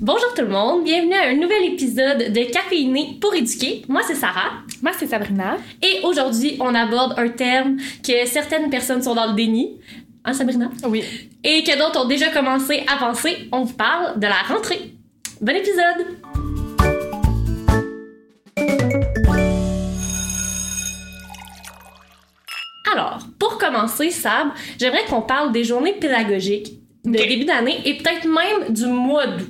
Bonjour tout le monde, bienvenue à un nouvel épisode de Caféiné pour éduquer. Moi c'est Sarah. Moi c'est Sabrina. Et aujourd'hui on aborde un terme que certaines personnes sont dans le déni. Hein Sabrina? Oui. Et que d'autres ont déjà commencé à penser. On vous parle de la rentrée. Bon épisode! Alors, pour commencer, Sab, j'aimerais qu'on parle des journées pédagogiques de Ok. début d'année et peut-être même du mois d'août.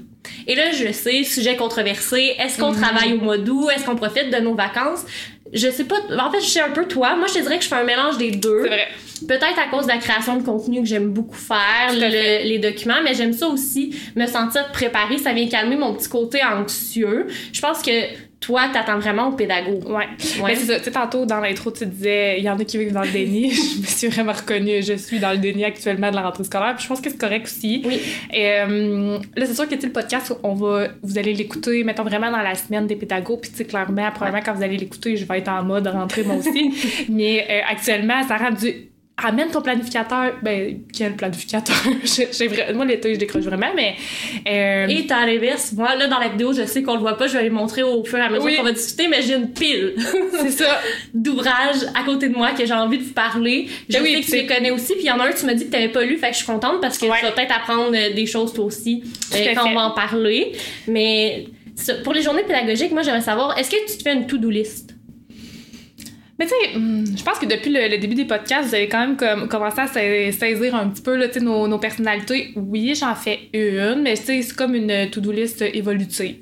Et là, je sais, sujet controversé, est-ce qu'on travaille au mois d'août? Est-ce qu'on profite de nos vacances? Je sais pas, en fait, je sais un peu toi. Moi, je te dirais que je fais un mélange des deux. C'est vrai. Peut-être à cause de la création de contenu que j'aime beaucoup faire, le- les documents, mais j'aime ça aussi, me sentir préparée. Ça vient calmer mon petit côté anxieux. Je pense que toi, t'attends vraiment au pédago. Ouais. Ouais. Mais c'est ça, tu sais, tantôt dans l'intro, tu disais, il y en a qui vivent dans le déni. je me suis vraiment reconnue. Je suis dans le déni actuellement de la rentrée scolaire. Puis je pense que c'est correct aussi. Oui. Et, euh, là, c'est sûr que tu sais, le podcast, on va, vous allez l'écouter, mettons vraiment dans la semaine des pédagogues. Puis tu sais, clairement, probablement quand vous allez l'écouter, je vais être en mode rentrée moi aussi. Mais euh, actuellement, ça rend du. Amène ton planificateur. Ben, quel planificateur? J'ai- j'ai vra- Moi, l'été, je décroche vraiment, mais. euh, Et t'as l'inverse, moi, là, dans la vidéo, je sais qu'on le voit pas, je vais les montrer au fur et à mesure Oui. qu'on va discuter, mais j'ai une pile c'est ça. d'ouvrages à côté de moi que j'ai envie de vous parler. Je Ben oui, que tu les connais aussi, puis il y en a un, tu m'as dit que t'avais pas lu, fait que je suis contente parce que Ouais. tu vas peut-être apprendre euh, des choses toi aussi euh, quand fait. on va en parler. Mais pour les journées pédagogiques, moi, j'aimerais savoir, est-ce que tu te fais une to-do list? Mais tu sais, hum, je pense que depuis le, le début des podcasts, vous avez quand même comme, commencé à sa- saisir un petit peu là, nos, nos personnalités. Oui, j'en fais une, mais tu sais, c'est comme une to-do list évolutive.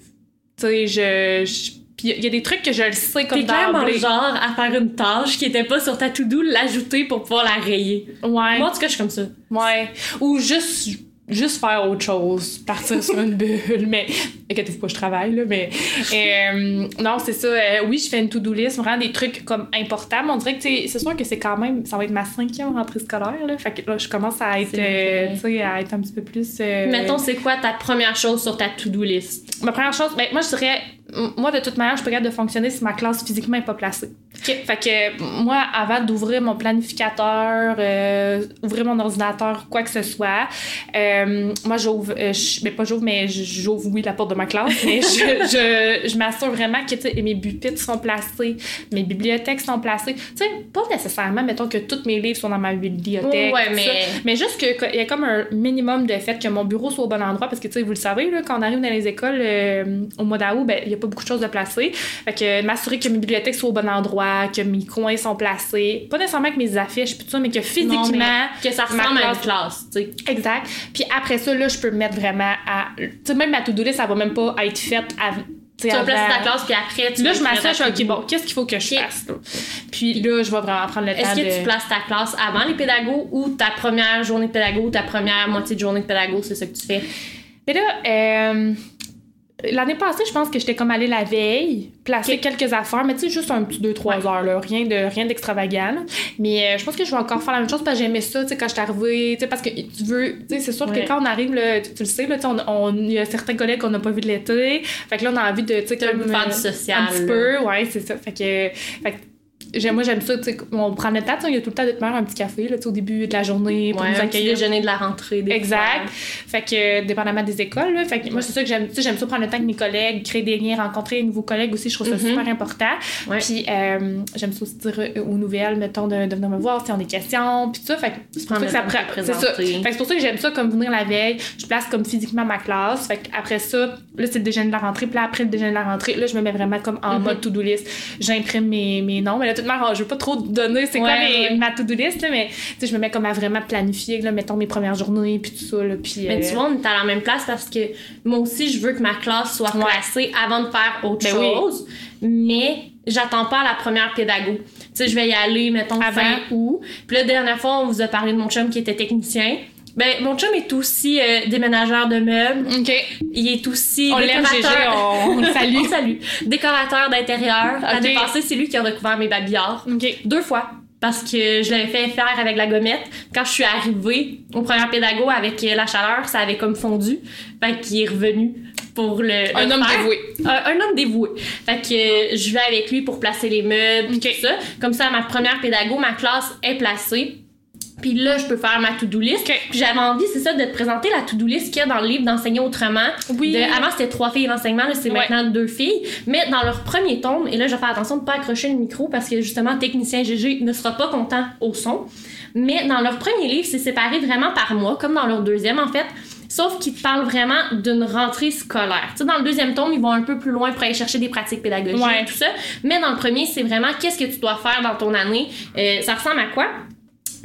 Tu sais, je. je- Puis il y a des trucs que je le sais comme T'es clairement le genre à faire une tâche qui était pas sur ta to-do, l'ajouter pour pouvoir la rayer. Ouais. Moi, en tout cas, je suis comme ça. Ouais. Ou juste, juste faire autre chose, partir sur une bulle. Mais, inquiétez-vous pas, je travaille, là. Mais, euh, non, c'est ça. euh, oui, je fais une to-do list, vraiment des trucs comme importants. Mais on dirait que, c'est sûr que c'est quand même, ça va être ma cinquième rentrée scolaire, là. Fait que là, je commence à être, euh, vrai. tu sais, à être un petit peu plus. euh, Mettons, c'est quoi ta première chose sur ta to-do list? Ma première chose, ben, moi, je dirais, moi, de toute manière, je peux capable de fonctionner si ma classe physiquement est pas placée. Fait que, moi, avant d'ouvrir mon planificateur, euh, ouvrir mon ordinateur, quoi que ce soit, euh, moi, j'ouvre, euh, je- ben, pas j'ouvre, mais j'ouvre, oui, la porte de ma classe, mais je, je, je m'assure vraiment que, mes pupitres sont placés, mes bibliothèques sont placées. Tu sais, pas nécessairement, mettons, que tous mes livres sont dans ma bibliothèque. Ouais, mais- ça. Mais juste qu'il y a comme un minimum de fait que mon bureau soit au bon endroit parce que, tu sais, vous le savez, là, quand on arrive dans les écoles euh, au mois d'août, ben, il n'y a pas beaucoup de choses de placer. Fait que m'assurer que mes bibliothèques soient au bon endroit, que mes coins sont placés. Pas nécessairement que mes affiches, puis tout ça, mais que physiquement. Non, mais que ça ma ressemble à une classe- tu sais. Exact. Puis après ça, là, je peux me mettre vraiment à. Tu sais, même ma to-do list, ça va même pas être faite à. Tu vas placer ta classe, puis après, tu Là, je to-do. OK, bon, qu'est-ce qu'il faut que je fasse, là? Puis là, je vais vraiment prendre le temps Est-ce que de. tu places ta classe avant les pédagogues ou ta première journée de pédago ou ta première moitié de journée de pédago, c'est ça que tu fais? Mais là, euh, l'année passée, je pense que j'étais comme allée la veille, placer quelques affaires, mais tu sais, juste un petit 2-3 heures, là, rien de rien d'extravagant. Mais euh, je pense que je vais encore faire la même chose parce que j'aimais ça, tu sais, quand je suis arrivée, tu sais, parce que tu veux, tu sais, c'est sûr Ouais. que quand on arrive, là, tu, tu le sais, là, tu sais, on, on- il y a certains collègues qu'on n'a pas vu de l'été, fait que là, on a envie de, tu sais, comme, faire du euh, social, Un petit là. peu, ouais, c'est ça. Fait que, fait que moi, j'aime ça, tu sais, on prend le temps, il y a tout le temps de te faire un petit café, là, au début de la journée pour Ouais, nous accueillir. déjeuner de la rentrée. Des Exact. Fait que, euh, dépendamment des écoles, là. Fait que moi, c'est ça que j'aime. J'aime ça prendre le temps avec mes collègues, créer des liens, rencontrer de nouveaux collègues aussi. Je trouve ça Mhm. super important. Ouais. Puis, euh, j'aime ça aussi dire euh, aux nouvelles, mettons, de, de venir me voir si on a des questions, puis tout ça. Fait que c'est pour ça que ça prend. C'est ça. Fait que c'est pour ça que j'aime ça, comme venir la veille. Je place comme physiquement ma classe. Fait que après ça, là, c'est le déjeuner de la rentrée. Puis là, après le déjeuner de la rentrée, là, je me mets vraiment comme en Mhm. mode to-do list. J'imprime mes, mes noms. Mais là, de toute manière, je veux pas trop donner c'est quoi Ouais, mes- ouais. ma to-do list, là, mais tu sais, je me mets comme à vraiment planifier, là, mettons, mes premières journées, puis tout ça, là, puis... Mais euh, tu vois, on est à la même place parce que moi aussi, je veux que ma classe soit placée avant de faire autre Ben oui. chose. Mais j'attends pas la première pédago. Tu sais, je vais y aller, mettons, Avant. fin août. Puis la dernière fois, on vous a parlé de mon chum qui était technicien. Ben, mon chum est aussi euh, déménageur de meubles. OK. Il est aussi On décorateur. on, on le salue. On salue. Décorateur d'intérieur. L'année Ok. passée, c'est lui qui a recouvert mes babillards. OK. Deux fois. Parce que je l'avais fait faire avec la gommette. Quand je suis arrivée au premier pédago avec euh, la chaleur, ça avait comme fondu. Fait qu'il est revenu pour le. Un le homme faire. dévoué. Un, un homme dévoué. Fait que euh, je vais avec lui pour placer les meubles, Ok. tout ça. Comme ça, ma première pédago, ma classe est placée. Puis là, je peux faire ma to-do list. Ok. Puis j'avais envie, c'est ça, de te présenter la to-do list qu'il y a dans le livre d'enseigner autrement. Oui. De- avant, c'était trois filles d'enseignement, là, c'est Ouais. maintenant deux filles. Mais dans leur premier tome, et là, je vais faire attention de pas accrocher le micro parce que justement, technicien GG ne sera pas content au son. Mais dans leur premier livre, c'est séparé vraiment par mois, comme dans leur deuxième, en fait. Sauf qu'ils parlent vraiment d'une rentrée scolaire. Tu sais, dans le deuxième tome, ils vont un peu plus loin pour aller chercher des pratiques pédagogiques Ouais. et tout ça. Mais dans le premier, c'est vraiment qu'est-ce que tu dois faire dans ton année. Euh, ça ressemble à quoi?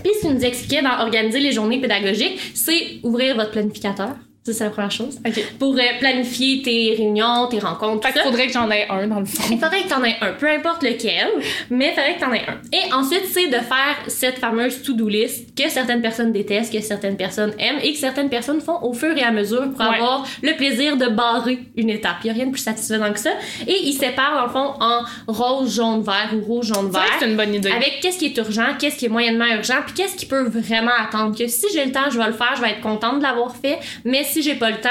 Puis ce qu'il nous expliquait dans organiser les journées pédagogiques, c'est ouvrir votre planificateur. Ça, c'est la première chose. OK. Pour euh, planifier tes réunions, tes rencontres, Fait qu'il faudrait que j'en ai un, dans le fond. Il faudrait que t'en aies un, peu importe lequel, mais il faudrait que t'en aies un. Et ensuite, c'est de faire cette fameuse to-do list que certaines personnes détestent, que certaines personnes aiment et que certaines personnes font au fur et à mesure pour Ouais. avoir le plaisir de barrer une étape. Il y a rien de plus satisfaisant que ça. Et ils séparent, dans le fond, en rose, jaune, vert ou rouge, jaune, vert. c'est une bonne idée. Avec qu'est-ce qui est urgent, qu'est-ce qui est moyennement urgent, puis qu'est-ce qui peut vraiment attendre. Que si j'ai le temps, je vais le faire, je vais être contente de l'avoir fait, mais si j'ai pas le temps,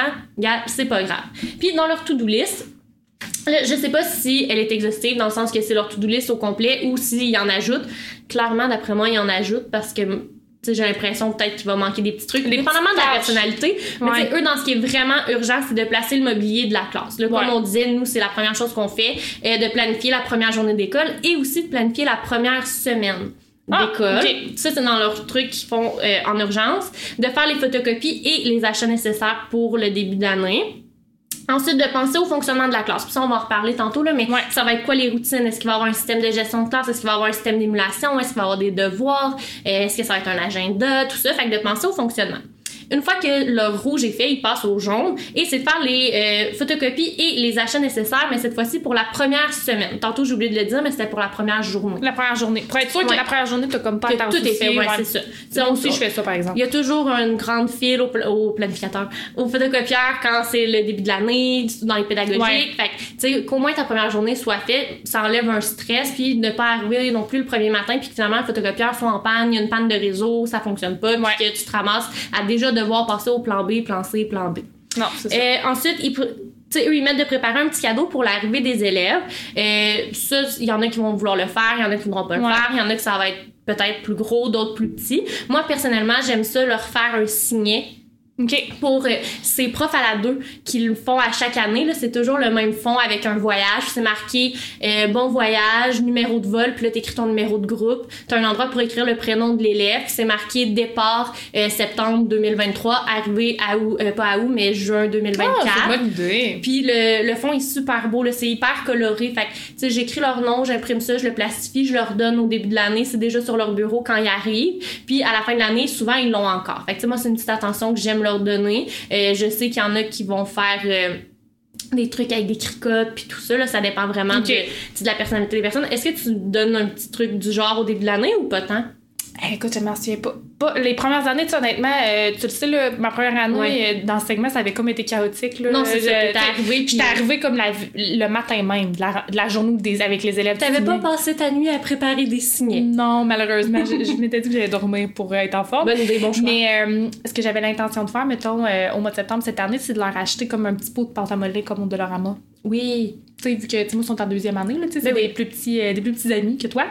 c'est pas grave. Puis dans leur to-do list, je sais pas si elle est exhaustive dans le sens que c'est leur to-do list au complet ou s'il y en ajoute. Clairement, d'après moi, il y en ajoute parce que j'ai l'impression peut-être qu'il va manquer des petits trucs, Des dépendamment de la personnalité. Mais Ouais. eux, dans ce qui est vraiment urgent, c'est de placer le mobilier de la classe. Là, comme Ouais. on disait, nous, c'est la première chose qu'on fait, euh, de planifier la première journée d'école et aussi de planifier la première semaine Ah. Ça, c'est dans leurs trucs qu'ils font euh, en urgence. De faire les photocopies et les achats nécessaires pour le début d'année. Ensuite, de penser au fonctionnement de la classe. Puis ça, on va en reparler tantôt, là, mais Ouais. ça va être quoi les routines? Est-ce qu'il va y avoir un système de gestion de classe? Est-ce qu'il va y avoir un système d'émulation? Est-ce qu'il va y avoir des devoirs? Euh, Est-ce que ça va être un agenda? Tout ça. Fait que de penser au fonctionnement. Une fois que le rouge est fait, il passe au jaune et c'est de faire les euh, photocopies et les achats nécessaires, mais cette fois-ci pour la première semaine. Tantôt, j'ai oublié de le dire, mais c'était pour la première journée. La première journée. Pour être sûr que la première journée, t'as comme pas Que tout est fait, ouais, ouais. c'est ça. Moi aussi, je fais ça, par exemple. il y a toujours une grande file au, pl- au planificateur, au photocopieur quand c'est le début de l'année, dans les pédagogiques. Fait que, tu sais, qu'au moins ta première journée soit faite, ça enlève un stress, puis ne pas arriver non plus le premier matin, puis finalement le photocopieur soit en panne, il y a une panne de réseau, ça fonctionne pas, puis que tu te ramasses à déjà devoir passer au plan B, plan C, plan B. Non, c'est ça. Euh, ensuite, ils, eux, ils mettent de préparer un petit cadeau pour l'arrivée des élèves. Euh, ça, il y en a qui vont vouloir le faire, il y en a qui ne voudront pas le Ouais. faire, il y en a que ça va être peut-être plus gros, d'autres plus petits. Moi, personnellement, j'aime ça leur faire un signet OK. pour euh, ces profs à la 2 qui le font à chaque année. C'est toujours le même fond avec un voyage. C'est marqué euh, bon voyage, numéro de vol, puis là, t'écris ton numéro de groupe. T'as un endroit pour écrire le prénom de l'élève. puis C'est marqué départ euh, septembre 2023, arrivé à août, euh, pas à août, mais juin Ah, 2024. c'est une bonne idée. Puis le, le fond est super beau, là, c'est hyper coloré. Fait que, tu sais, j'écris leur nom, j'imprime ça, je le plastifie, je leur donne au début de l'année. C'est déjà sur leur bureau quand ils arrivent. Puis à la fin de l'année, souvent, ils l'ont encore. Fait que, moi, c'est une petite attention que j'aime leur donner. Euh, je sais qu'il y en a qui vont faire... euh, des trucs avec des cricottes puis tout ça là, ça dépend vraiment de, la personnalité des personnes. Est-ce que tu donnes un petit truc du genre au début de l'année ou pas tant? Écoute, je m'en souviens pas. pas. Les premières années, tu sais, honnêtement, euh, tu le sais, là, ma première année Ouais. euh, d'enseignement, ça avait comme été chaotique. Là. Non, c'est ça, t'es tu sais, arrivé, puis- J'étais arrivée comme la- le matin même, de la, de la journée des, avec les élèves. T'avais pas passé ta nuit à préparer des signets? Non, malheureusement. je je m'étais dit que j'allais dormir pour euh, être en forme. Bonne idée, bon choix. Mais euh, ce que j'avais l'intention de faire, mettons, au mois de septembre cette année, c'est de leur acheter comme un petit pot de pâte à modeler comme au Dollarama. Oui. Tu sais, vu que, tu sais, moi, ils sont en deuxième année, là, tu sais, c'est Ben oui. des, plus petits, euh, des plus petits amis que toi.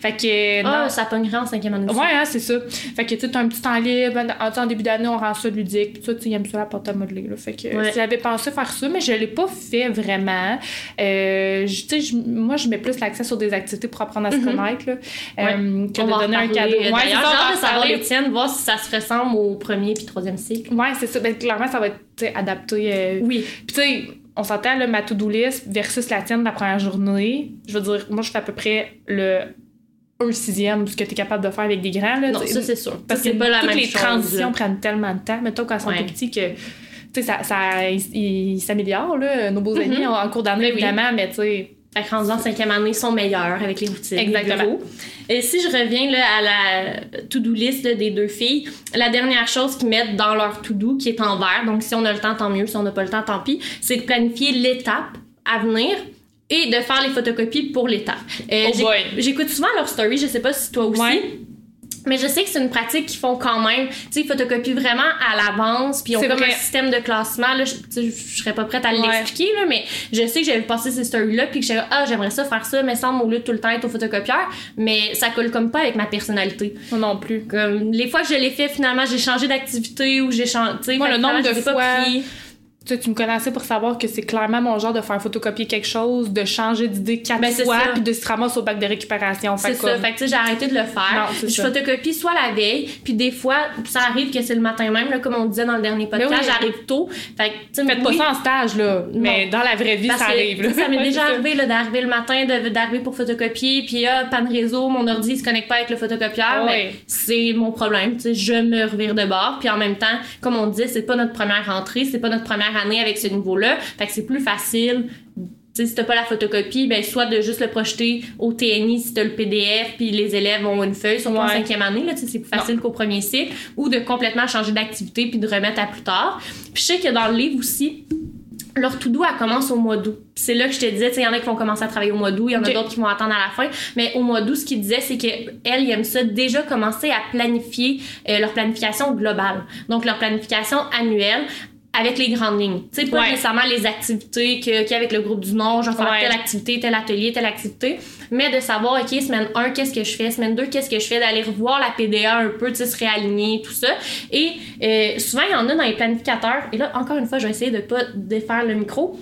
Fait que, euh, Ah, non. ça pognerait en cinquième année. Ouais, hein, c'est ça. Fait que, tu sais, t'as un petit temps libre. En, en début d'année, on rend ça ludique. Puis ça, tu sais, ils aiment ça la pâte à modeler, là. Fait que, Ouais. j'avais pensé faire ça, mais je l'ai pas fait vraiment. Euh, tu sais, moi, je mets plus l'accès sur des activités pour apprendre à se Mhm. connaître, là. Ouais. euh, que On de donner un cadeau. Ouais, J'ai hâte de savoir les tiennes, voir si ça se ressemble au premier puis troisième cycle. Ouais, c'est ça. Ben, clairement, ça va être tu sais, adapté. euh, Oui. Puis, tu sais, on s'entend, là, ma to-do list versus la tienne de la première journée. Je veux dire, moi, je fais à peu près le 1 sixième de ce que tu es capable de faire avec des grands. Là, Non, ça c'est sûr. Parce Ça, que c'est pas la toutes même les chose. transitions prennent tellement de temps. Mettons, quand ils sont Ouais. tout petits, que. Ça, ça, ils s'améliorent, là, nos beaux Mhm. amis, en, en cours d'année, oui. évidemment, mais tu sais. Que rendus en cinquième année, sont meilleurs avec les routines. Exactement. les. Et si je reviens là, à la to-do list là, des deux filles, la dernière chose qu'ils mettent dans leur to-do, qui est en vert, donc si on a le temps, tant mieux, si on n'a pas le temps, tant pis, c'est de planifier l'étape à venir et de faire les photocopies pour l'étape. Euh, Oh. J'écoute souvent leur story, je sais pas si toi aussi. Ouais. Mais je sais que c'est une pratique qu'ils font quand même. Tu sais, ils photocopient vraiment à l'avance, puis ils ont C'est comme vrai. un système de classement. Là, je, je serais pas prête à Ouais. l'expliquer, là, mais je sais que j'avais passé ces stories-là, puis que j'étais ah, j'aimerais ça faire ça, mais sans au lieu de tout le temps être au photocopieur. Mais ça colle comme pas avec ma personnalité. Moi non plus. Comme, les fois que je l'ai fait, finalement, j'ai changé d'activité ou j'ai changé. Moi, fait le nombre de pas fois- pris. Tu sais, tu me connaissais pour savoir que c'est clairement mon genre de faire photocopier quelque chose, de changer d'idée quatre Ben, fois, puis de se ramasser au bac de récupération. C'est ça. comme- Fait que, j'ai arrêté de le faire. Non, je ça. photocopie soit la veille, puis des fois, ça arrive que c'est le matin même, là, comme on disait dans le dernier podcast, Ben oui. j'arrive tôt. Fait que, tu sais, Faites pas oui, ça en stage, là. Mais dans la vraie vie, Parce ça arrive. là. Ça m'est déjà arrivé d'arriver le matin, d'arriver pour photocopier, puis ah, panne réseau, mon ordi se connecte pas avec le photocopieur. Mais c'est mon problème. Je me revire de bord. Puis en même temps, comme on disait, c'est pas notre première rentrée, c'est pas notre première année avec ce niveau-là. Fait que c'est plus facile. Si t'as pas la photocopie, ben soit de juste le projeter au TNI si t'as le PDF, puis les élèves ont une feuille, surtout en Ouais. cinquième année, là, c'est plus facile qu'au premier cycle, ou de complètement changer d'activité puis de remettre à plus tard. Puis je sais que dans le livre aussi, leur tout doux, elle commence au mois d'août. C'est là que je te disais, il y en a qui vont commencer à travailler au mois d'août, il y en a d'autres qui vont attendre à la fin. Mais au mois d'août, ce qu'ils disaient, c'est qu'elles, ils aiment ça déjà commencer à planifier euh, leur planification globale. Donc, leur planification annuelle avec les grandes lignes. Tu sais, pas Ouais. nécessairement les activités qu'il y a avec le groupe du Nord, je vais faire Ouais. telle activité, tel atelier, telle activité, mais de savoir, OK, semaine 1, qu'est-ce que je fais, semaine 2, qu'est-ce que je fais, d'aller revoir la PDA un peu, tu sais, se réaligner, tout ça. Et euh, souvent, il y en a dans les planificateurs, et là, encore une fois, je vais essayer de pas défaire le micro,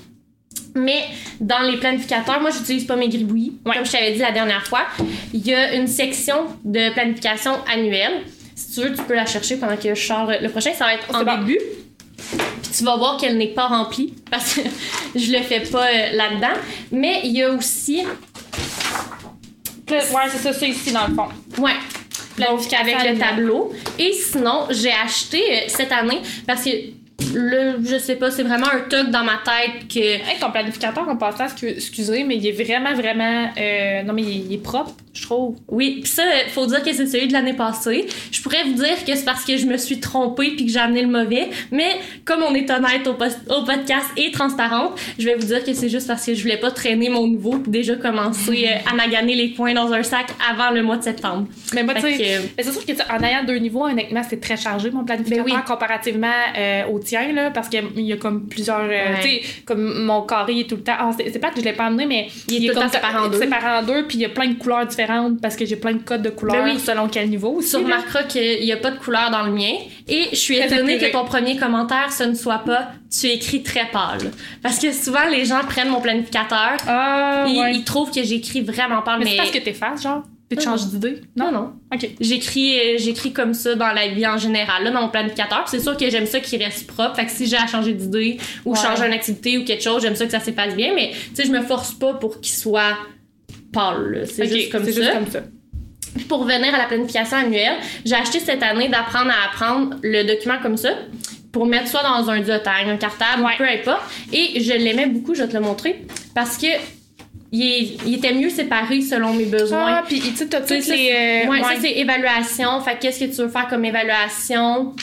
mais dans les planificateurs, moi, j'utilise pas mes gribouillis. Ouais. Comme je t'avais dit la dernière fois, il y a une section de planification annuelle. Si tu veux, tu peux la chercher pendant que je sors le prochain. Ça va être en bon. début. Puis tu vas voir qu'elle n'est pas remplie parce que je le fais pas euh, là-dedans. Mais il y a aussi, Ouais, c'est ça, c'est ici, dans le fond. ouais, donc avec le tableau. Et sinon, j'ai acheté euh, cette année parce que le, je sais pas, c'est vraiment un truc dans ma tête que Hey, ton planificateur, en passant, excu- excusez, mais il est vraiment, vraiment. euh, non, mais il est, il est propre, je trouve. Oui, pis ça, euh, faut dire que c'est celui de l'année passée. Je pourrais vous dire que c'est parce que je me suis trompée puis que j'ai amené le mauvais, mais comme on est honnête au, podcast et transparente, je vais vous dire que c'est juste parce que je voulais pas traîner mon nouveau puis déjà commencer euh, à maganer les points dans un sac avant le mois de septembre. Mais moi, tu sais, que- mais c'est sûr que en ayant deux niveaux, honnêtement, c'est très chargé, mon planificateur, Ben oui. comparativement euh, au là, parce qu'il y a comme plusieurs. euh, Ouais. Tu sais, comme mon carré il est tout le temps. Ah, c'est pas que je l'ai pas amené, mais Il est tout le comme temps séparé en deux. séparé en deux, puis il y a plein de couleurs différentes parce que j'ai plein de codes de couleurs Ben oui. selon quel niveau aussi. Tu remarqueras qu'il y a pas de couleur dans le mien et je suis étonnée que ton premier commentaire ce ne soit pas tu écris très pâle parce que souvent les gens prennent mon planificateur Ah, et ouais. ils trouvent que j'écris vraiment pâle Mais, mais, c'est parce que t'effaces, genre? Puis tu changes d'idée? non? Non Ok. J'écris, euh, j'écris comme ça dans la vie en général, là, dans mon planificateur. Puis C'est sûr que j'aime ça qu'il reste propre. Fait que si j'ai à changer d'idée ou Ouais. changer une activité ou quelque chose, j'aime ça que ça s'efface bien. Mais tu sais, je me force pas pour qu'il soit pâle. C'est juste comme c'est ça. juste comme ça. Puis pour revenir à la planification annuelle, j'ai acheté cette année d'apprendre à apprendre le document comme ça pour mettre soit dans un diotag, un cartable, Ouais. peu importe. Et je l'aimais beaucoup, je vais te le montrer, parce que il, est- il était mieux séparé selon mes besoins. Ah, puis tu sais, toutes ça, les. euh, ouais, ça, ouais. c'est évaluation. Fait que qu'est-ce que tu veux faire comme évaluation?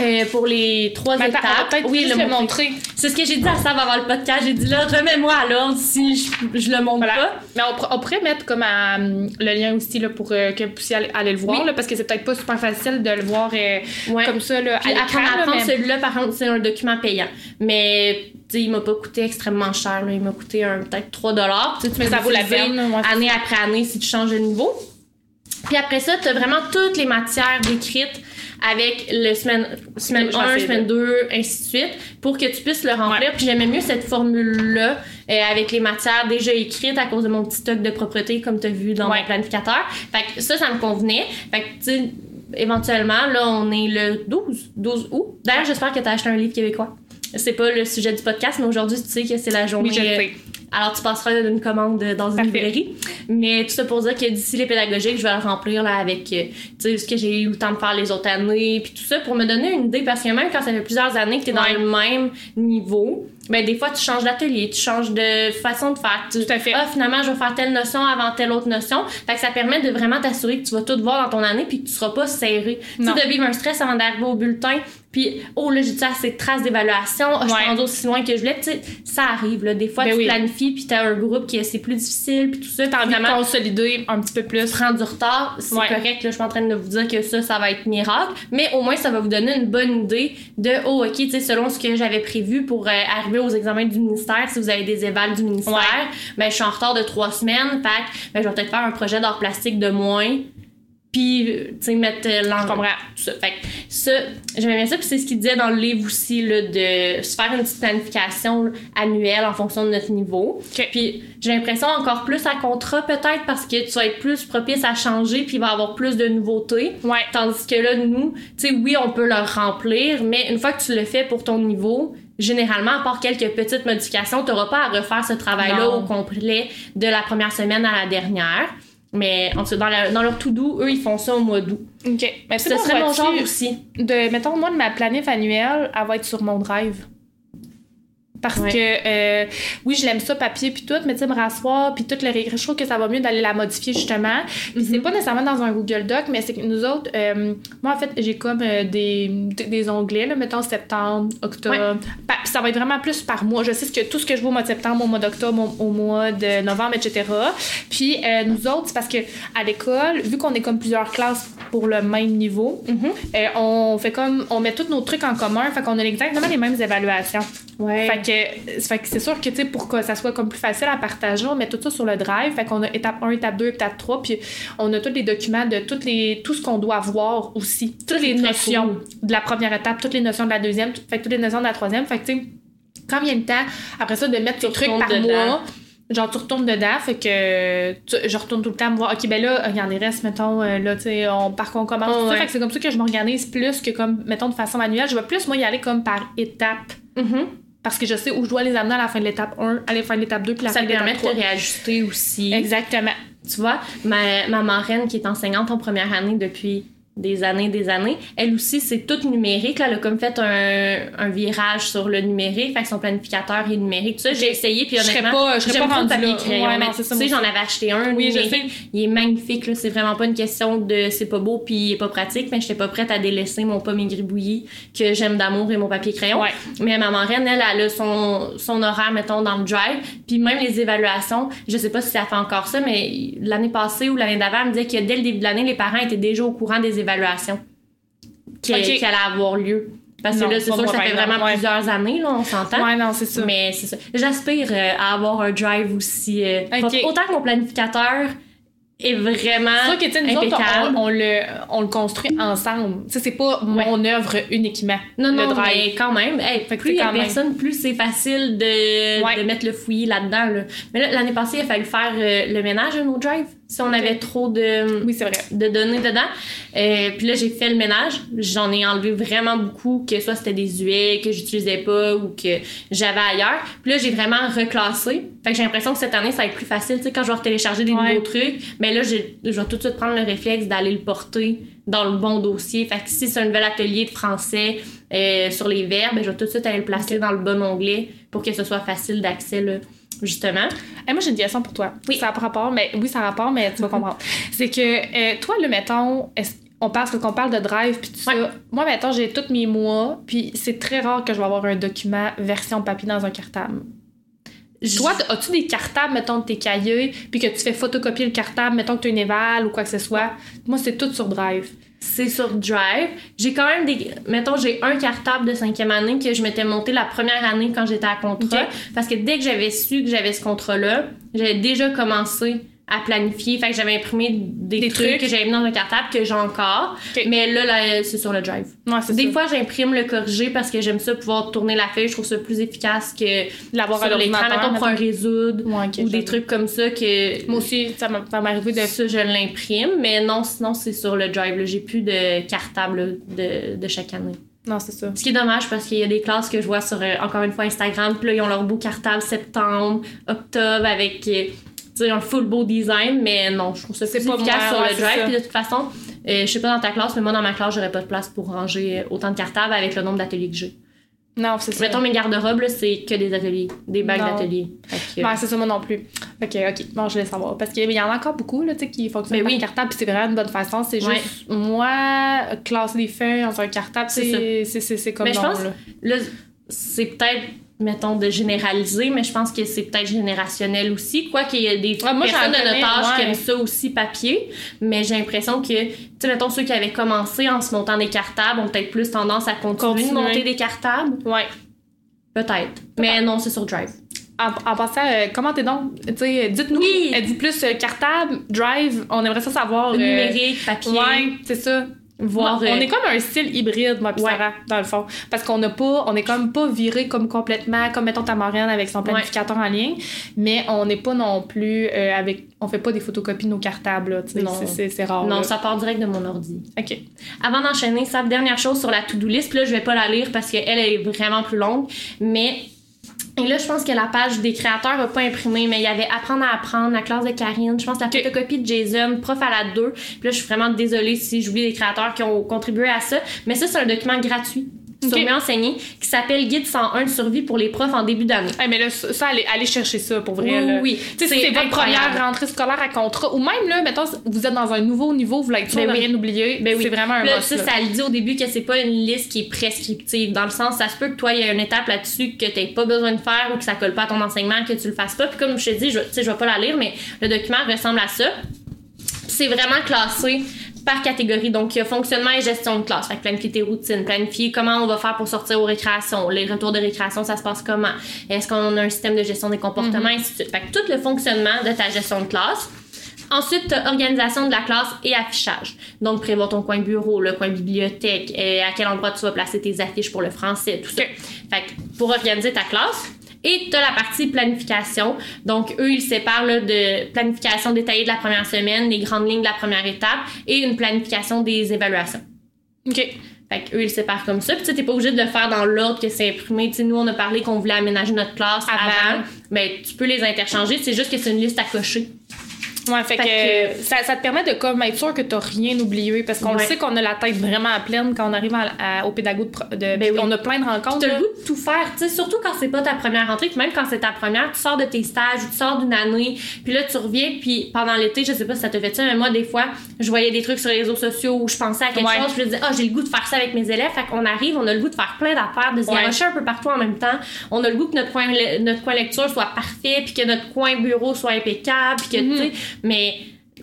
Euh, pour les trois Mais étapes? peut-être Oui, le montrer. C'est ce que j'ai dit à Sav avant le podcast. J'ai dit là, remets-moi à l'ordre si je, je le montre Voilà. pas. Mais on, pourrait mettre comme à, hum, le lien aussi là, pour euh, que vous puissiez aller, aller le voir, Oui. là, parce que c'est peut-être pas super facile de le voir euh, Ouais. comme ça là, Puis à l'écran. mais- celui-là, par contre, c'est un document payant. Mais il m'a pas coûté extrêmement cher. Là. Il m'a coûté peut-être 3 Tu sais, tu Mais ça vaut la peine, ouais, année après année si tu changes de niveau. Puis après ça, tu as vraiment toutes les matières décrites avec le semaine, semaine Je vais 1, essayer semaine de- 2, ainsi de suite, pour que tu puisses le remplir. Puis j'aimais mieux cette formule-là euh, avec les matières déjà écrites à cause de mon petit stock de propreté, comme tu as vu dans Ouais. mon planificateur. Fait que ça, ça me convenait. Fait que, tu sais, éventuellement, là, on est le 12, 12 août. D'ailleurs, j'espère que tu as acheté un livre québécois. C'est pas le sujet du podcast, mais aujourd'hui, tu sais que c'est la journée. Oui, je le euh, sais. Alors, tu passeras une commande dans une Parfait. librairie. Mais tout ça pour dire que d'ici les pédagogiques, je vais le remplir là, avec euh, ce que j'ai eu le temps de faire les autres années, puis tout ça, pour me donner une idée. Parce que même quand ça fait plusieurs années que tu es Ouais. dans le même niveau, ben, des fois, tu changes d'atelier, tu changes de façon de faire. Tu- Tout à fait. Ah, finalement, je vais faire telle notion avant telle autre notion. Fait que ça permet de vraiment t'assurer que tu vas tout voir dans ton année, puis que tu seras pas serré. Tu de vivre un stress avant d'arriver au bulletin, Puis, oh là, j'ai-tu assez de traces d'évaluation? Oh, je suis Ouais. aussi loin que je voulais. Ça arrive, là. Des fois, Ben tu oui. planifies, puis t'as un groupe qui c'est plus difficile, puis tout ça. T'as envie de consolider un petit peu plus. prend du retard, c'est Ouais. correct. Là, je suis en train de vous dire que ça, ça va être miracle, mais au moins, ça va vous donner une bonne idée de, oh, OK, tu sais, selon ce que j'avais prévu pour euh, arriver aux examens du ministère, si vous avez des évals du ministère, Ouais. ben, je suis en retard de trois semaines, fait ben, je vais peut-être faire un projet d'art plastique de moins, puis, euh, tu sais, mettre euh, l'en- Je comprends. tout ça. Fait que ça, j'aimais bien ça, puis c'est ce qu'il disait dans le livre aussi, là, de se faire une petite planification annuelle en fonction de notre niveau. Ok. Puis j'ai l'impression encore plus à contrat peut-être parce que tu vas être plus propice à changer puis il va y avoir plus de nouveautés. Ouais. Tandis que là, nous, tu sais, oui, on peut le remplir, mais une fois que tu le fais pour ton niveau, généralement, à part quelques petites modifications, tu n'auras pas à refaire ce travail-là au complet de la première semaine à la dernière. Mais en tout cas, dans, la- dans leur tout-doux, eux, ils font ça au mois d'août. OK. Mais Ce serait mon genre aussi. de mettons moi de ma planif annuelle elle va être sur mon drive parce Ouais. que euh, oui je l'aime ça papier puis tout mais tu sais me rasseoir puis tout le ré- je trouve que ça va mieux d'aller la modifier justement. Puis c'est pas nécessairement dans un Google Doc mais c'est que nous autres euh, moi en fait j'ai comme euh, des, des onglets là mettons septembre octobre. Puis ça va être vraiment plus par mois. Je sais ce que tout ce que je vois au mois de septembre au mois d'octobre au, au mois de novembre etc puis nous autres c'est parce que à l'école vu qu'on est comme plusieurs classes pour le même niveau euh, on fait comme on met tous nos trucs en commun fait qu'on a exactement les mêmes évaluations. Ouais. fait que fait que c'est sûr que tu sais pour que ça soit comme plus facile à partager on met tout ça sur le drive fait qu'on a étape 1 étape 2 étape 3 puis on a tous les documents de toutes les tout ce qu'on doit voir aussi toutes les notions cool. de la première étape toutes les notions de la deuxième tout- fait que toutes les notions de la troisième fait que tu sais quand vient le temps après ça de mettre tes trucs par dedans. mois genre tu retournes dedans fait que tu- je retourne tout le temps me voir ok ben là il y en des restes mettons euh, là tu sais on par contre on commence Oh, ouais. fait que c'est comme ça que je m'organise plus que comme mettons de façon manuelle je vais plus moi y aller comme par étape Mhm. Parce que je sais où je dois les amener à la fin de l'étape 1 à la fin de l'étape 2 puis la Ça fin de permet l'étape de te 3 réajuster aussi. exactement Tu vois, ma, ma marraine qui est enseignante en première année depuis des années, des années, elle aussi, c'est tout numérique. Là, elle a comme fait un, un virage sur le numérique, fait que son planificateur est numérique. Tout ça, j'ai essayé, puis honnêtement, pas- je serais pas rendue papier crayon. Ouais, mais tu sais, j'en avais acheté un Oui, je numérique. Il est magnifique, là. C'est vraiment pas une question de c'est pas beau puis il est pas pratique, mais j'étais pas prête à délaisser mon pomme gribouillis que j'aime d'amour et mon papier crayon. Ouais. Mais ma marraine, elle, elle a son, son horaire, mettons, dans le drive. Puis même les évaluations, je sais pas si ça fait encore ça, mais l'année passée ou l'année d'avant, elle me disait que dès le début de l'année, les parents étaient déjà au courant des évaluations qui, Ok. qui allaient avoir lieu. Parce que Non, là, c'est sûr que ça fait vraiment ouais. plusieurs années, là, on s'entend. ouais non c'est ça Mais c'est ça. J'aspire euh, à avoir un drive aussi. euh. Autant que mon planificateur est vraiment c'est sûr que nous autres impeccable. on, on le on le construit ensemble tu c'est pas mon œuvre uniquement Non, le non, drive mais quand même. Hey, Fait que plus il y a quand même. personne, plus c'est facile de, Ouais. de mettre le fouillis là-dedans. là. Mais là, l'année passée, il a fallu faire euh, le ménage de nos drives. Si on avait trop de, oui c'est vrai de données dedans. Euh, puis là, j'ai fait le ménage. J'en ai enlevé vraiment beaucoup, que soit c'était des huiles que j'utilisais pas ou que j'avais ailleurs. Puis là, j'ai vraiment reclassé. Fait que j'ai l'impression que cette année, ça va être plus facile. Tu sais, quand je vais télécharger des Ouais. nouveaux trucs, mais là, j'ai- je vais tout de suite prendre le réflexe d'aller le porter dans le bon dossier. Fait que si c'est un nouvel atelier de français euh, sur les verbes, ben, je vais tout de suite aller le placer dans le bon onglet pour que ce soit facile d'accès, là, justement. Hey, moi, j'ai une question pour toi. Oui. Ça a pas rapport, mais oui, ça a rapport, mais tu vas comprendre. C'est que euh, toi, le mettons, on parle qu'on parle de drive puis tout ça. Ouais. Moi, mettons, j'ai tous mes mois, puis c'est très rare que je vais avoir un document version papier dans un cartable. Toi, t- as-tu des cartables, mettons, de tes cahiers, puis que tu fais photocopier le cartable, mettons que tu as une éval ou quoi que ce soit? Moi, c'est tout sur Drive. C'est sur Drive. J'ai quand même des. Mettons, j'ai un cartable de cinquième année que je m'étais monté la première année quand j'étais à contrat. Parce que dès que j'avais su que j'avais ce contrat-là, j'avais déjà commencé à planifier. Fait que j'avais imprimé des, Des trucs, trucs. que j'avais mis dans un cartable que j'ai encore. Mais là, là c'est sur le Drive. Ouais, Des ça. fois, j'imprime le corrigé parce que j'aime ça pouvoir tourner la feuille. Je trouve ça plus efficace que L'avoir à sur l'écran. Mettons pour un résoudre Ouais, ou des trucs comme ça que Moi aussi, ça m'est arrivé de ça, je l'imprime, mais non, sinon, c'est sur le drive. J'ai plus de cartable de, de chaque année. Non, c'est ça. Ce qui est dommage parce qu'il y a des classes que je vois sur, euh, encore une fois, Instagram, puis là, ils ont leur beau cartable septembre, octobre, avec sais, un full beau design, mais non, je trouve ça C'est pas efficace moi, sur le drive. Puis de toute façon, euh, je sais pas dans ta classe, mais moi, dans ma classe, j'aurais pas de place pour ranger euh, autant de cartables avec le nombre d'ateliers que j'ai. Non, c'est ça. Mettons, mes garde-robes, là, c'est que des ateliers, des bagues Non. d'ateliers. Que, euh, Ouais, c'est ça, moi non plus. Ok, ok. Bon, je vais savoir. Parce qu'il y en a encore beaucoup là, tu sais, qui fonctionnent Ben par oui. cartable, c'est vraiment une bonne façon. C'est Ouais. juste, moi, classer les feuilles dans un cartable, C'est comme Mais je non, pense- là. Là, c'est peut-être, mettons, de généraliser, mais je pense que c'est peut-être générationnel aussi. Quoi qu'il y ait des Ouais, moi, personnes de notre âge qui ouais. aiment ça aussi papier, mais j'ai l'impression que, tu sais, mettons, ceux qui avaient commencé en se montant des cartables ont peut-être plus tendance à continuer, Continuer. de monter des cartables. Ouais. Peut-être. Mais non, c'est sur Drive. En, en passant, euh, comment t'es donc? Sais, dites-nous. Oui. Elle dit plus euh, cartable, drive. On aimerait ça savoir. euh, Numérique, papier, Ouais, c'est ça. Voir. On euh, est comme un style hybride, moi, pis Ouais. Sarah, dans le fond. Parce qu'on n'a pas, on est comme pas viré comme complètement, comme mettons ta Marianne avec son planificateur en ligne, mais on n'est pas non plus euh, avec, on fait pas des photocopies de nos cartables. C'est- rare. non, là. ça part direct de mon ordi. Ok. Avant d'enchaîner, sa dernière chose sur la to-do list, là, je vais pas la lire parce qu'elle, elle est vraiment plus longue, mais. Et là, je pense que la page des créateurs n'a pas imprimé, mais il y avait Apprendre à apprendre, la classe de Karine, je pense la photocopie de Jason, prof à la 2. Puis là, je suis vraiment désolée si j'oublie les créateurs qui ont contribué à ça, mais ça, c'est un document gratuit sur Ok. Mieux enseigner qui s'appelle Guide 101 de survie pour les profs en début d'année. Hey, mais là, ça, allez, allez chercher ça pour vrai. Oui, là. oui. Tu sais, c'est votre première rentrée scolaire à contrat, ou même là, mettons, vous êtes dans un nouveau niveau, vous voulez être sûr Ben de oui. rien oublier, Ben oui. c'est vraiment un Là, must, ça, là. ça le dit au début que c'est pas une liste qui est prescriptive. Dans le sens, ça se peut que toi, il y a une étape là-dessus que t'aies pas besoin de faire ou que ça colle pas à ton enseignement, que tu le fasses pas. Puis comme je te dis, je, tu sais, je vais pas la lire, mais le document ressemble à ça. Puis c'est vraiment classé par catégorie. Donc, il y a fonctionnement et gestion de classe. Fait que planifier tes routines, planifier comment on va faire pour sortir aux récréations, les retours de récréation, ça se passe comment, est-ce qu'on a un système de gestion des comportements, ainsi de suite. Fait que tout le fonctionnement de ta gestion de classe. Ensuite, organisation de la classe et affichage. Donc, prévoir ton coin bureau, le coin bibliothèque, euh, à quel endroit tu vas placer tes affiches pour le français, tout ça. Fait que pour organiser ta classe. Et tu as la partie planification. Donc, eux, ils séparent là, de planification détaillée de la première semaine, les grandes lignes de la première étape et une planification des évaluations. Ok. Fait que eux, ils séparent comme ça. Puis tu t'es pas obligé de le faire dans l'ordre que c'est imprimé. Tu nous, on a parlé qu'on voulait aménager notre classe Avant. avant. Mais tu peux les interchanger. C'est juste que c'est une liste à cocher. Ouais, fait, Fait que, que- ça, ça te permet de comme être sûr que t'as rien oublié parce qu'on le sait qu'on a la tête vraiment pleine quand on arrive à- à- au pédago de, de Ben oui. on a plein de rencontres. T'as le goût de tout faire, tu sais, surtout quand c'est pas ta première rentrée, puis même quand c'est ta première, tu sors de tes stages ou tu sors d'une année, puis là tu reviens, puis pendant l'été, je sais pas si ça te fait ça, mais moi des fois, je voyais des trucs sur les réseaux sociaux où je pensais à quelque Ouais. chose, je me disais, ah, j'ai le goût de faire ça avec mes élèves, fait qu'on arrive, on a le goût de faire plein d'affaires, de se Ouais. un peu partout en même temps, on a le goût que notre coin, notre coin lecture soit parfait, puis que notre coin bureau soit impeccable, puis que, Mhm. tu sais, mais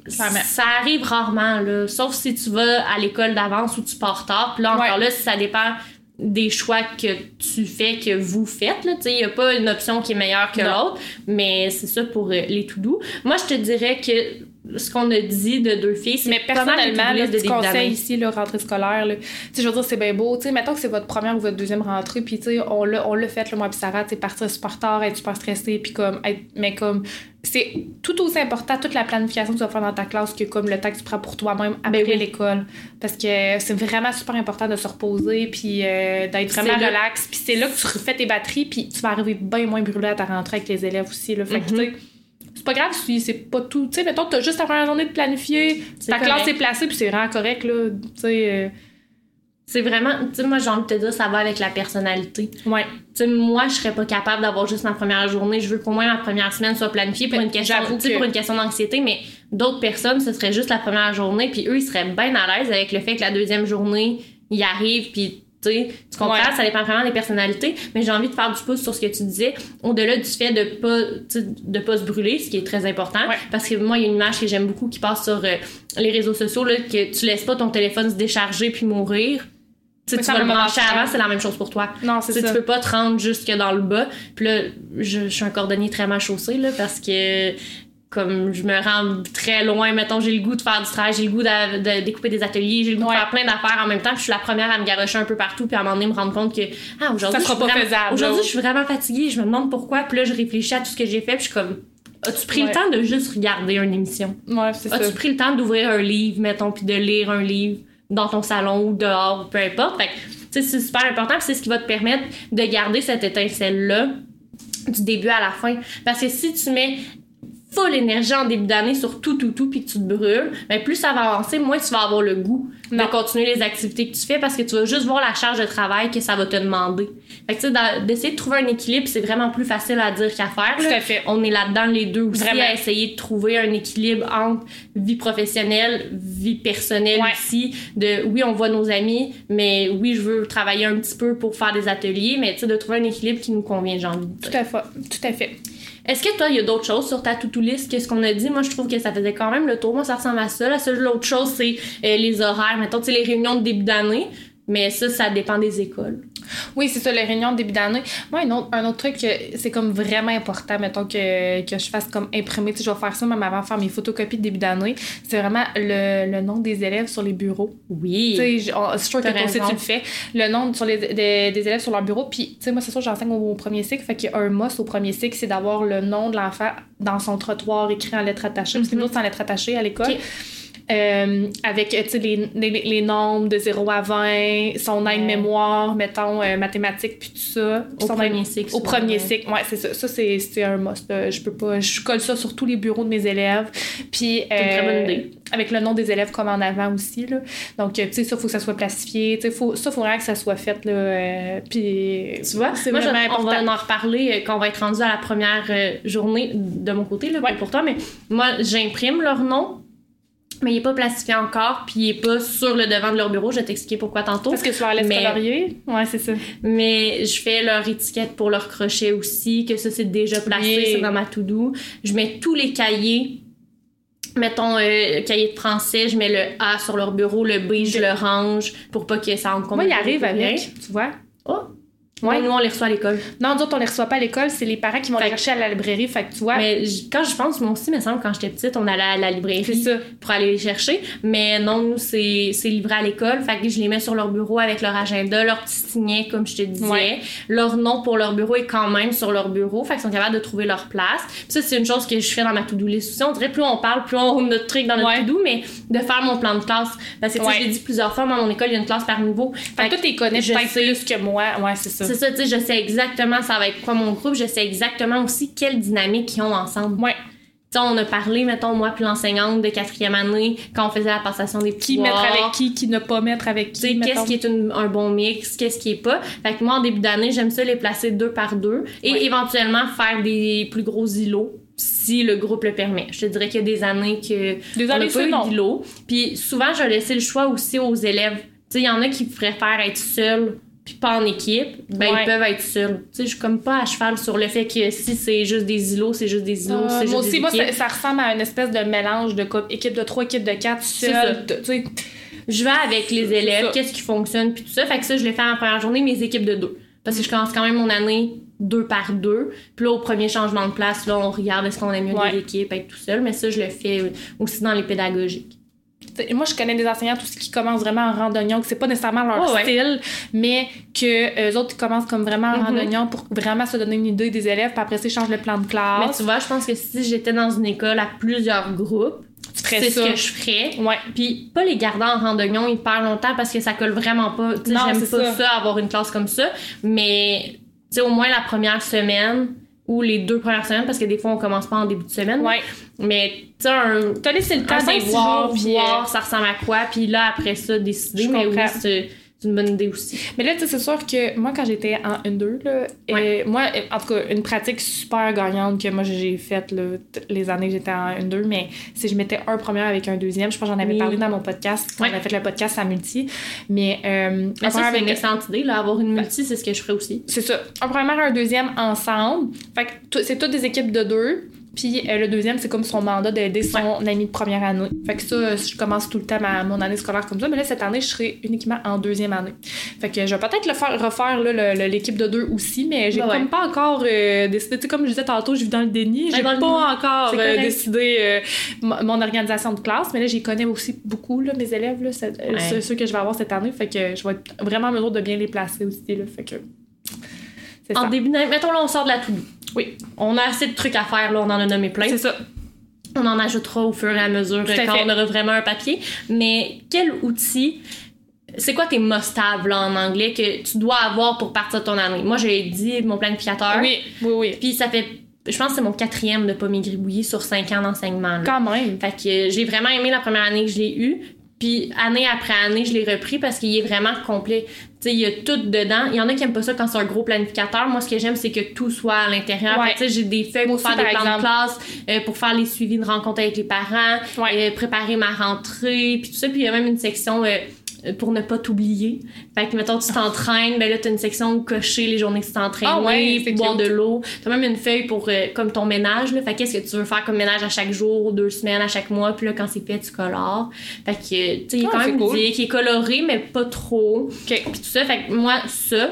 Ça arrive rarement, là. Sauf si tu vas à l'école d'avance ou tu pars tard. Puis là, encore Ouais. là, ça dépend des choix que tu fais, que vous faites. Il n'y a pas une option qui est meilleure que l'autre, mais c'est ça pour euh, les tout doux. Moi, je te dirais que ce qu'on a dit de deux filles, c'est Mais personnellement, le petit conseil ici, là, rentrée scolaire, là, je veux dire, c'est bien beau. Sais, mettons que c'est votre première ou votre deuxième rentrée, puis on l'a, on l'a fait, là, moi, puis Sarah, partir super tard, être super stressé, puis comme, être, mais comme, c'est tout aussi important, toute la planification que tu vas faire dans ta classe que comme le temps que tu prends pour toi-même après Ben oui. l'école. Parce que c'est vraiment super important de se reposer, puis euh, d'être vraiment relax. Puis c'est là que tu refais tes batteries, puis tu vas arriver bien moins brûlé à ta rentrée avec les élèves aussi, là. Fait Mhm. sais, c'est pas grave si c'est pas tout. Tu sais, mettons, t'as juste ta première journée de planifier, ta classe correct. est placée, puis c'est vraiment correct, là. Tu sais, euh, C'est vraiment, tu sais, moi, j'ai envie de te dire, ça va avec la personnalité. ouais. Tu sais, moi, je serais pas capable d'avoir juste ma première journée. Je veux qu'au moins ma première semaine soit planifiée pour une question, que- pour une question d'anxiété, mais d'autres personnes, ce serait juste la première journée, puis eux, ils seraient bien à l'aise avec le fait que la deuxième journée, ils arrivent, puis tu comprends, Ouais. ça dépend vraiment des personnalités, mais j'ai envie de faire du pouce sur ce que tu disais, au-delà du fait de pas, de pas se brûler, ce qui est très important, Ouais. parce que moi, il y a une image que j'aime beaucoup qui passe sur euh, les réseaux sociaux, là, que tu laisses pas ton téléphone se décharger puis mourir. Tu sais, Mais tu vas le brancher avant, c'est la même chose pour toi. Non, c'est ça. tu peux pas te rendre jusque dans le bas. Puis là, je, je suis un cordonnier très mal chaussé, là, parce que comme je me rends très loin, mettons, j'ai le goût de faire du travail, j'ai le goût de, de découper des ateliers, j'ai le goût Ouais. de faire plein d'affaires en même temps, puis je suis la première à me garocher un peu partout, puis à un moment donné me rendre compte que, ah, aujourd'hui, je là. je suis vraiment fatiguée, je me demande pourquoi, puis là, je réfléchis à tout ce que j'ai fait, puis je suis comme, as-tu pris Ouais. le temps de juste regarder une émission? Ouais, c'est ça. As-tu pris le temps d'ouvrir un livre, mettons, puis de lire un livre dans ton salon ou dehors, peu importe? Fait que, tu sais, c'est super important, puis c'est ce qui va te permettre de garder cette étincelle-là du début à la fin. Parce que si tu mets full énergie en début d'année sur tout, tout, tout, puis que tu te brûles, mais plus ça va avancer, moins tu vas avoir le goût Non. de continuer les activités que tu fais parce que tu vas juste voir la charge de travail que ça va te demander. Fait que tu sais, d'essayer de trouver un équilibre, c'est vraiment plus facile à dire qu'à faire. Tout à fait. On est là-dedans les deux aussi Vraiment. à essayer de trouver un équilibre entre vie professionnelle, vie personnelle Ouais. aussi. De oui, on voit nos amis, mais oui, je veux travailler un petit peu pour faire des ateliers, mais tu sais, de trouver un équilibre qui nous convient, j'ai envie de dire. Tout à fait. Tout à fait. Est-ce que toi, il y a d'autres choses sur ta to-do list que ce qu'on a dit? Moi, je trouve que ça faisait quand même le tour. Moi, ça ressemble à ça. La seule autre chose, c'est euh, les horaires. Mettons, tu sais, les réunions de début d'année. Mais ça, ça dépend des écoles. Oui, c'est ça, les réunions de début d'année. Moi, un autre, un autre truc, que c'est comme vraiment important, mettons, que, que je fasse comme imprimer. Tu sais, je vais faire ça même avant de faire mes photocopies de début d'année. C'est vraiment le, le nom des élèves sur les bureaux. Oui. Tu sais, je suis sûre que toi aussi tu le fais. Le nom sur les, des, des élèves sur leur bureau. Puis, tu sais, moi, c'est sûr, j'enseigne au, premier cycle. Fait qu'il y a un must au premier cycle, c'est d'avoir le nom de l'enfant dans son trottoir écrit en lettres attachées. Parce que nous autres, c'est en lettres attachées à l'école. Euh, avec euh, les, les, les nombres de 0 à 20, son aide-mémoire, mettons, euh, mathématiques, puis tout ça. Au Son premier aide- cycle, Au premier ouais. cycle, ouais, c'est ça. Ça, c'est un must. Je peux pas. Je colle ça sur tous les bureaux de mes élèves. Puis. C'est une très bonne euh, idée. Avec le nom des élèves comme en avant aussi, là. Donc, euh, tu sais, ça, faut que ça soit plastifié. Tu sais, faut, ça, faut vraiment que ça soit fait, là. puis. Tu vois, c'est vraiment on va important. en reparler quand on va être rendu à la première journée de mon côté, là, Ouais. pour toi, mais moi, j'imprime leur nom, mais il est pas plastifié encore, puis il est pas sur le devant de leur bureau. Je vais t'expliquer pourquoi tantôt. Parce que tu leur laisses Mais- colorier. Ouais, c'est ça. Mais je fais leur étiquette pour leur crochet aussi, que ça c'est déjà placé, Oui. c'est dans ma to-do. Je mets tous les cahiers. Mettons, euh, cahier de français, je mets le A sur leur bureau, le B, je le range pour pas que ça encombre. Moi, il le arrive bureau pour avec, tu vois. Oh! Ouais. Nous, on les reçoit à l'école. Non, d'autres, on les reçoit pas à l'école, c'est les parents qui vont Fait les chercher à la librairie. Fait que tu vois. Mais quand je pense, moi aussi, il me semble, quand j'étais petite, on allait à la librairie C'est ça. pour aller les chercher. Mais non, nous, c'est c'est livré à l'école. Fait que je les mets sur leur bureau avec leur agenda, leur petit signet, comme je te disais. Ouais. Leur nom pour leur bureau est quand même sur leur bureau. Fait qu'ils sont capables de trouver leur place. Puis ça, c'est une chose que je fais dans ma to-do list aussi. On dirait plus on parle, plus on a notre truc dans notre Ouais. to-do, mais de faire mon plan de classe. Parce que, tu sais, je l'ai dit plusieurs fois, moi, à mon école, il y a une classe par niveau. Fait que toi, t'es connais je peut-être sais. plus que moi. Ouais, c'est ça. C'est ça, tu sais, je sais exactement ça va être quoi mon groupe. Je sais exactement aussi quelle dynamique ils ont ensemble. Ouais. Tu sais, on a parlé, mettons, moi puis l'enseignante de quatrième année, quand on faisait la passation des Qui pouvoirs. mettre avec qui, qui ne pas mettre avec Tu sais, qui. qu'est-ce qui est une- un bon mix, qu'est-ce qui est pas. Fait que moi, en début d'année, j'aime ça les placer deux par deux et Ouais. éventuellement faire des plus gros îlots si le groupe le permet. Je te dirais qu'il y a des années que Des on années, n'a pas eu d'îlots. Puis souvent, je laissais le choix aussi aux élèves. Tu sais, il y en a qui préfèrent être seuls puis pas en équipe, ben Ouais. ils peuvent être seuls. Tu sais, je suis comme pas à cheval sur le fait que si c'est juste des îlots, c'est juste des îlots, Euh, c'est juste moi des aussi, moi, ça, ça ressemble à une espèce de mélange de couple, équipe de trois, équipe de quatre, seul. Tu sais, je vais avec les élèves, qu'est-ce qui fonctionne, puis tout ça. Fait que ça, je l'ai fait en première journée, mes équipes de deux. Parce que je commence quand même mon année deux par deux. Puis là, au premier changement de place, là, on regarde est-ce qu'on aime mieux Ouais. des équipes, être tout seul. Mais ça, je le fais aussi dans les pédagogiques. T'sais, Moi, je connais des enseignantes aussi qui commencent vraiment en randonnion, que c'est pas nécessairement leur Oh, ouais. style, mais que eux autres commencent comme vraiment en Mhm. randonnion pour vraiment se donner une idée des élèves, puis après ça, ils changent le plan de Mais classe. tu vois, je pense que si j'étais dans une école à plusieurs groupes, c'est ce que je ferais. Ouais. Puis pas les garder en randonnion hyper longtemps parce que ça colle vraiment pas. J'aime pas ça. ça. avoir une classe comme ça. Mais tu sais, au moins la première semaine ou les deux premières semaines parce que des fois on commence pas en début de semaine. Ouais. Mais tu un, T'as laissé le temps de voir, voir ça ressemble à quoi. Puis là, après ça, décider. Je Mais comprends. C'est une bonne idée aussi. Mais là, tu sais, c'est sûr que moi, quand j'étais en 1-2, là, Ouais. euh, moi, en tout cas, une pratique super gagnante que moi, j'ai faite les années que j'étais en 1-2, mais si je mettais un premier avec un deuxième, je pense que j'en avais Oui. parlé dans mon podcast, quand Ouais. on a fait le podcast à multi, mais, euh, Mais ça, c'est une excellente idée. Là, avoir une multi, c'est ce que je ferais aussi. C'est ça. Un premier, un deuxième ensemble. Fait que c'est toutes des équipes de deux. Puis euh, le deuxième, c'est comme son mandat d'aider son ami de première année. Fait que ça, euh, je commence tout le temps ma, mon année scolaire comme ça. Mais là, cette année, je serai uniquement en deuxième année. Fait que je vais peut-être le faire, refaire l'équipe de deux aussi, mais j'ai ouais. comme pas encore euh, décidé. Tu sais, comme je disais tantôt, je vis dans le déni. J'ai pas encore euh, décidé mon organisation de classe. Mais là, j'y connais aussi beaucoup, là, mes élèves, là, cette- Ouais. ceux, ceux que je vais avoir cette année. Fait que je vais être vraiment en mesure de bien les placer aussi. Là, fait que. En ça. début d'année, mettons là, on sort de la to Oui, On a assez de trucs à faire, là, on en a nommé plein. c'est ça. On en ajoutera au fur et à mesure Tout à quand fait. on aura vraiment un papier. Mais quel outil, c'est quoi tes must-have là, en anglais que tu dois avoir pour partir de ton année? Moi, j'ai dit mon planificateur. Oui, oui, oui. Puis ça fait je pense que c'est mon quatrième de pas gribouiller sur cinq ans d'enseignement. Quand même. Fait que j'ai vraiment aimé la première année que je l'ai eu. Puis année après année, je l'ai repris parce qu'il est vraiment complet. Tu sais, il y a tout dedans. Il y en a qui aiment pas ça quand c'est un gros planificateur. Moi, ce que j'aime, c'est que tout soit à l'intérieur. Ouais. Tu sais, j'ai des feuilles pour aussi, faire des plans de classe, euh, pour faire les suivis de rencontres avec les parents, Ouais. euh, préparer ma rentrée, puis tout ça. Puis il y a même une section euh, pour ne pas t'oublier. Fait que, mettons, tu t'entraînes, ben là, t'as une section où cocher les journées que tu t'entraînes, Ah ouais, boire cute. de l'eau. T'as même une feuille pour, euh, comme ton ménage, là. Fait qu'est-ce que tu veux faire comme ménage à chaque jour, deux semaines, à chaque mois, puis là, quand c'est fait, tu colores. Fait que, tu sais, il est Ah, quand même cool. il est coloré, mais pas trop. OK. Puis tout ça, fait que moi, ça,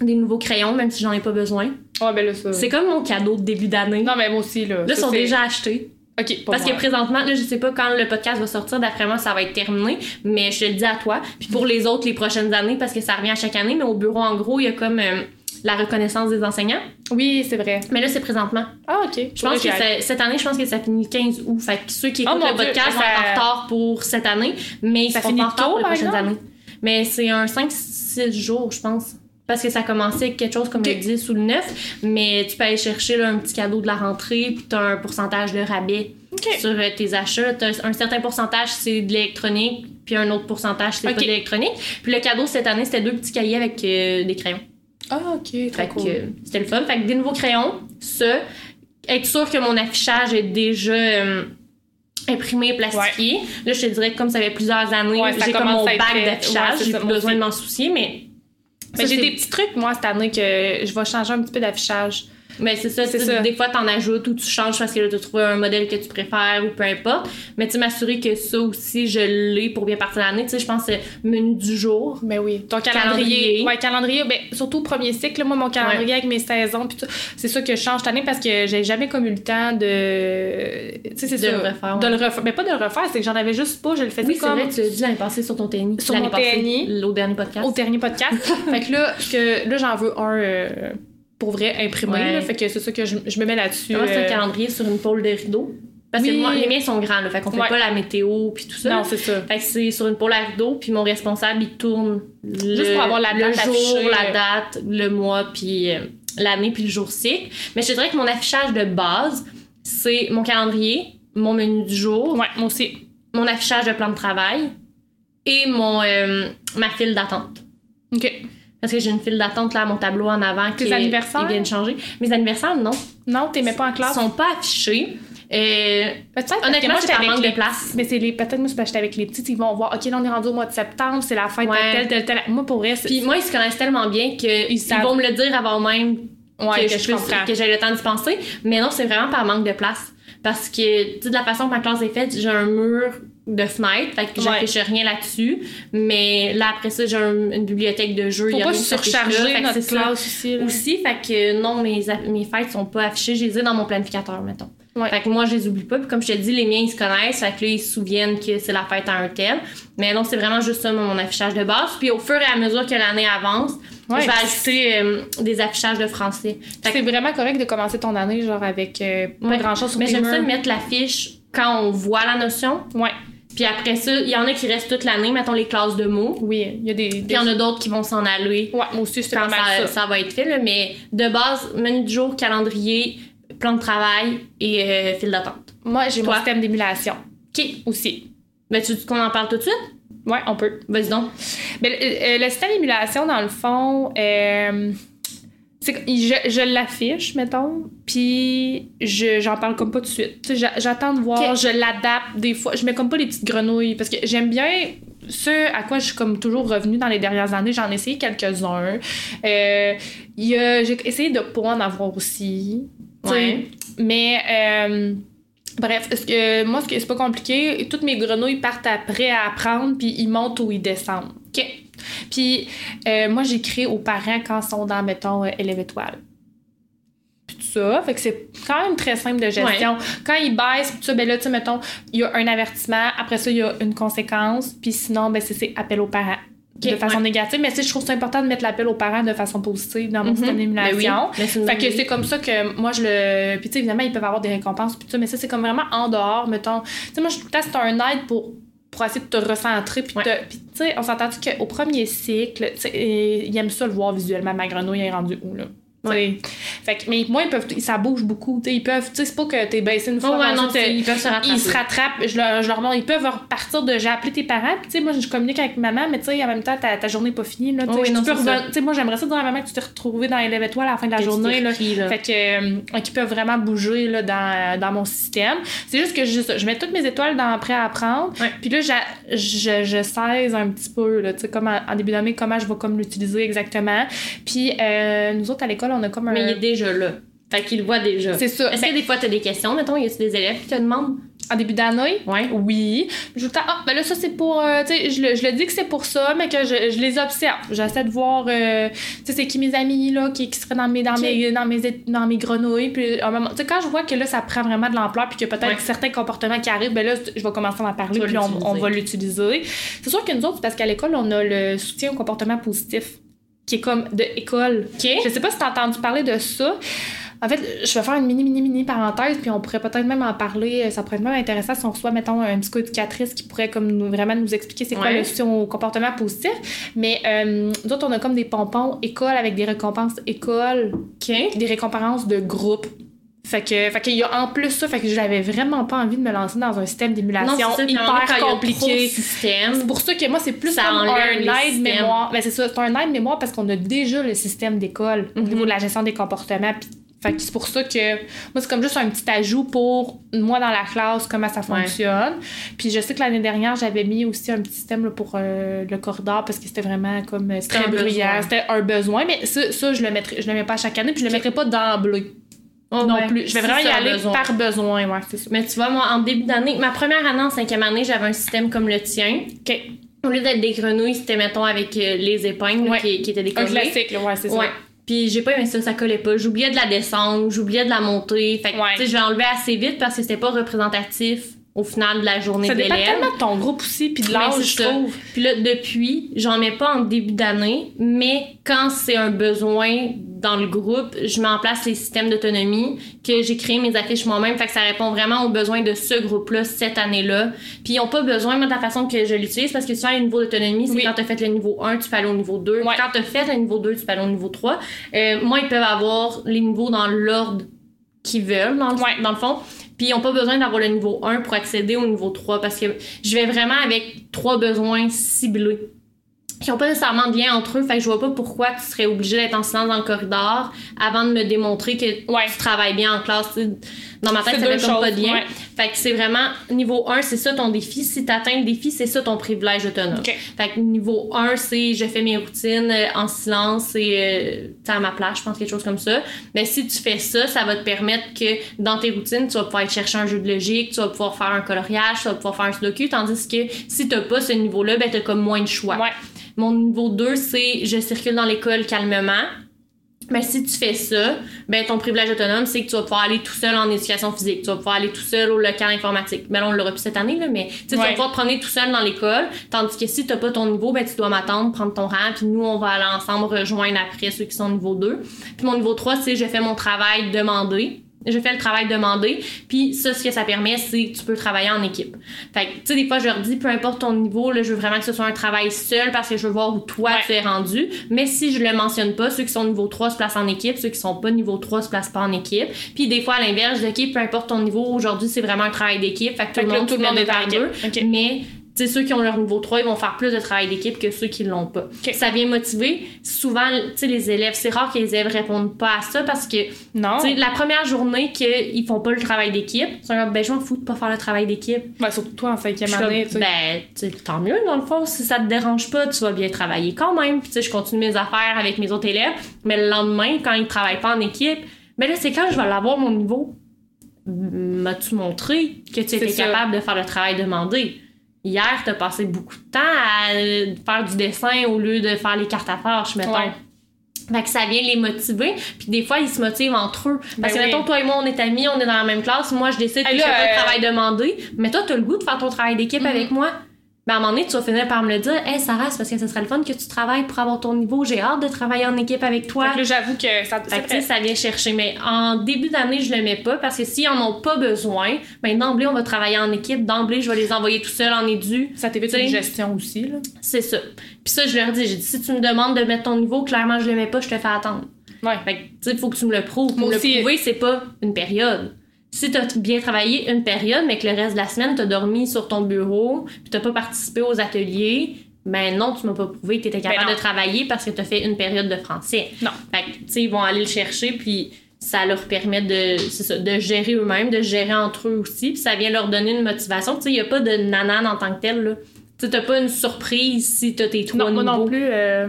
des nouveaux crayons, même si j'en ai pas besoin. Ouais, ben là, ça. C'est comme mon cadeau de début d'année. Non, mais moi aussi, là. Là, ils sont déjà achetés. OK, Parce moi. que présentement, là, je sais pas quand le podcast va sortir, d'après moi, ça va être terminé, mais je te le dis à toi. Puis pour les autres, les prochaines années, parce que ça revient à chaque année, mais au bureau, en gros, il y a comme euh, la reconnaissance des enseignants. Oui, c'est vrai. Mais là, c'est présentement. Ah, OK. Je pense que ça- cette année, je pense que ça finit le 15 août. Fait que ceux qui Oh écoutent mon le Dieu, podcast ça- vont être en retard pour cette année, mais ils Ça seront finit pas en retard tôt, pour les prochaines années. Mais c'est un 5-6 jours, je pense. Parce que ça commençait avec quelque chose comme le 10 ou le 9, mais tu peux aller chercher là, un petit cadeau de la rentrée, puis tu as un pourcentage de rabais sur euh, tes achats. T'as un certain pourcentage, c'est de l'électronique, puis un autre pourcentage, c'est pas de l'électronique. Puis le cadeau cette année, c'était deux petits cahiers avec euh, des crayons. Ah, OK. Fait Très que cool. euh, c'était le fun. Fait que des nouveaux crayons, ça, être sûr que mon affichage est déjà imprimé, plastifié. Là, je te dirais que comme ça fait plusieurs années, Ouais, j'ai comme mon bac d'affichage, Ouais, j'ai plus besoin de m'en soucier, mais Mais j'ai des petits trucs, moi, cette année, que je vais changer un petit peu d'affichage. Mais c'est ça, C'est ça. des fois t'en ajoutes ou tu changes parce que là t'as trouvé un modèle que tu préfères ou peu importe. Mais tu m'assurer que ça aussi je l'ai pour bien partir l'année. Tu sais, je pense que c'est menu du jour. Mais oui. Ton calendrier. Calendrier. Ouais, calendrier. Ben, surtout au premier cycle, moi, mon calendrier avec mes saisons, puis tout, c'est ça que je change cette année parce que j'ai jamais comme eu le temps de. Tu sais, c'est De le refaire, De ouais. le refaire. Mais pas de le refaire, c'est que j'en avais juste pas. Je le faisais Oui, c'est comme. vrai, tu l'as dit l'année passée sur ton TNI. Sur mon TNI. Au dernier podcast. au dernier podcast. fait que là, que, là j'en veux un euh, pour vrai imprimé. Ouais. là. fait que c'est ça que je, je me mets là-dessus. Moi, c'est un euh, calendrier sur une pôle de rideau? Parce que moi, les miens sont grands, là, fait qu'on fait Ouais. pas la météo puis tout ça. Non, c'est ça. Fait que c'est sur une pôle à rideau, puis mon responsable, il tourne le, Juste pour avoir la le date jour, affichée. la date, le mois, puis euh, l'année, puis le jour cycle. Mais je te dirais que mon affichage de base, c'est mon calendrier, mon menu du jour, Ouais, moi aussi. mon affichage de plan de travail et mon euh, ma file d'attente. OK. Parce que j'ai une file d'attente là à mon tableau en avant qui anniversaires? qui vient de changer. Mes anniversaires, non. Non, t'es même pas en Ils classe. sont pas affichés. Euh, Peut-être que Honnêtement, j'étais avec manque les de place. Mais c'est les peut-être moi que j'étais avec les petits, ils vont voir OK, là on est rendu au mois de septembre, c'est la fête Ouais. tel tel tel. Moi pour vrai, Puis moi, ils se connaissent tellement bien qu'ils ils savent. vont me le dire avant même ouais, que, je puisse- comprends. que j'ai le temps d'y penser. Mais non, c'est vraiment par manque de place. Parce que, tu sais, de la façon que ma classe est faite, j'ai un mur de fenêtre, fait que Ouais. j'affiche rien là-dessus. Mais là, après ça, j'ai un- une bibliothèque de jeux. Faut il y a pas surcharger Fait que notre c'est ça. classe aussi. là. Aussi, fait que non, mes, mes fêtes sont pas affichées. Je les ai dans mon planificateur, mettons. Ouais. Fait que moi, je les oublie pas. Puis comme je te dis, les miens, ils se connaissent. Fait que là, ils se souviennent que c'est la fête à un thème. Mais non, c'est vraiment juste ça, mon affichage de base. Puis au fur et à mesure que l'année avance, Ouais. je vais ajouter euh, des affichages de français. Fait que C'est vraiment correct de commencer ton année genre avec euh, pas Ouais. grand chose sur Mais j'aime ça murs. mettre l'affiche quand on voit la notion. Ouais. Puis après ça, il y en a qui restent toute l'année, mettons les classes de mots. Oui, il y a des, Puis il y en a d'autres qui vont s'en aller Ouais, moi aussi c'est ça, ça. ça va être fait. là. Mais de base, menu du jour, calendrier, plan de travail et euh, file d'attente. Moi, j'ai mon système d'émulation OK. aussi. Ben, tu veux qu'on en parle tout de suite? Ouais, on peut. Vas-y donc. Ben, le, euh, le système d'émulation, dans le fond, euh, je, je l'affiche, mettons, puis je, j'en parle comme pas tout de suite. J'attends de voir, je l'adapte des fois. Je mets comme pas les petites grenouilles, parce que j'aime bien ce à quoi je suis comme toujours revenue dans les dernières années. J'en ai essayé quelques-uns. Euh, y a- j'ai essayé de pas en avoir aussi. Ouais. Mais... euh, Bref, ce que, moi, ce que c'est pas compliqué, toutes mes grenouilles partent après à apprendre, puis ils montent ou ils descendent. OK? Puis, euh, moi, j'écris aux parents quand ils sont dans, mettons, euh, élève étoile. Puis tout ça. Fait que c'est quand même très simple de gestion. Quand ils baissent, tout ça, ben là, tu sais, mettons, il y a un avertissement, après ça, il y a une conséquence, puis sinon, ben c'est- c'est appel aux parents. De façon ouais. négative, mais sais, je trouve ça important de mettre l'appel aux parents de façon positive dans mon système Ben oui. d'émulation. C'est une Fait que c'est comme ça que moi je le. Puis tu sais, évidemment, ils peuvent avoir des récompenses, puis tout ça, mais ça, c'est comme vraiment en dehors, mettons. Tu sais, moi, je trouve que c'est un aide pour, pour essayer de te recentrer, puis Ouais. tu sais, on s'entend qu'au premier cycle, tu sais, ils aiment ça le voir visuellement, ma grenouille est rendue où, là? Ouais. Fait que, mais moi, ils peuvent, ça bouge beaucoup. T'sais, ils peuvent, tu sais, c'est pas que t'es baissé une fois. Oh, ouais, non, ils peuvent se rattraper. Ils se rattrapent. Je leur, je leur demande, ils peuvent repartir de j'ai appelé tes parents. Tu sais, moi, je communique avec maman, mais tu sais, en même temps, ta, ta journée n'est pas finie. Là, oui, tu sais, moi, j'aimerais ça dire à maman que tu t'es retrouvé dans les étoiles à la fin de la Que journée. Là. là. Fait que, euh, qu'ils peuvent vraiment bouger là, dans, dans mon système. C'est juste que je, je mets toutes mes étoiles dans prêt à apprendre. Ouais. Puis là, je, je sais un petit peu, là, tu sais, comme en, en début d'année, comment je vais comme l'utiliser exactement. Puis euh, nous autres, à l'école, on a comme un. Mais il est déjà là. Fait qu'il le voit déjà. C'est ça. Est-ce Ben, que des fois, tu as des questions? Mettons, y a des élèves qui te demandent? en début d'année, Ouais. oui. Je dis, ah, ben là, ça, c'est pour. euh, tu sais, je, le- je le dis que c'est pour ça, mais que je, je les observe. J'essaie de voir, euh, tu sais, c'est qui mes amis, là, qui, qui seraient dans mes, dans mes, dans mes, dans mes grenouilles. Puis, à un moment, tu sais, quand je vois que là, ça prend vraiment de l'ampleur, puis qu'il y a peut-être Ouais. certains comportements qui arrivent, ben là, je vais commencer à en parler, puis on, on va l'utiliser. C'est sûr que nous autres, c'est parce qu'à l'école, on a le soutien au comportement positif, qui est comme de école. OK. Je sais pas si t'as entendu parler de ça. En fait, je vais faire une mini, mini, mini parenthèse, puis on pourrait peut-être même en parler. Ça pourrait être même intéressant si on reçoit, mettons, une psychoéducatrice qui pourrait comme nous- vraiment nous expliquer c'est quoi Ouais. le comportement positif. Mais euh, nous autres, on a comme des pompons école avec des récompenses école, OK. des récompenses de groupe. Fait que, fait qu'il y a en plus ça, fait que j'avais vraiment pas envie de me lancer dans un système d'émulation hyper compliqué. C'est pour ça que moi, c'est plus Ça comme enlève un les aide systèmes. mémoire. Ben, c'est ça, c'est un aide mémoire parce qu'on a déjà le système d'école au Mhm. niveau de la gestion des comportements. Fait que c'est pour ça que moi, c'est comme juste un petit ajout pour moi dans la classe, comment ça Ouais. fonctionne. Puis je sais que l'année dernière, j'avais mis aussi un petit système là, pour euh, le corridor parce que c'était vraiment comme euh, C'était très bruyant. besoin. C'était un besoin, mais ça, ça je le mettrai, je le mets pas à chaque année, puis je le mettrai pas d'emblée Oh, non ouais. plus. Je vais vraiment y un aller besoin. par besoin, ouais, c'est ça. Mais tu vois, moi, en début d'année, ma première année en cinquième année, j'avais un système comme le tien. OK. Au lieu d'être des grenouilles, c'était, mettons, avec euh, les épingles Ouais. qui, qui étaient Un décollées. classique, là, ouais, c'est ça. Puis j'ai pas aimé ça, ça collait pas. J'oubliais de la descendre, j'oubliais de la monter. Fait que, tu sais, je l'ai enlevé assez vite parce que c'était pas représentatif au final de la journée Ça de dépend l'élève. tellement de ton groupe aussi, puis de Mais l'âge, je ça. trouve. Puis là, depuis, j'en mets pas en début d'année, mais quand c'est un besoin dans le groupe, je mets en place les systèmes d'autonomie, que j'ai créé mes affiches moi-même, fait que ça répond vraiment aux besoins de ce groupe-là cette année-là. Puis ils ont pas besoin, moi, de la façon que je l'utilise, parce que souvent, les niveaux d'autonomie, c'est Oui. quand t'as fait le niveau 1, tu peux aller au niveau 2. Ouais. Quand t'as fait le niveau 2, tu peux aller au niveau 3. Euh, moi, ils peuvent avoir les niveaux dans l'ordre qu'ils veulent, dans le, Ouais. dans le fond. Puis ils n'ont pas besoin d'avoir le niveau 1 pour accéder au niveau 3 parce que je vais vraiment avec trois besoins ciblés. Qui n'ont pas nécessairement de lien entre eux, fait que je vois pas pourquoi tu serais obligé d'être en silence dans le corridor avant de me démontrer que Ouais. tu travailles bien en classe. Dans ma tête, ça fait comme pas de lien. ouais. Fait que c'est vraiment niveau 1, c'est ça ton défi. Si tu atteins le défi, c'est ça ton privilège autonome. OK. Fait que niveau 1, c'est je fais mes routines euh, en silence et euh, à ma place, je pense quelque chose comme ça. Mais si tu fais ça, ça va te permettre que dans tes routines, tu vas pouvoir aller chercher un jeu de logique, tu vas pouvoir faire un coloriage, tu vas pouvoir faire un sudoku, tandis que si t'as pas ce niveau-là, ben t'as comme moins de choix. Ouais. Mon niveau 2, c'est je circule dans l'école calmement. Mais si tu fais ça, ben ton privilège autonome, c'est que tu vas pouvoir aller tout seul en éducation physique, tu vas pouvoir aller tout seul au local informatique. Ben là, on l'aura plus cette année, là, mais tu tu vas pouvoir te promener tout seul dans l'école, tandis que si t'as pas ton niveau, ben tu dois m'attendre, prendre ton rang, puis nous, on va aller ensemble rejoindre après ceux qui sont au niveau 2. Puis mon niveau 3, c'est je fais mon travail demandé. Je fais le travail demandé, puis ça, ce que ça permet, c'est que tu peux travailler en équipe. Fait que, tu sais, des fois, je leur dis, peu importe ton niveau, là, je veux vraiment que ce soit un travail seul parce que je veux voir où toi Ouais. tu es rendu. Mais si je le mentionne pas, ceux qui sont niveau 3 se placent en équipe, ceux qui sont pas niveau 3 se placent pas en équipe. Puis des fois, à l'inverse, je dis, OK, peu importe ton niveau, aujourd'hui, c'est vraiment un travail d'équipe. Fait que tout le monde, tout tu le monde mets est en deux. Mais tu sais, ceux qui ont leur niveau 3, ils vont faire plus de travail d'équipe que ceux qui l'ont pas. Ça vient motiver. Souvent, tu sais, les élèves, c'est rare que les élèves répondent pas à ça parce que, Non. tu sais, la première journée qu'ils font pas le travail d'équipe, ils sont comme, ben, je m'en fous de pas faire le travail d'équipe. Ben, surtout toi en cinquième Je année, comme, ben, tu sais, tant mieux, dans le fond. Si ça te dérange pas, tu vas bien travailler quand même. Puis, tu sais, je continue mes affaires avec mes autres élèves. Mais le lendemain, quand ils travaillent pas en équipe, ben là, c'est quand je vais l'avoir mon niveau. M'as-tu montré que tu étais capable de faire le travail demandé? Hier, t'as passé beaucoup de temps à euh, faire du dessin au lieu de faire les cartes à tâches, mettons. Ouais. Fait que ça vient les motiver, puis des fois ils se motivent entre eux. Parce Ben que oui. mettons toi et moi on est amis, on est dans la même classe, moi je décide que Hey, je fais là, pas le euh, travail demandé, mais toi t'as le goût de faire ton travail d'équipe Mhm. avec moi. Ben à un moment donné, tu vas finir par me le dire, hey Sarah, c'est parce que ce serait le fun que tu travailles pour avoir ton niveau, j'ai hâte de travailler en équipe avec toi. Fait que j'avoue que ça. Fait que, ça vient chercher. Mais en début d'année, je le mets pas parce que s'ils en ont pas besoin, ben d'emblée, on va travailler en équipe. D'emblée, je vais les envoyer tout seul en édu. ça t'évite une gestion aussi, là. C'est ça. Puis ça, je leur dis, j'ai dit, si tu me demandes de mettre ton niveau, clairement, je le mets pas, je te fais attendre. Ouais. Fait que, tu sais, il faut que tu me le prouves. Pour Moi me aussi. le prouver, c'est pas une période. Si t'as bien travaillé une période, mais que le reste de la semaine, t'as dormi sur ton bureau, puis t'as pas participé aux ateliers, ben non, tu m'as pas prouvé que t'étais capable Ben non. de travailler parce que t'as fait une période de français. Non. Fait que, tu sais, ils vont aller le chercher, puis ça leur permet de, ça, de gérer eux-mêmes, de gérer entre eux aussi, puis ça vient leur donner une motivation. Tu sais, il y a pas de nanane en tant que tel, là. Tu t'as pas une surprise si t'as tes trois Non, moi non plus. euh,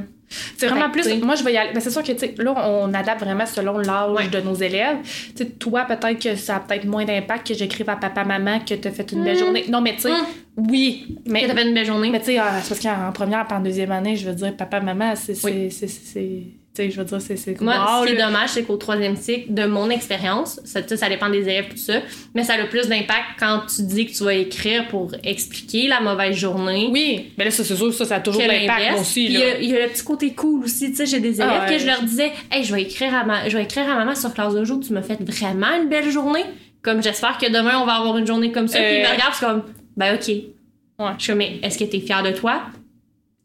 c'est vraiment plus. t'sais- Moi, je vais y aller. Ben, c'est sûr que, tu sais, là, on adapte vraiment selon l'âge Ouais. de nos élèves. Tu sais, toi, peut-être que ça a peut-être moins d'impact que j'écrive à papa-maman que t'as fait une belle Mm. journée. Non, mais tu sais, Mm. oui. Mais, Que t'as fait une belle journée. mais tu sais, euh, parce qu'en première en deuxième année, je veux dire, papa-maman, c'est. Oui. Sais, je veux dire, c'est. Moi, wow, ce qui est dommage, c'est qu'au troisième cycle, de mon expérience, ça, ça dépend des élèves, tout ça, mais ça a le plus d'impact quand tu dis que tu vas écrire pour expliquer la mauvaise journée. Oui, mais là, ça, c'est sûr, ça, ça a toujours l'impact, aussi. Il y, a- il y a le petit côté cool aussi, tu sais, j'ai des élèves Ah ouais. que je leur disais, hey, je vais écrire à ma, je vais écrire à maman sur classe de jour, tu m'as fait vraiment une belle journée. Comme j'espère que demain on va avoir une journée comme ça. Puis ils me Euh. regardent, c'est comme, ben ok. Ouais. Je suis mais est-ce que t'es fière de toi?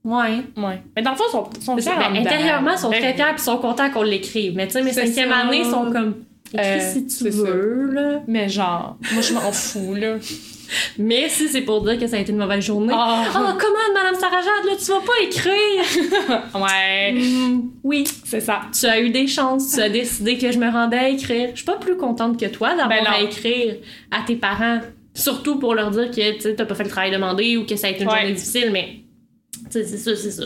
Ouais. Ouais. Mais dans le fond, ils sont, sont Ben, fiers en dedans. intérieurement, ils sont Ben très fiers ils sont contents qu'on l'écrive. Mais tu sais, mes cinquième année, ils sont comme, écris Euh, si tu ça. veux, là. Mais genre, moi, je m'en fous, là. Mais si c'est pour dire que ça a été une mauvaise journée. Ah. Oh, comment, Madame Sarajade, là, tu vas pas écrire? Ouais. Hmm, oui. C'est ça. Tu as eu des chances, tu as décidé que je me rendais à écrire. Je suis pas plus contente que toi d'avoir Ben à écrire à tes parents. Surtout pour leur dire que tu t'as pas fait le travail demandé ou que ça a été une Ouais. journée difficile, mais tu sais, c'est ça, c'est ça.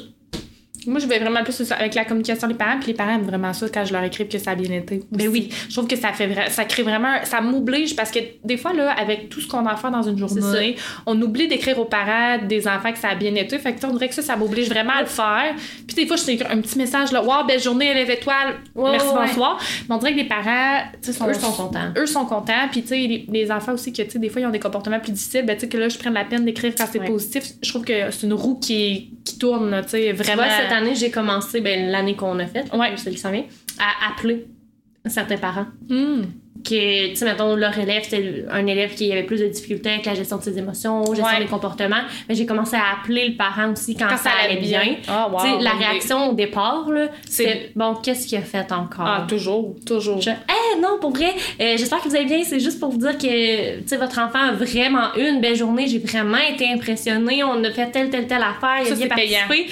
Moi, je vais vraiment plus avec la communication des parents, puis les parents aiment vraiment ça quand je leur écris que ça a bien été. Ben oui. Je trouve que ça fait vra- ça crée vraiment, ça m'oblige parce que des fois, là, avec tout ce qu'on a à faire dans une journée, on oublie d'écrire aux parents des enfants que ça a bien été. Fait que on dirait que ça, ça m'oblige vraiment à le faire. Puis des fois, je t'écris un petit message là, wow, belle journée, élève étoile, Ouais, merci, ouais, bonsoir. Mais on dirait que les parents, tu sais, sont, Eux sont contents. eux sont contents. Puis, tu sais, les, les enfants aussi, que, tu sais, des fois, ils ont des comportements plus difficiles. Ben, tu sais, que là, je prenne la peine d'écrire quand c'est Ouais. positif. Je trouve que c'est une roue qui, qui tourne, là, tu sais, Tu vraiment. vois, année, j'ai commencé, ben, l'année qu'on a faite, Ouais. je te le savais, à appeler certains parents. Hmm. que, tu sais, mettons, leur élève, c'était un élève qui avait plus de difficultés avec la gestion de ses émotions, gestion Ouais. des comportements. Mais j'ai commencé à appeler le parent aussi quand, ça, allait bien. Ah, wow, tu sais, la réaction au départ, là, C'est- bon, qu'est-ce qu'il a fait encore? Ah, toujours, toujours. Je, Eh non, pour vrai, euh, j'espère que vous allez bien. C'est juste pour vous dire que tu sais, votre enfant a vraiment eu une belle journée. J'ai vraiment été impressionnée. On a fait telle, telle, telle affaire. Il a Ça, bien c'est payant.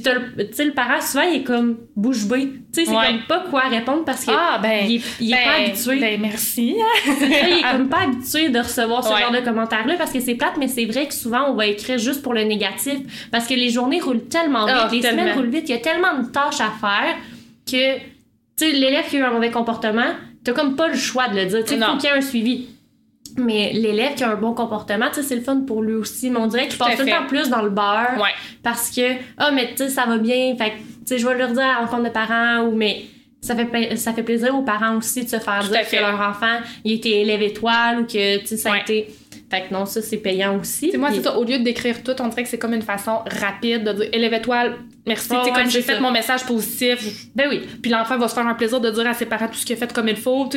Puis tu sais, le parent, souvent, il est comme bouche bée. Tu sais, c'est Ouais. comme pas quoi répondre parce que Ah, ben. il est, est ben, pas habitué. Ben, merci. il est comme pas habitué de recevoir ce Ouais. genre de commentaires-là parce que c'est plate, mais c'est vrai que souvent on va écrire juste pour le négatif parce que les journées roulent tellement vite, Ah, les tellement. semaines roulent vite, il y a tellement de tâches à faire que, tu sais, l'élève qui a eu un mauvais comportement, t'as comme pas le choix de le dire. Tu sais, faut qu'il y ait un suivi. Mais l'élève qui a un bon comportement, tu sais, c'est le fun pour lui aussi. Mais on dirait qu'il passe tout le temps plus dans le beurre Ouais. parce que, ah, mais tu sais, ça va bien. Fait que, tu sais, je vais leur dire à la rencontre de parents ou, mais ça fait, ça fait plaisir aux parents aussi de se faire Tout dire que leur enfant, il était élève étoile ou que, tu sais, ça a Ouais. été. Fait que non, ça, c'est payant aussi. Moi, c'est ça. Au lieu d'écrire tout, on dirait que c'est comme une façon rapide de dire élève étoile, merci. Ouais, comme j'ai fait ça. mon message positif, Ben oui. puis l'enfant va se faire un plaisir de dire à ses parents tout ce qu'il a fait comme il faut.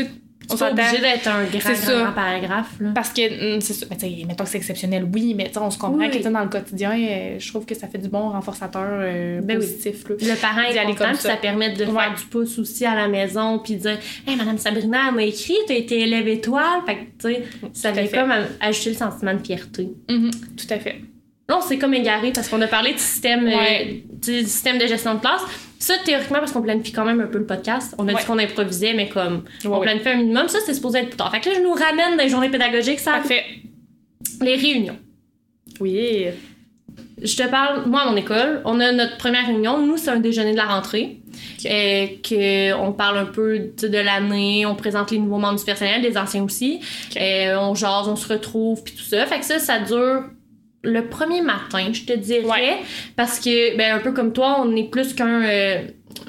On C'est pas s'entend. obligé d'être un grand, C'est grand, grand paragraphe, là. Parce que, hum, c'est ça. Mais mettons que c'est exceptionnel, oui, mais on se comprend Oui. que dans le quotidien, euh, je trouve que ça fait du bon renforçateur euh, Ben oui. positif. là. Le parent est content, comme ça. ça. permet de Ouais. faire du pouce aussi à la maison, puis de dire Hey, Madame Sabrina, elle m'a écrit, t'as été élève étoile. Fait que, tu sais, ça vient fait. comme ajouter le sentiment de fierté. Mhm, tout à fait. Là, on s'est comme égaré parce qu'on a parlé de système, euh, du système de gestion de classe. Ça, théoriquement, parce qu'on planifie quand même un peu le podcast. On a Ouais. dit qu'on improvisait, mais comme on ouais. planifie un minimum, ça, c'est supposé être plus tard. Fait que là, je nous ramène dans les journées pédagogiques, ça, Parfait. les réunions. Oui. Je te parle, moi, à mon école, on a notre première réunion. Nous, c'est un déjeuner de la rentrée. Euh, que on parle un peu de l'année, on présente les nouveaux membres du personnel, des anciens aussi. Ok. Euh, on jase, on se retrouve, puis tout ça. Fait que ça, ça dure le premier matin, je te dirais. Ouais. Parce que, ben, un peu comme toi, on est plus qu'un. euh,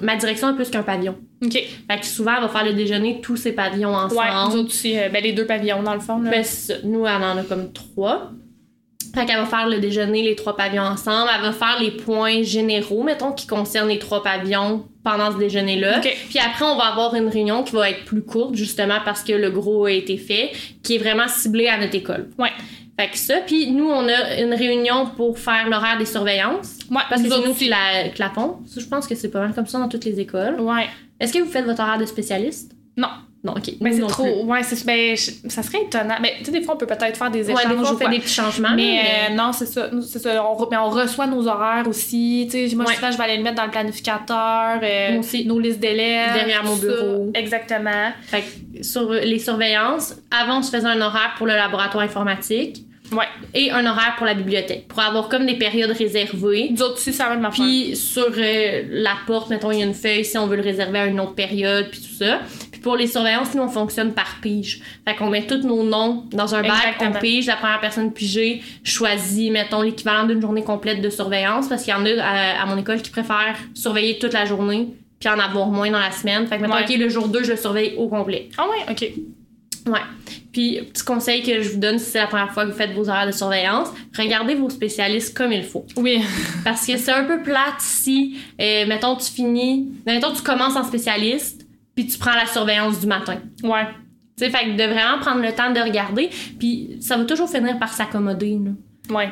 ma direction est plus qu'un pavillon. OK. Fait que souvent, elle va faire le déjeuner tous ces pavillons ensemble. Ouais, nous autres aussi, euh, ben, les deux pavillons, dans le fond. Là. Ben. Nous, elle en a comme trois. Fait qu'elle va faire le déjeuner, les trois pavillons ensemble. Elle va faire les points généraux, mettons, qui concernent les trois pavillons pendant ce déjeuner-là. OK. Puis après, on va avoir une réunion qui va être plus courte, justement parce que le gros a été fait, qui est vraiment ciblée à notre école. Ouais. Fait que ça, puis nous, on a une réunion pour faire l'horaire des surveillances. Ouais, Parce que nous c'est nous qui la, qui la font. Ça, Je pense que c'est pas mal comme ça dans toutes les écoles. Ouais. Est-ce que vous faites votre horaire de spécialiste? Non. Non, ok. Mais c'est trop. plus. Ouais, c'est, ben, je- ça serait étonnant. Mais tu sais, des fois, on peut peut-être faire des Ouais, échanges. des fois, on fait quoi. des petits changements. Mais, euh, non, c'est ça. C'est ça. On, mais on reçoit nos horaires aussi. Tu sais, moi, Ouais. souvent, je vais aller le mettre dans le planificateur. euh, aussi. Nos listes d'élèves. Derrière mon ça. bureau. Exactement. Fait que sur les surveillances, avant, on se faisait un horaire pour le laboratoire informatique Ouais. et un horaire pour la bibliothèque, pour avoir comme des périodes réservées. Nous autres ça va même affaire. Puis sur euh, la porte, mettons, il y a une feuille si on veut le réserver à une autre période, puis tout ça. Puis pour les surveillances, nous, on fonctionne par pige. Fait qu'on met tous nos noms dans un bac, on pige. La première personne pigée choisit, mettons, l'équivalent d'une journée complète de surveillance, parce qu'il y en a à, à mon école qui préfèrent surveiller toute la journée, puis en avoir moins dans la semaine. Fait que, mettons, Ouais. OK, le jour 2, je le surveille au complet. Ah ouais, ok. Ouais. Puis, petit conseil que je vous donne si c'est la première fois que vous faites vos horaires de surveillance, regardez vos spécialistes comme il faut. Oui. Parce que c'est un peu plate si, euh, mettons, tu finis, mettons, tu commences en spécialiste, puis tu prends la surveillance du matin. Ouais. Tu sais, fait que de vraiment prendre le temps de regarder, puis ça va toujours finir par s'accommoder, là. Ouais.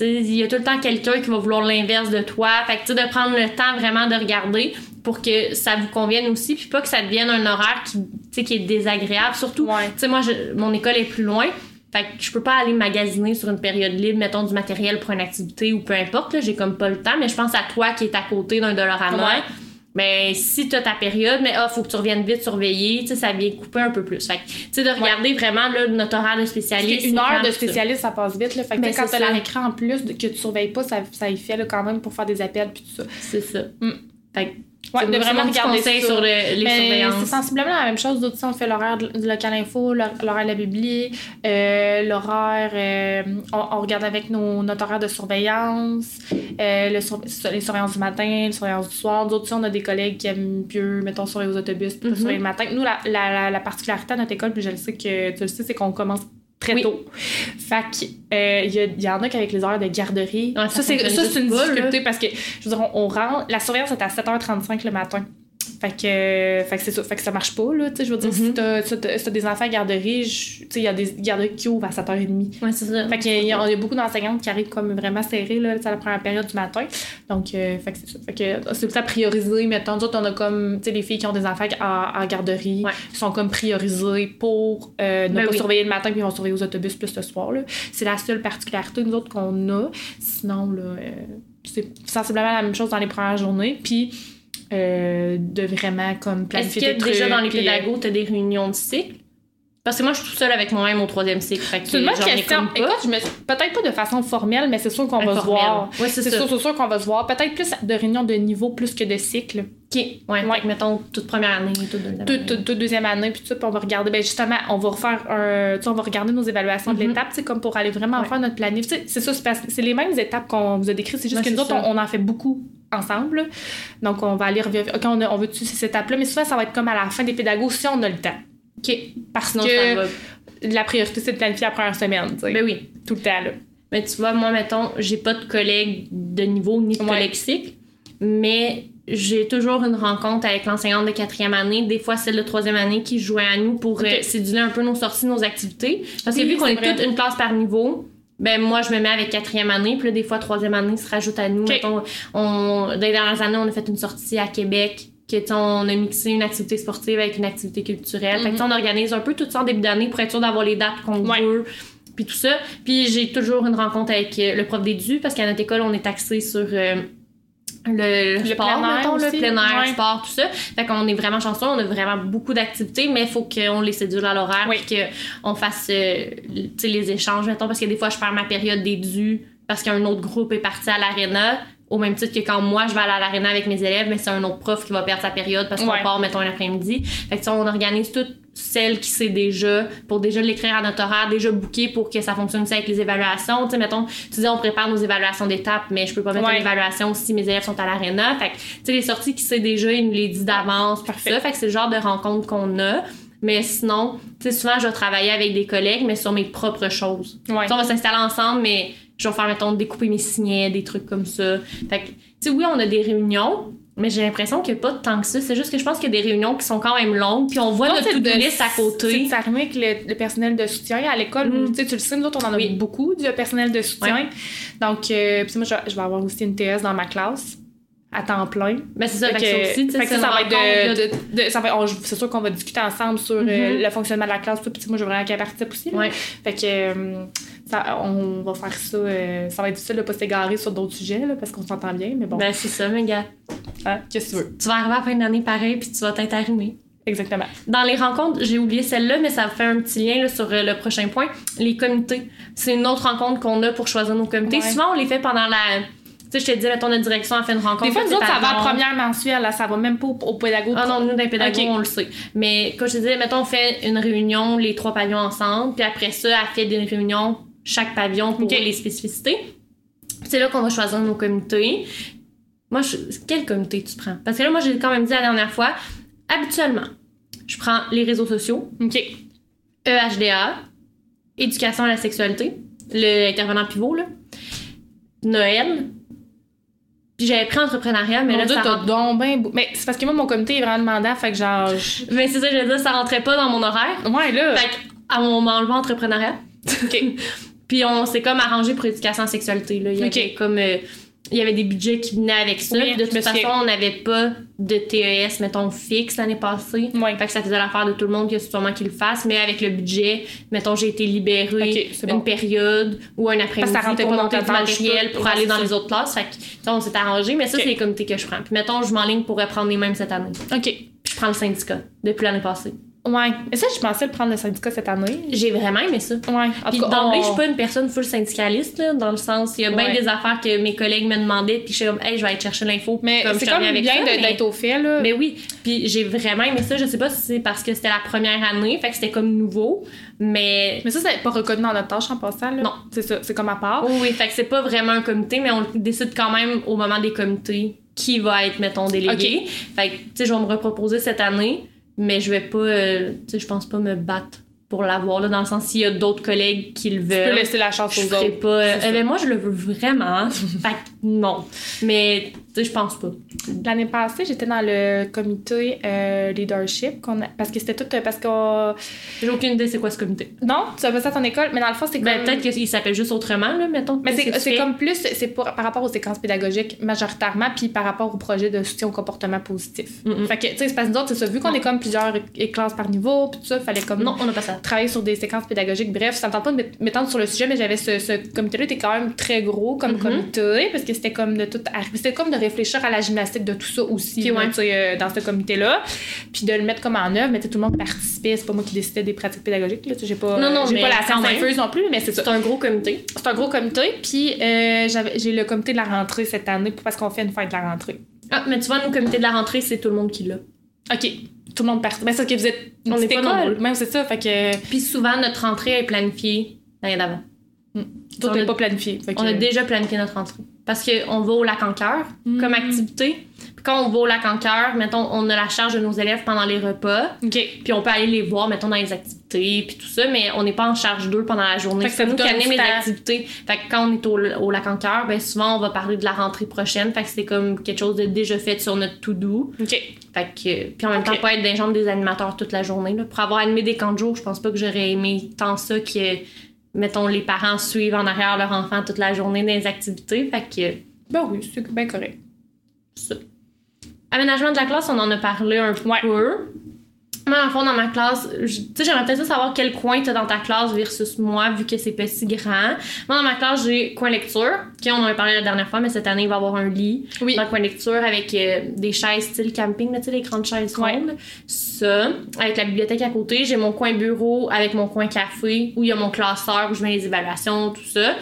Il y a tout le temps quelqu'un qui va vouloir l'inverse de toi. Fait que, tu sais, de prendre le temps vraiment de regarder pour que ça vous convienne aussi, puis pas que ça devienne un horaire qui, tu sais, qui est désagréable. Surtout, Ouais. tu sais, moi, je- mon école est plus loin. Fait que je peux pas aller magasiner sur une période libre, mettons du matériel pour une activité ou peu importe, j'ai comme pas le temps, mais je pense à toi qui est à côté d'un Dollarama. Ouais. Mais si t'as ta période, mais ah, faut que tu reviennes vite surveiller, tu sais, ça vient couper un peu plus. Fait que, tu sais, de regarder vraiment, là, notre horaire de spécialiste. qu'une heure de ça. spécialiste, ça passe vite. Là. Fait que Ben, tu quand c'est t'as ça. leur écran en plus de- que tu surveilles pas, ça, ça y fait là, quand même pour faire des appels puis tout ça. C'est ça. Mm. Fait que, Ouais, de vraiment regarder ça. sur le- les Mais surveillances. c'est sensiblement la même chose. D'autres, on fait l'horaire de- local info, l'hor- l'horaire de la bibli, euh, l'horaire. euh, on, on regarde avec nos, notre horaire de surveillance, euh, le sur- les surveillances du matin, les surveillances du soir. D'autres, on a des collègues qui aiment mieux, mettons, surveiller aux autobus, pas Mhm. surveiller le matin. Nous, la, la, la, la particularité à notre école, puis je le sais que tu le sais, c'est qu'on commence très Oui. tôt. Fait que, euh, y, y en a qu'avec les horaires de garderie. Ouais, ça, ça c'est, une difficulté parce que, je veux dire, on, on rentre. La surveillance est à 7h35 le matin. Fait que, fait que c'est ça. Fait que ça marche pas, là. Tu sais, je veux dire, si Mhm. t'as, si t'as- si t'as des enfants à garderie, tu sais, il y a des garderies qui ouvrent à 7h30. Ouais, c'est ça. Fait qu'il y a, il y a- beaucoup d'enseignantes qui arrivent comme vraiment serrées, là, à la première période du matin. Donc, euh, fait que c'est ça. Fait que c'est aussi à prioriser. Mettons, nous autres, on a comme, tu sais, les filles qui ont des enfants en, garderie, Ouais. qui sont comme priorisées pour euh, ne Ben pas oui. surveiller le matin, puis ils vont surveiller aux autobus plus le soir, là. C'est la seule particularité, nous autres, qu'on a. Sinon, là, euh, c'est sensiblement la même chose dans les premières journées. Puis, euh, de vraiment comme Est-ce que trucs. déjà dans les euh, pédagogues, t'as des réunions de cycle? Parce que moi, je suis toute seule avec moi-même au troisième cycle. C'est une bonne question. Écoute, je me... peut-être pas de façon formelle, mais c'est sûr qu'on va se voir. Ouais, c'est sûr, sûr qu'on va se voir. Peut-être plus de réunions de niveau plus que de cycle. OK. Ouais, Ouais. mettons toute première année, toute deuxième année. toute- toute deuxième année, puis tout ça, puis on va regarder. Ben justement, on va refaire un. Tu sais, on va regarder nos évaluations de Mhm. l'étape, tu sais, comme pour aller vraiment Ouais. faire notre planif. Tu sais, c'est ça, c'est c'est les mêmes étapes qu'on vous a décrites. C'est juste que nous c'est autres, on, on en fait beaucoup ensemble. Donc, on va aller revérifier. OK, on, a- on veut tuer ces étapes-là, mais souvent, ça va être comme à la fin des pédagogues si on a le temps. OK? Parce Sinon, que va. la priorité, c'est de planifier la première semaine, tu sais. Ben oui. Tout le temps, là. Mais tu vois, moi, mettons, j'ai pas de collègues de niveau ni de Ouais. cycle, mais j'ai toujours une rencontre avec l'enseignante de quatrième année, des fois celle de troisième année qui jouait à nous pour Ok. euh, séduire un peu nos sorties, nos activités. Parce que Oui, vu qu'on est toute une classe par niveau, ben moi je me mets avec quatrième année, puis là des fois troisième année se rajoute à nous. Ok. Mettons, on, dans les dernières années, on a fait une sortie à Québec. Que, on a mixé une activité sportive avec une activité culturelle. Fait que, tu sais, on organise un peu tout ça en début d'année pour être sûr d'avoir les dates qu'on Ouais. veut puis tout ça. Puis j'ai toujours une rencontre avec euh, le prof d'édu parce qu'à notre école, on est axé sur euh, le, Le sport, plein air mettons, le plein air, ouais. sport, tout ça. Fait qu'on est vraiment chanceux, on a vraiment beaucoup d'activités, mais il faut qu'on les sédule à l'horaire Oui. qu'on fasse euh, tu sais, les échanges, mettons, parce que des fois, je perds ma période d'édu parce qu'un autre groupe est parti à l'aréna. Au même titre que quand moi je vais aller à l'aréna avec mes élèves, mais c'est un autre prof qui va perdre sa période parce qu'on Ouais. part, mettons, l'après-midi. Fait que on organise toutes celles qui sait déjà pour déjà l'écrire à notre horaire, déjà booké pour que ça fonctionne aussi avec les évaluations. Tu sais, mettons, tu dis on prépare nos évaluations d'étape, mais je peux pas mettre Ouais. une évaluation si mes élèves sont à l'aréna. Fait que, tu sais, les sorties qui sait déjà, il nous les dit d'avance, tout ça. Fait que c'est le genre de rencontre qu'on a. Mais sinon, tu sais, souvent, je vais travailler avec des collègues, mais sur mes propres choses. Ouais. On va s'installer ensemble, mais je vais faire, mettons, découper mes signets, des trucs comme ça. Fait que, tu sais, oui, on a des réunions, Mais j'ai l'impression qu'il n'y a pas tant que ça. C'est juste que je pense qu'il y a des réunions qui sont quand même longues, puis on voit notre c'est to-do de- list à C'est côté. de s'arrimer avec le, le personnel de soutien à l'école. Mm. Tu le sais, nous autres, on en a Oui. beaucoup du personnel de soutien. Donc, euh, puis moi, je, je vais avoir aussi une TS dans ma classe à temps plein. Mais c'est ça, Fait que ça aussi, fait que c'est ça, ça va être de, de- de- ça va- on- c'est sûr qu'on va discuter ensemble sur euh, Mhm. le fonctionnement de la classe. tout. Puis moi, je veux vraiment qu'elle participe aussi. Ouais. Fait que euh, ça, on va faire ça. euh, ça va être difficile de pas s'égarer sur d'autres sujets là, parce qu'on s'entend bien. Mais bon, Ben, c'est ça, mes gars. hein, qu'est-ce que tu veux? Tu vas arriver à la fin d'année pareil, puis tu vas t'être arrimé. Exactement. Dans les rencontres, j'ai oublié celle-là, mais ça fait un petit lien là, sur euh, le prochain point. Les comités. C'est une autre rencontre qu'on a pour choisir nos comités. Ouais. Souvent, on les fait pendant la. Tu sais, je te dis, mettons, notre direction a fait une rencontre. Des fois, nous autres, ça va à la première mensuelle. Là, ça va même pas au, au pédago. Ah non, nous, dans les pédagogues, Ok. on le sait. Mais comme je te disais, mettons, on fait une réunion, les trois pavillons ensemble, puis après ça, elle fait des réunions, chaque pavillon pour Ok. les spécificités. C'est là qu'on va choisir nos comités. Moi, je... quel comité tu prends? Parce que là, moi, j'ai quand même dit la dernière fois, habituellement, je prends les réseaux sociaux, OK. E EHDA, éducation à la sexualité, le intervenant pivot, là, Noël, puis j'avais pris entrepreneuriat, mais Mon là, Dieu, ça rentre... donc ben Mais c'est parce que moi, mon comité est vraiment demandant. Fait que genre. je- Mais c'est ça, je veux dire, ça rentrait pas dans mon horaire. Ouais, là. Fait à on m'a enlevé entrepreneuriat. OK. Puis on s'est comme arrangé pour éducation la sexualité. Là. Il y avait comme. euh, il y avait des budgets qui venaient avec ça. Oui, de toute façon, on n'avait pas de TES, mettons, fixe l'année passée. Ouais. Fait que ça faisait l'affaire de tout le monde, qu'il y a sûrement qui le fasse. Mais avec le budget, mettons, j'ai été libérée une bon. période ou un après-midi pour monter du matériel pour aller dans les autres classes. Fait que, on s'est arrangé. Mais ça, c'est les comités que je prends. Puis mettons, je m'enligne pour reprendre les mêmes cette année. OK. Puis je prends le syndicat depuis l'année passée. Ouais. Et ça, je pensais le prendre le syndicat cette année. J'ai vraiment aimé ça. Ouais. En Puis tout cas, d'emblée, on- je suis pas une personne full syndicaliste, là, dans le sens, il y a bien Ouais. des affaires que mes collègues me demandaient, puis je suis comme, hey, je vais aller chercher l'info. Mais comme c'est comme reviens bien mais- d'être au fait, là. Mais oui, puis j'ai vraiment aimé ça. Je sais pas si c'est parce que c'était la première année, fait que c'était comme nouveau, mais. Mais ça, c'est pas reconnu dans notre tâche en passant, là. Non. C'est ça. C'est comme à part. Oui, oui, fait que c'est pas vraiment un comité, mais on décide quand même au moment des comités qui va être, mettons, délégué. Fait que, tu sais, je vais me reproposer cette année, mais je vais pas, euh, tu sais, je pense pas me battre pour l'avoir, là, dans le sens s'il y a d'autres collègues qui le Tu peux veulent. laisser la chance aux autres. pas. euh, ben, moi, je le veux vraiment. fait que non. Mais, sais, je pense pas. L'année passée, j'étais dans le comité euh, leadership qu'on a- parce que c'était tout euh, parce que J'ai aucune idée c'est quoi ce comité. non, tu as fait ça à ton école, mais dans le fond c'est Ben, comme peut-être qu'il s'appelle juste autrement, là, mettons. mais c'est comme plus c'est pour par rapport aux séquences pédagogiques majoritairement puis par rapport au projet de soutien au comportement positif. Mm-mm. Fait que tu sais c'est parce que nous autres, c'est ça vu qu'on est comme plusieurs classes par niveau puis tout ça, fallait comme Non, on n'a pas ça. travailler sur des séquences pédagogiques. Bref, ça me tente pas de m'ét- m'étendre sur le sujet, mais j'avais ce, ce comité-là était quand même très gros comme Mhm. comité parce que c'était comme de tout arriver. C'était comme de réfléchir à la gymnastique de tout ça aussi Ok, là, ouais. euh, dans ce comité-là. Puis de le mettre comme en œuvre, mais tout le monde participait. C'est pas moi qui décidais des pratiques pédagogiques. Là, j'ai pas, Non, non, j'ai pas la science infuse non plus, mais c'est ça. C'est un gros comité. C'est un gros comité. Puis euh, j'avais- j'ai le comité de la rentrée cette année parce qu'on fait une fête de la rentrée. Ah, mais tu vois, nous, comité de la rentrée, c'est tout le monde qui l'a. OK. Tout le monde participe. Mais c'est que vous êtes une On est pas nombreux. Même c'est ça. Fait que Puis souvent, notre rentrée est planifiée l'année d'avant. tout On n'est pas planifié. Fait que- On a déjà planifié notre rentrée. Parce qu'on va au lac en cœur Mm. comme activité. Puis quand on va au lac en cœur, mettons, on a la charge de nos élèves pendant les repas. Puis on peut aller les voir, mettons, dans les activités, puis tout ça, mais on n'est pas en charge d'eux pendant la journée. C'est nous qui anime les activités. Fait que quand on est au, au lac en cœur, ben souvent on va parler de la rentrée prochaine. Fait que c'est comme quelque chose de déjà fait sur notre to-do. Fait que, puis en même Ok. temps, pas être dans les jambes des animateurs toute la journée. Là. Pour avoir animé des camps de jour, je pense pas que j'aurais aimé tant ça que, mettons, les parents suivent en arrière leur enfant toute la journée dans les activités. Fait que, Ben oui, c'est bien correct. ça. Aménagement de la classe, on en a parlé un Ouais. peu. Moi, dans le fond, dans ma classe, tu sais, j'aimerais peut-être savoir quel coin t'as dans ta classe versus moi, vu que c'est pas si grand. Moi, dans ma classe, j'ai coin lecture, qui on en a parlé la dernière fois, mais cette année, il va y avoir un lit. Oui. Dans le coin lecture, avec euh, des chaises style camping, tu sais, les grandes chaises Ouais. rondes. Ça, avec la bibliothèque à côté. J'ai mon coin bureau avec mon coin café, où il y a mon classeur, où je mets les évaluations, tout ça.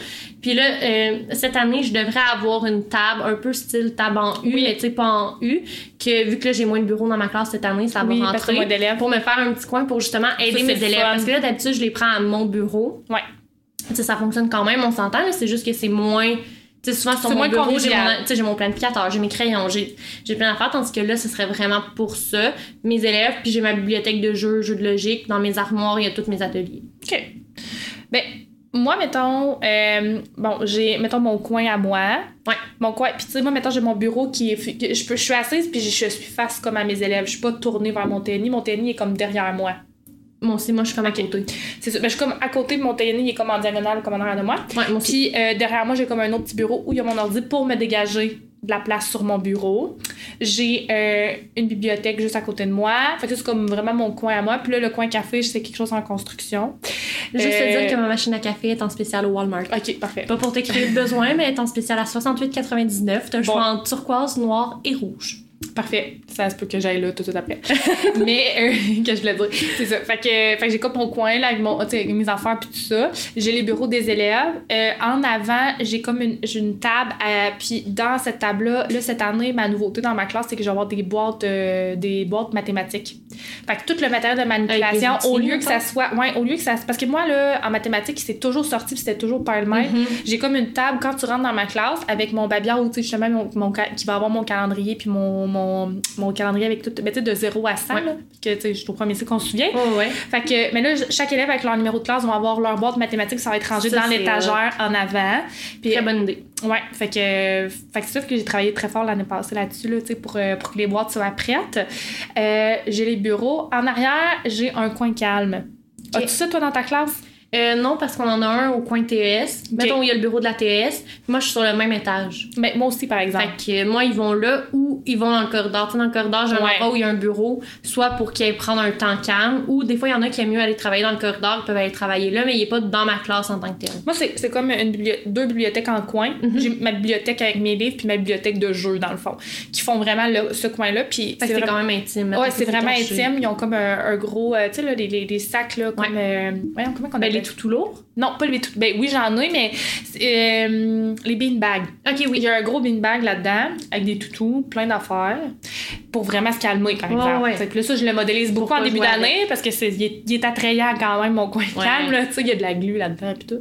Puis là, euh, cette année, je devrais avoir une table un peu style table en U, Oui. mais tu sais, pas en U, que vu que là, j'ai moins de bureaux dans ma classe cette année, ça Oui, va moins rentrer. d'élèves. Pour me faire un petit coin pour justement aider mes élèves. fun. Parce que là, d'habitude, je les prends à mon bureau. Ouais. Tu sais, ça fonctionne quand même, on s'entend, c'est juste que c'est moins. Tu sais, souvent sur C'est mon bureau, j'ai mon, mon planificateur, j'ai mes crayons, j'ai, j'ai plein d'affaires, tandis que là, ce serait vraiment pour ça. Mes élèves, puis j'ai ma bibliothèque de jeux, jeux de logique. Dans mes armoires, il y a tous mes ateliers. OK. Ben, moi, mettons, euh, bon, j'ai, mettons, mon coin à moi. Ouais. Mon coin. Puis, tu sais, moi, mettons, j'ai mon bureau qui est. Je, peux, je suis assise, puis je, je suis face comme à mes élèves. Je suis pas tournée vers mon tennis. Mon tennis est comme derrière moi. Moi aussi, moi, je suis comme à côté. C'est ça. Ben, je suis comme à côté de mon tennis, il est comme en diagonale, comme en arrière de moi. Ouais, moi aussi. Puis, euh, derrière moi, j'ai comme un autre petit bureau où il y a mon ordi pour me dégager de la place sur mon bureau. J'ai euh, une bibliothèque juste à côté de moi. Fait que c'est comme vraiment mon coin à moi. Puis là, le coin café, c'est quelque chose en construction. Juste Euh, te dire que ma machine à café est en spécial au Walmart. Ok, parfait. Pas pour te créer le besoin, mais elle est en spécial à 68,99. T'as choix Bon. en turquoise, noir et rouge. Parfait. Ça se peut que j'aille là tout de suite après. Mais, euh, que je voulais dire, c'est ça. Fait que, fait que j'ai comme mon coin, là, avec, mon, avec mes affaires puis tout ça. J'ai les bureaux des élèves. Euh, en avant, j'ai comme une, j'ai une table. euh, puis dans cette table-là, là, cette année, ma nouveauté dans ma classe, c'est que je vais avoir des boîtes, euh, des boîtes mathématiques. Fait que tout le matériel de manipulation, des au outils, lieu que ça soit... Ouais, au lieu que ça... Parce que moi, là, en mathématiques, c'est toujours sorti puis c'était toujours par le même. Mhm. J'ai comme une table quand tu rentres dans ma classe avec mon babillard sais justement mon, mon qui va avoir mon calendrier puis mon, mon, mon calendrier avec tout ben, tu sais, de 0 à 100 Ouais. là, que tu sais je suis au premier cycle qu'on se souvient. Oh, ouais. Fait que mais là chaque élève avec leur numéro de classe vont avoir leur boîte mathématique, ça va être rangé Ça, dans l'étagère en avant. Puis Très bonne idée. ouais, fait que fait que c'est sûr que j'ai travaillé très fort l'année passée là-dessus là, tu sais pour euh, pour que les boîtes soient prêtes. Euh, j'ai les bureaux en arrière, j'ai un coin calme. Ok. As-tu ça toi dans ta classe? Euh, non, parce qu'on en a un au coin TES. Mettons, il y a le bureau de la TES. Moi, je suis sur le même étage. Ben moi aussi par exemple. Fait que moi, ils vont là ou ils vont dans le corridor. Tu sais, dans le corridor, j'ai un Ouais. endroit où il y a un bureau, soit pour qu'ils aillent prendre un temps calme, ou des fois, il y en a qui aiment mieux aller travailler dans le corridor, ils peuvent aller travailler là, mais il est pas dans ma classe en tant que tel. Moi, c'est comme une deux bibliothèques en coin. Mhm. J'ai ma bibliothèque avec mes livres puis ma bibliothèque de jeux, dans le fond, qui font vraiment le- ce coin-là. Puis c'est vraiment... quand même intime. Ouais, c'est vraiment caché. intime. Ils ont comme un, un gros, euh, tu sais, là, les, les, les sacs, là, comme. euh, comment on Ben, appelle toutous lourds. Non, pas les tout. Ben oui, j'en ai, mais euh, les beanbags. Ok, Il oui. y a un gros beanbag là-dedans, avec des toutous, plein d'affaires, pour vraiment se calmer, par exemple. ouais. Là, ça, je le modélise beaucoup en début d'année, parce que c'est, il, est, il est attrayant quand même, mon coin Ouais. calme, là. Tu sais, il y a de la glu là-dedans, puis tout.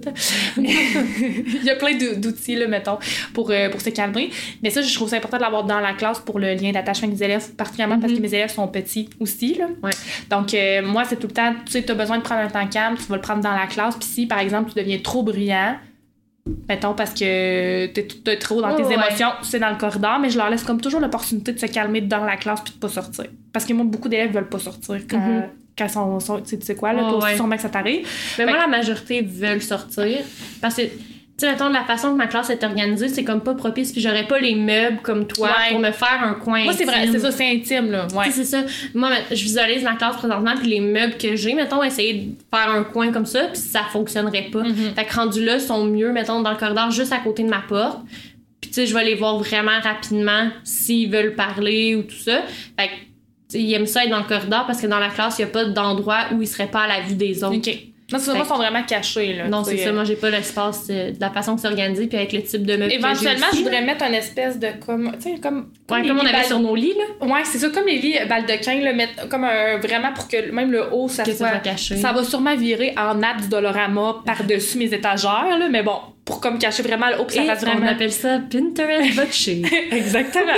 il y a plein d'ou- d'outils, là, mettons, pour, euh, pour se calmer. Mais ça, je trouve ça important de l'avoir dans la classe pour le lien d'attachement les élèves, particulièrement parce que mes élèves sont petits aussi, là. Donc, euh, moi, c'est tout le temps, tu sais, tu as besoin de prendre un temps calme, tu vas le prendre dans la classe. Puis si, par exemple, tu deviens trop bruyant, mettons parce que t'es trop dans tes ouais. émotions, c'est dans le corridor, mais je leur laisse comme toujours l'opportunité de se calmer dans la classe puis de pas sortir. Parce que moi, beaucoup d'élèves veulent pas sortir quand, Mhm. quand ils sont, sont- tu sais- quoi, là, Ouais, toi aussi, ouais. sûrement que ça t'arrive. Mais moi, la majorité veulent sortir. Parce que, tu sais, mettons, de la façon que ma classe est organisée, c'est comme pas propice, puis j'aurais pas les meubles comme toi Ouais. pour me faire un coin. Moi, c'est vrai, c'est ça, c'est intime, là. Ouais. C'est ça. Moi, je visualise ma classe présentement, puis les meubles que j'ai, mettons, essayer de faire un coin comme ça, puis ça fonctionnerait pas. Mhm. Fait que rendu là, sont mieux, mettons, dans le corridor, juste à côté de ma porte. Puis, tu sais, je vais les voir vraiment rapidement s'ils veulent parler ou tout ça. Fait que, ils aiment ça être dans le corridor parce que dans la classe, il n'y a pas d'endroit où ils seraient pas à la vue des autres. OK. Non, moi, que- sont vraiment cachés, là. Non, c'est ça. euh, Moi, j'ai pas l'espace euh, de la façon que c'est organisé, puis avec le type de meubles. Éventuellement, je voudrais mettre une espèce de comme. Tu sais, comme. Ouais, comme on avait bal- sur nos lits, là. Ouais, c'est ça, comme les lits baldequins, là, mettre comme un. Vraiment pour que même le haut, ça Que ça soit. soit caché. Ça va sûrement virer en nappe du Dolorama par-dessus mes étagères, là, mais bon, pour comme cacher vraiment le haut, que ça fasse on vraiment. appelle ça Pinterest Botché. Exactement.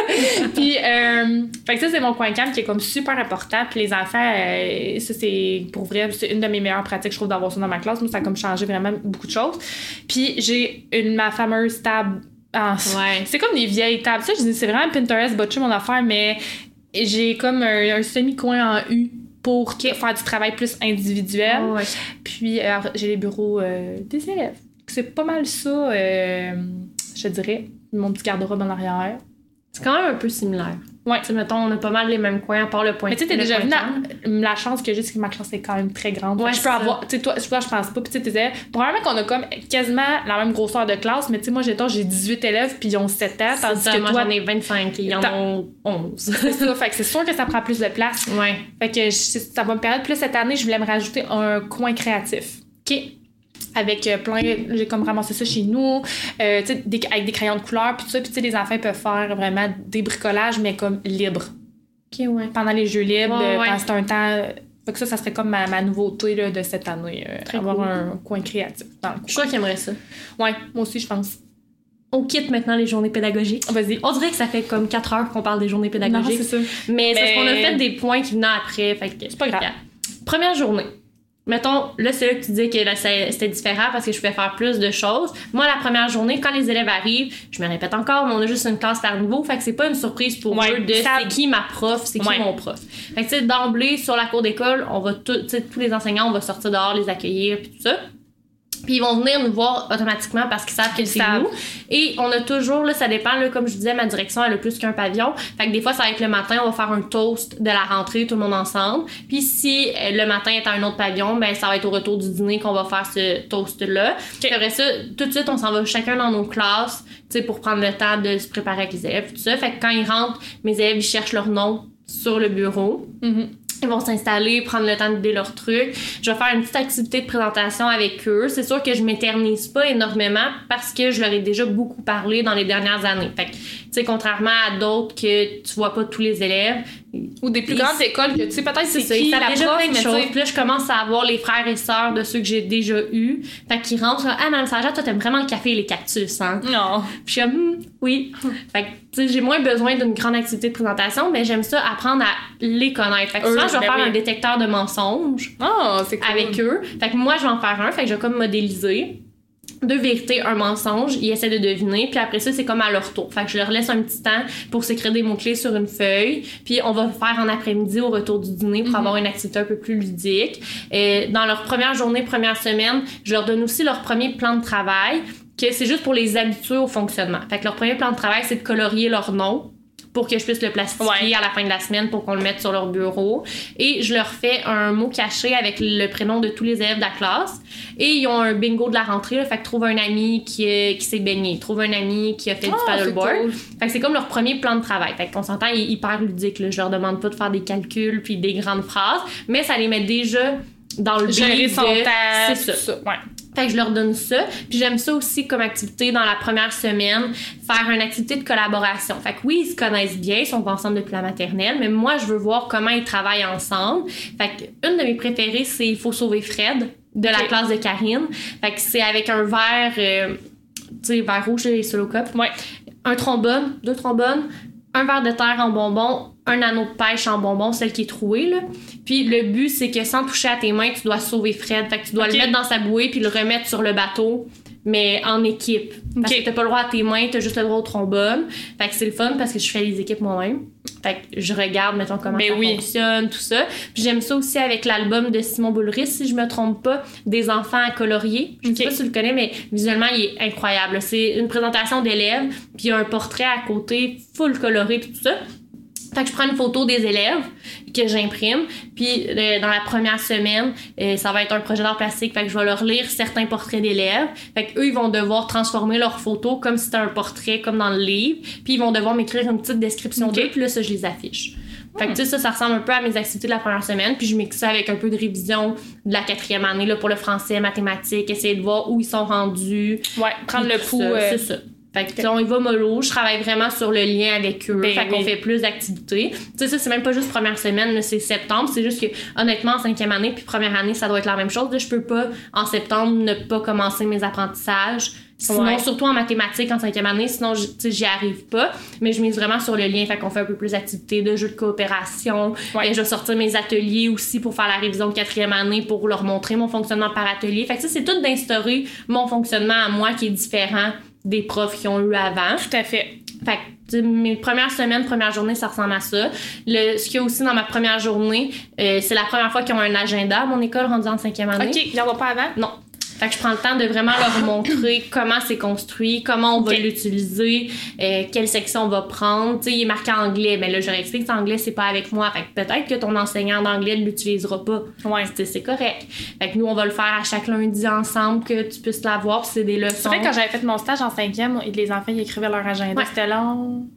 puis, euh, fait que ça, c'est mon coin calme qui est comme super important. Puis les enfants, euh, ça, c'est pour vrai, c'est une de mes meilleures pratiques, je trouve, d'avoir ça dans ma classe. Moi, ça a comme changé vraiment beaucoup de choses. Puis j'ai une, ma fameuse table en. Ouais. C'est comme des vieilles tables. Ça, je dis, c'est vraiment Pinterest, botché mon affaire, mais j'ai comme un, un semi-coin en U pour faire du travail plus individuel. Ouais. Puis euh, j'ai les bureaux euh, des élèves. C'est pas mal ça, euh, je dirais. Mon petit garde-robe en arrière. C'est quand même un peu similaire. Ouais. Tu mettons, on a pas mal les mêmes coins, à part le point Mais tu sais, t'es déjà venu la, la chance que j'ai, c'est que ma classe est quand même très grande. Ouais, je peux avoir, tu sais, toi, toi, je pense pas. Puis tu sais, élèves, probablement qu'on a comme quasiment la même grosseur de classe, mais tu sais, moi, j'ai j'ai 18 élèves, puis ils ont 7 ans, tandis ça, que moi, toi, j'en ai 25 et ils en ont 11. c'est ça. Fait que c'est sûr que ça prend plus de place. ouais. Fait que ça va me permettre. Là, cette année, je voulais me rajouter un coin créatif. OK. Avec euh, plein. J'ai comme ramassé ça chez nous, euh, tu sais, des- avec des crayons de couleur, puis tout ça. Puis tu sais, les enfants peuvent faire vraiment des bricolages, mais comme libre. OK, ouais. Pendant les jeux libres, Ouais, euh, ouais. c'est un temps. Fait que ça, ça serait comme ma, ma nouveauté là, de cette année. euh, Très avoir cool. un coin créatif dans le Je crois qu'ils aimeraient ça. Ouais, moi aussi, je pense. On quitte maintenant les journées pédagogiques. Vas-y. On dirait que ça fait comme 4 heures qu'on parle des journées Non, pédagogiques. c'est ça. mais c'est parce qu'on a fait des points qui venaient après. Fait que, C'est pas grave. Première journée. Mettons, là, c'est là que tu dis que c'était différent parce que je pouvais faire plus de choses. Moi, la première journée, quand les élèves arrivent, je me répète encore, mais on a juste une classe par niveau. Fait que c'est pas une surprise pour eux de c'est qui ma prof, c'est qui mon prof. Fait que, tu sais, d'emblée, sur la cour d'école, on va tout, tu sais, tous les enseignants, on va sortir dehors, les accueillir, puis tout ça. Puis ils vont venir nous voir automatiquement parce qu'ils savent que c'est nous. Et on a toujours, là, ça dépend, là, comme je disais, ma direction, elle a plus qu'un pavillon. Fait que des fois, ça va être le matin, on va faire un toast de la rentrée, tout le monde ensemble. Puis si euh, le matin est à un autre pavillon, ben ça va être au retour du dîner qu'on va faire ce toast-là. Puis après ça, tout de suite, on s'en va chacun dans nos classes, tu sais, pour prendre le temps de se préparer avec les élèves, tout ça. Fait que quand ils rentrent, mes élèves, ils cherchent leur nom sur le bureau. Mm-hmm. Ils vont s'installer, prendre le temps de vider leurs trucs. Je vais faire une petite activité de présentation avec eux. C'est sûr que je m'éternise pas énormément parce que je leur ai déjà beaucoup parlé dans les dernières années. Fait que, tu sais, contrairement à d'autres que tu vois pas tous les élèves. Ou des plus grandes écoles que tu sais peut-être c'est qui ça, la déjà prof, plein de mais choses. Puis là, je commence à avoir les frères et sœurs de ceux que j'ai déjà eus. Fait qu'ils rentrent, ah, Mme Sargent, toi, t'aimes vraiment le café et les cactus, hein? Non. Puis je suis comme, Hmm, oui. fait que, tu sais, j'ai moins besoin d'une grande activité de présentation, mais j'aime ça apprendre à les connaître. Fait que souvent, Eux, je vais ben faire oui. un détecteur de mensonges Oh, cool. avec eux. Fait que moi, je vais en faire un. Fait que je vais comme modéliser. Deux vérités, un mensonge. Ils essaient de deviner. Puis après ça, c'est comme à leur tour. Fait que je leur laisse un petit temps pour s'écrire des mots-clés sur une feuille. Puis on va faire en après-midi au retour du dîner pour avoir une activité un peu plus ludique. Et dans leur première journée, première semaine, je leur donne aussi leur premier plan de travail que c'est juste pour les habituer au fonctionnement. Fait que leur premier plan de travail, c'est de colorier leur nom pour que je puisse le plastifier Ouais. à la fin de la semaine pour qu'on le mette sur leur bureau. Et je leur fais un mot caché avec le prénom de tous les élèves de la classe. Et ils ont un bingo de la rentrée. Là, fait que trouve un ami qui, euh, qui s'est baigné. Trouve un ami qui a fait du Ah, paddleboard. cool. Fait que c'est comme leur premier plan de travail. Fait qu'on s'entend, est hyper ludique. Là. Je leur demande pas de faire des calculs puis des grandes phrases, mais ça les met déjà dans le son de-. C'est ça. ça. Ouais. Fait que je leur donne ça. Puis j'aime ça aussi comme activité dans la première semaine, faire une activité de collaboration. Fait que oui, ils se connaissent bien, ils sont ensemble depuis la maternelle, mais moi, je veux voir comment ils travaillent ensemble. Fait que une de mes préférées, c'est Il faut sauver Fred de la classe de Karine. Fait que c'est avec un verre, euh, tu sais, verre rouge et solo cup. Ouais. Un trombone, deux trombones, un verre de terre en bonbon, un anneau de pêche en bonbon, celle qui est trouée, là. Puis le but, c'est que sans toucher à tes mains, tu dois sauver Fred. Fait que tu dois le mettre dans sa bouée puis le remettre sur le bateau, mais en équipe. Parce que t'as pas le droit à tes mains, t'as juste le droit au trombone. Fait que c'est le fun parce que je fais les équipes moi-même. Fait que je regarde, mettons, comment Mais ça oui. fonctionne, tout ça. Puis j'aime ça aussi avec l'album de Simon Boulris, si je me trompe pas, des enfants à colorier. Je sais Ok. pas si tu le connais, mais visuellement, il est incroyable. C'est une présentation d'élèves, puis il y a un portrait à côté, full coloré, puis tout ça. Fait que je prends une photo des élèves que j'imprime, puis euh, dans la première semaine, euh, ça va être un projet d'art plastique, fait que je vais leur lire certains portraits d'élèves. Fait que eux ils vont devoir transformer leur photo comme si c'était un portrait comme dans le livre, puis ils vont devoir m'écrire une petite description Ok. d'eux, puis là ça je les affiche. Fait que tu sais ça ça ressemble un peu à mes activités de la première semaine, puis je mixe ça avec un peu de révision de la quatrième année là pour le français, mathématiques, essayer de voir où ils sont rendus, Ouais. Prendre le pouls. ça, euh, C'est ça. Fait que, on y va mollo, je travaille vraiment sur le lien avec eux. Ben fait qu'on fait plus d'activités. Tu sais, ça, c'est même pas juste première semaine, c'est septembre. C'est juste que, honnêtement, en cinquième année puis première année, ça doit être la même chose. Je peux pas, en septembre, ne pas commencer mes apprentissages. Sinon, Ouais. surtout en mathématiques en cinquième année, sinon, j- tu sais, j'y arrive pas. Mais je mise vraiment sur le lien. Fait qu'on fait un peu plus d'activités, de jeux de coopération. Ouais. Et je vais sortir mes ateliers aussi pour faire la révision de quatrième année, pour leur montrer mon fonctionnement par atelier. Fait que ça, c'est tout d'instaurer mon fonctionnement à moi qui est différent des profs qui ont eu avant. Tout à fait. Fait que, mes premières semaines, première journée, ça ressemble à ça. Le, ce qu'il y a aussi dans ma première journée, euh, c'est la première fois qu'ils ont un agenda à mon école rendue en cinquième année. OK. Il n'y en a pas avant? Non. Fait que je prends le temps de vraiment leur montrer comment c'est construit, comment on va l'utiliser, euh, quelle section on va prendre. Tu sais, il est marqué anglais, mais là, je leur explique que anglais, c'est pas avec moi. Fait que peut-être que ton enseignant d'anglais ne l'utilisera pas. Ouais. C'est correct. Fait que nous, on va le faire à chaque lundi ensemble, que tu puisses l'avoir, c'est des leçons. C'est vrai que quand j'avais fait mon stage en cinquième, les enfants ils écrivaient leur agenda. Ouais. C'était long.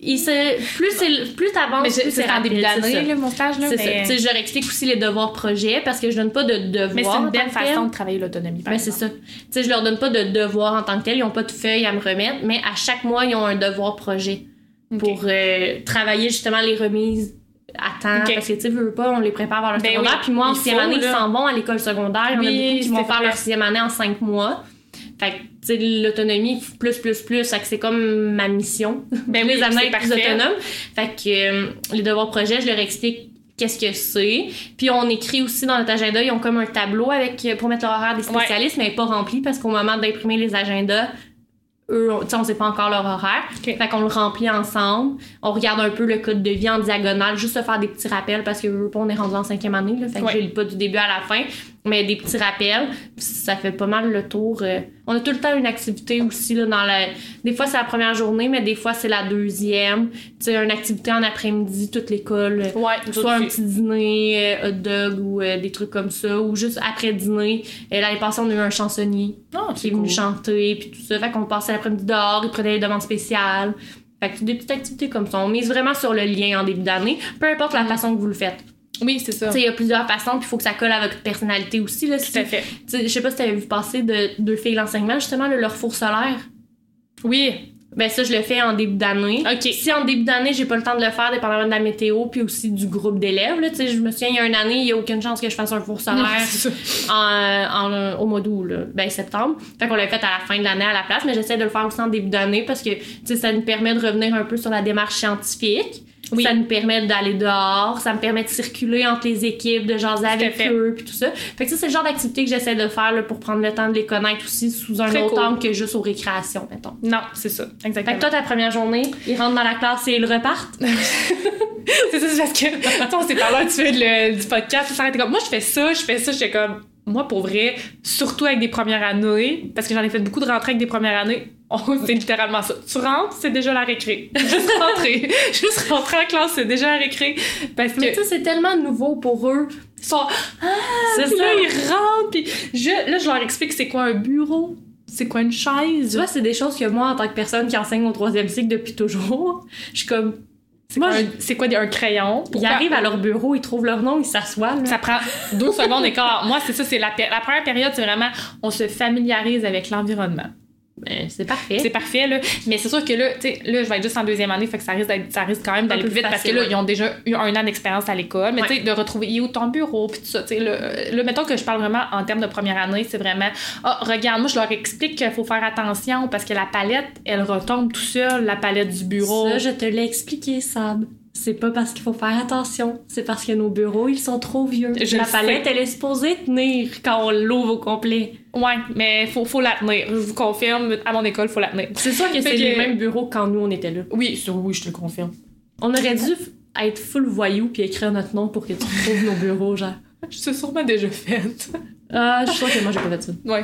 Il se- plus c'est- plus t'avances, plus c'est en début rapide, c'est ça. d'année, là, mon stage. Là, ça. mais... Je leur explique aussi les devoirs projets parce que je donne pas de devoirs. mais c'est une belle tel. façon de travailler l'autonomie. Ben, c'est ça. Tu sais, je leur donne pas de devoirs en tant que tel. Ils ont pas de feuilles à me remettre, mais à chaque mois, ils ont un devoir projet pour euh, travailler justement les remises à temps. Ok. Parce que, tu sais, veux pas, on les prépare vers le Ben secondaire. oui, Puis moi, en sixième année, ils s'en vont à l'école secondaire. Il y en a Oui, beaucoup qui vont faire leur sixième année en cinq mois. Fait que, tu sais, l'autonomie, plus, plus, plus, fait que c'est comme ma mission. Ben les oui, amener c'est être plus autonomes. Fait que euh, les devoirs projets, je leur explique qu'est-ce que c'est. Puis on écrit aussi dans notre agenda, ils ont comme un tableau avec pour mettre l'horaire des spécialistes, mais pas rempli parce qu'au moment d'imprimer les agendas, eux, on, on sait pas encore leur horaire. Fait qu'on le remplit ensemble. On regarde un peu le code de vie en diagonale, juste se faire des petits rappels parce que on est rendu en cinquième année, là, fait que je lis pas du début à la fin mais des petits rappels. Ça fait pas mal le tour. Euh. On a tout le temps une activité aussi là, dans la. Des fois c'est la première journée, mais des fois c'est la deuxième. Tu sais, une activité en après-midi, toute l'école. Ouais, soit un petit dîner, euh, hot dog ou euh, des trucs comme ça, ou juste après dîner. Et l'année passée, on a eu un chansonnier oh, qui est venu chanter puis tout ça. Fait qu'on passait l'après-midi dehors, il prenait des demandes spéciales. Fait que des petites activités comme ça. On mise vraiment sur le lien en début d'année, peu importe la mm. façon que vous le faites. Oui, c'est ça. Il y a plusieurs façons, puis il faut que ça colle avec votre personnalité aussi. Là, Tout à fait. Je sais pas si tu avais vu passer de deux filles l'enseignement, justement, leur four solaire. Oui. Ben ça, je le fais en début d'année. OK. Si en début d'année, j'ai pas le temps de le faire, dépendamment de la météo, puis aussi du groupe d'élèves, là, je me souviens, il y a une année, il y a aucune chance que je fasse un four solaire en, au mois d'août, ben septembre. Fait qu'on l'a fait à la fin de l'année à la place, mais j'essaie de le faire aussi en début d'année parce que, ça nous permet de revenir un peu sur la démarche scientifique. Ça nous permet d'aller dehors, ça me permet de circuler entre les équipes, de jaser avec eux, puis tout ça. Fait que ça, c'est le genre d'activité que j'essaie de faire là, pour prendre le temps de les connaître aussi sous un autre angle que juste aux récréations, mettons. Non, c'est ça, exactement. Fait que toi, ta première journée, ils rentrent dans la classe et ils repartent? c'est ça, c'est parce que, attends, c'est par là tu fais le, du podcast, ça comme, moi, je fais ça, je fais ça, j'étais comme, moi, pour vrai, surtout avec des premières années, parce que j'en ai fait beaucoup de rentrées avec des premières années, oh, c'est littéralement ça. Tu rentres, c'est déjà la récré. Juste rentrer. Juste rentrer en classe, c'est déjà la récré. Parce que. Mais ça, c'est tellement nouveau pour eux. Ils sont. Ah! C'est ça. Là, ils rentrent, puis je, là, je leur explique c'est quoi un bureau. C'est quoi une chaise? Tu vois, c'est des choses que moi, en tant que personne qui enseigne au troisième cycle depuis toujours, je suis comme, c'est quoi un crayon? Ils arrivent à leur bureau, ils trouvent leur nom, ils s'assoient. Ça prend 12 secondes et Moi, c'est ça, c'est la, la première période, c'est vraiment on se familiarise avec l'environnement. Ben, c'est parfait. C'est parfait, là. Mais c'est sûr que là, tu sais, là, je vais être juste en deuxième année, fait que ça risque, ça risque quand même d'aller plus vite parce que là, ils ont déjà eu un an d'expérience à l'école. Mais tu sais, de retrouver où ton bureau, puis tout ça. Tu sais, là, mettons que je parle vraiment en termes de première année, c'est vraiment, ah, regarde, moi, je leur explique qu'il faut faire attention parce que la palette, elle retombe tout seul, la palette du bureau. Ça, je te l'ai expliqué, Sab c'est pas parce qu'il faut faire attention, c'est parce que nos bureaux, ils sont trop vieux. la palette, elle est supposée tenir quand on l'ouvre au complet. Ouais, mais faut, faut la tenir. Je vous confirme, à mon école, faut la tenir. C'est sûr que c'est les mêmes bureaux quand nous, on était là. Oui, oui, je te le confirme. On aurait dû être full voyou puis écrire notre nom pour que tu trouves nos bureaux, genre. Je suis sûrement déjà faite. Ah, je suis sûre que moi, j'ai pas fait ça. Ouais.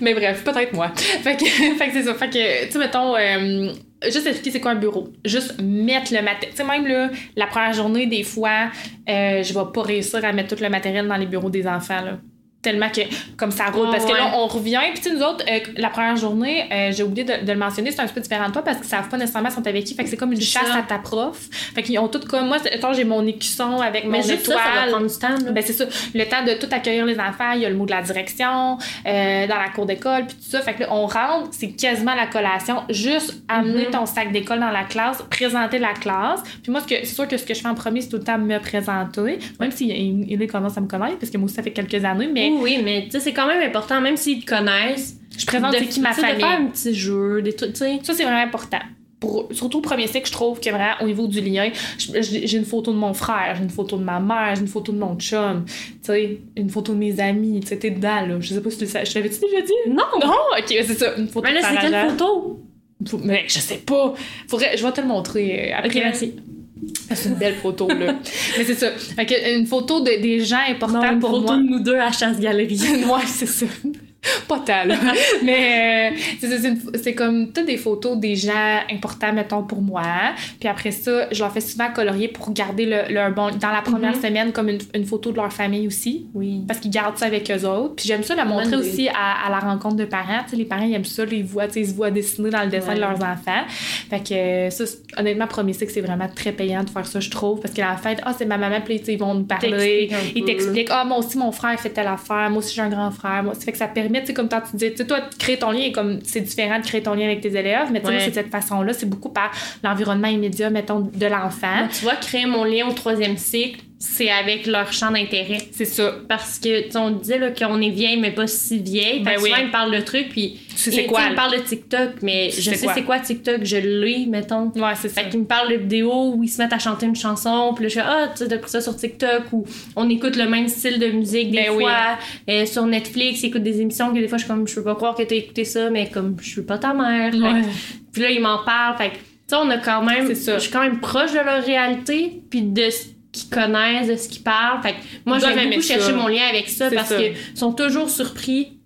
Mais bref, peut-être moi. Fait que, fait que c'est ça. Fait que, tu sais, mettons, euh, juste expliquer c'est quoi un bureau. Juste mettre le matériel. Tu sais, même là, la première journée, des fois, euh, je vais pas réussir à mettre tout le matériel dans les bureaux des enfants, là tellement que comme ça roule parce que là on revient. Puis nous autres euh, la première journée euh, j'ai oublié de, le mentionner c'est un peu différent de toi parce qu'ils savent pas nécessairement sont avec qui fait que c'est comme une chasse à ta prof. Fait qu'ils ont tout comme moi attends j'ai mon écusson avec mon étoile ça, ça va prendre du temps ben c'est ça. Le temps de tout accueillir les enfants il y a le mot de la direction euh, dans la cour d'école puis tout ça. Fait que là on rentre c'est quasiment la collation. Juste amener mm-hmm. ton sac d'école dans la classe présenter la classe. Puis moi c'est sûr que ce que je fais en premier c'est tout le temps me présenter. Même s'il il, il commence à me connaître parce que moi aussi ça fait quelques années mais oui, mais tu sais, c'est quand même important, même s'ils te connaissent. Je présente qui ma famille. De faire un petit jeu, des trucs, tu sais. Ça, c'est vraiment important. Pour, surtout au premier cycle, je trouve que vraiment, au niveau du lien, j'ai une photo de mon frère, j'ai une photo de ma mère, j'ai une photo de mon chum, tu sais, une photo de mes amis, tu sais, t'es dedans, là. Je sais pas si tu le sais. Je l'avais-tu déjà dit? Non! Non! Ok, c'est ça. Une photo mais là, c'est quelle photo? Mais je sais pas. Faudrait, je vais te le montrer euh, après. Ok, merci. C'est une belle photo, là. Mais c'est ça. Une photo de, des gens importants non, une pour photo de nous deux à chasse-galerie. ouais, c'est ça. pas tant, Mais euh, c'est comme toutes des photos des gens importants, mettons, pour moi. Puis après ça, je leur fais souvent colorier pour garder le, leur bon. Dans la première mm-hmm. semaine, comme une, photo de leur famille aussi. Oui. Parce qu'ils gardent ça avec eux autres. Puis j'aime ça la montrer aussi à, la rencontre de parents. les parents, ils aiment ça. ils, voient, ils se voient dessiner dans le dessin de leurs enfants. Fait que ça, honnêtement, premier c'est que c'est vraiment très payant de faire ça, je trouve. Parce que la fête, ah, c'est ma maman, puis ils vont nous parler. Ils t'expliquent, ah, moi aussi, mon frère fait telle affaire. Moi aussi, j'ai un grand frère. Moi, ça fait que ça permet tu comme tu disais, toi, créer ton lien, comme c'est différent de créer ton lien avec tes élèves, mais tu sais, c'est de cette façon-là, c'est beaucoup par l'environnement immédiat, mettons, de l'enfant. Tu vois, créer mon lien au troisième cycle, c'est avec leur champ d'intérêt. C'est ça. Parce que, tu on disait là, qu'on est vieille, mais pas si vieille. Ben oui. souvent, ils parlent de trucs, puis. Tu sais quoi, Ils là? parlent de TikTok, mais Tu je sais c'est quoi? TikTok, je l'ai, mettons. Ouais, c'est ça. Fait qu'ils me parlent de vidéos où ils se mettent à chanter une chanson, puis là, je fais Ah, tu t'as pris ça sur TikTok, ou on écoute le même style de musique des Ben oui. fois. Euh, sur Netflix, ils écoutent des émissions que des fois, je suis comme, je peux pas croire que t'as écouté ça, mais comme, je suis pas ta mère. Ouais. puis là, ils m'en parlent. Fait que, tu sais, on a quand même. C'est ça. Je suis quand même proche de leur réalité, puis de qu'ils connaissent, de ce qu'ils parlent. Fait que moi, j'aime beaucoup ça. chercher mon lien avec ça parce qu'ils sont toujours surpris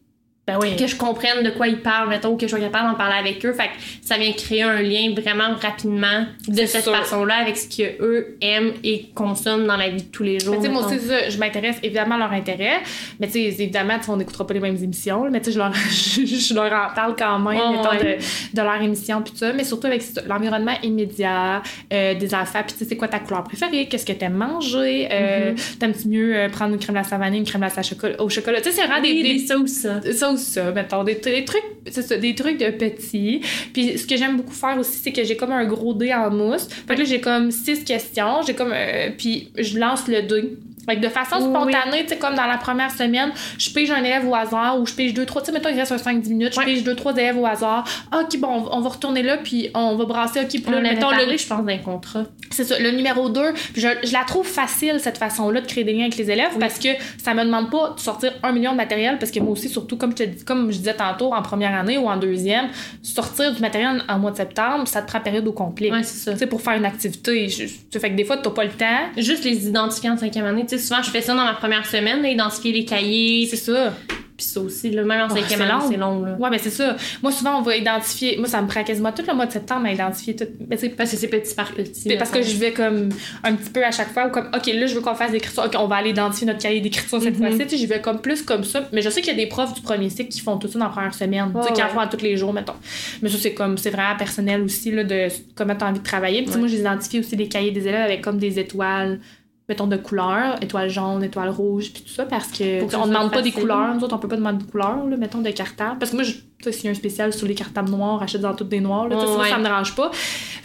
Ben oui. que je comprenne de quoi ils parlent, mettons, que je sois capable d'en parler avec eux. Fait que ça vient créer un lien vraiment rapidement de cette façon-là avec ce qu'eux aiment et consomment dans la vie de tous les jours. Sais, moi aussi, ça, je m'intéresse évidemment à leur intérêt. Mais tu sais, évidemment, on n'écoutera pas les mêmes émissions. Mais tu sais, je leur, je, leur en parle quand même, Ouais, mettons, ouais. de, de leur émission, puis tout ça. Mais surtout avec l'environnement immédiat, euh, des affaires. Puis tu sais, c'est quoi ta couleur préférée? Qu'est-ce que t'aimes manger? Euh, Mm-hmm. T'aimes-tu mieux euh, prendre une crème à vanille, une crème à chocolat, au chocolat? Tu sais, c'est vraiment Oui, des, des, des ça ou ça. mettons, des, des trucs, c'est ça, des trucs de petits. Puis ce que j'aime beaucoup faire aussi, c'est que j'ai comme un gros dé en mousse. Fait que là, j'ai comme six questions, j'ai comme, euh, puis je lance le dé. Fait que de façon Oui. spontanée, tu sais, comme dans la première semaine, je pige un élève au hasard ou je pige deux, trois, tu sais, mettons, il reste un 5-10 minutes, je Ouais. pige deux, trois élèves au hasard. Ok, bon, on va- on retourner là, puis on va brasser, ok, puis On là, avait mettons, parlé, le, je pense, d'un contrat. c'est ça, le numéro 2, je, je la trouve facile cette façon-là de créer des liens avec les élèves parce que ça me demande pas de sortir un million de matériel parce que moi aussi, surtout comme je te comme je disais tantôt, en première année ou en deuxième, sortir du matériel en mois de septembre, ça te prend période au complet. Ouais, c'est ça. Tu sais, pour faire une activité. Je, tu fait que des fois, t'as pas le temps. Juste les identifier en cinquième année. Tu sais, souvent, je fais ça dans ma première semaine, là, identifier les cahiers, C'est ça. puis ça aussi, là, même en Oh, cinquième c'est année, c'est long, là. Ouais, mais c'est ça. Moi, souvent, on va identifier. Moi, ça me prend quasiment tout le mois de septembre à identifier tout. Mais tu sais, Parce que c'est petit par petit. C'est parce que je vais comme un petit peu à chaque fois ou comme OK là je veux qu'on fasse l'écriture OK on va aller identifier notre cahier d'écriture cette Mhm. fois-ci Tu je vais comme plus comme ça mais je sais qu'il y a des profs du premier cycle qui font tout ça dans la première semaine tu sais qui en font à tous les jours mettons mais ça c'est comme c'est vraiment personnel aussi là de comment t'as envie de travailler puis tu Ouais. moi j'ai identifié aussi des cahiers des élèves avec comme des étoiles mettons de couleurs étoiles jaunes étoiles rouges puis tout ça parce que que on demande pas des couleurs nous autres on peut pas demander de couleurs là, mettons de cartable parce que moi je s'il y a un spécial sur les cartables noirs achète dans toutes des noirs là, sais, ça, me dérange pas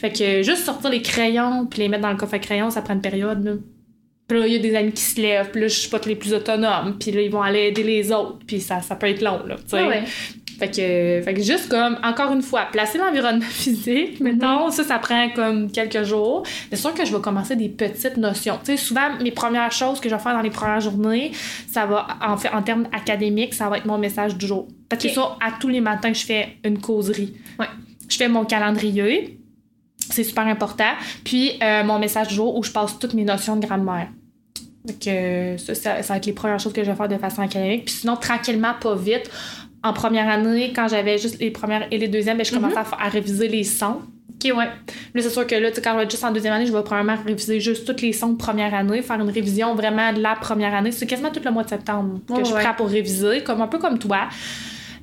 fait que juste sortir les crayons puis les mettre dans le coffre à crayons, ça prend une période. Là. Puis là, il y a des amis qui se lèvent, puis là, je suis pas les plus autonomes, puis là, ils vont aller aider les autres, puis ça, ça peut être long, là, tu sais. Ouais. Fait que, fait que juste comme, encore une fois, placer l'environnement physique, mettons, ça, ça prend comme quelques jours. C'est sûr que je vais commencer des petites notions. Tu sais, souvent, mes premières choses que je vais faire dans les premières journées, ça va, en fait, en termes académiques, ça va être mon message du jour. Parce que Ok. ça, à tous les matins, je fais une causerie. Ouais. Je fais mon calendrier. C'est super important. Puis, euh, mon message du jour où je passe toutes mes notions de grammaire. Donc, euh, ça, ça, ça va être les premières choses que je vais faire de façon académique. Puis sinon, tranquillement, pas vite. En première année, quand j'avais juste les premières et les deuxièmes, ben, je commençais à, fa- à réviser les sons. Ok, ouais. Là, c'est sûr que là, tu sais, quand je vais être juste en deuxième année, je vais probablement réviser juste tous les sons de première année, faire une révision vraiment de la première année. C'est quasiment tout le mois de septembre que je suis ouais. prête pour réviser, comme un peu comme toi,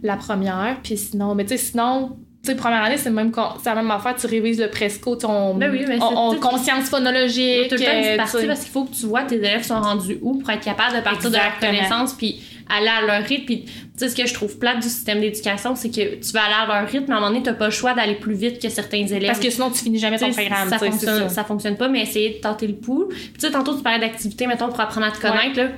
la première. Puis sinon, mais tu sais, sinon, tu sais, première année, c'est même la même affaire, tu révises le presco, on, Ben oui, on, on- conscience phonologique. Tout le temps euh, parce qu'il faut que tu vois tes élèves sont rendus où pour être capable de partir Exactement. de leur connaissance puis aller à leur rythme. Puis, tu sais, ce que je trouve plate du système d'éducation, c'est que tu vas aller à leur rythme, mais à un moment donné, t'as pas le choix d'aller plus vite que certains élèves. Parce que sinon, tu finis jamais ton programme. ça, fonctionne, ça. ça fonctionne pas, mais essayer de tenter le pouls. Puis, tu sais, tantôt, tu parlais d'activité, mettons, pour apprendre à te connaître, là.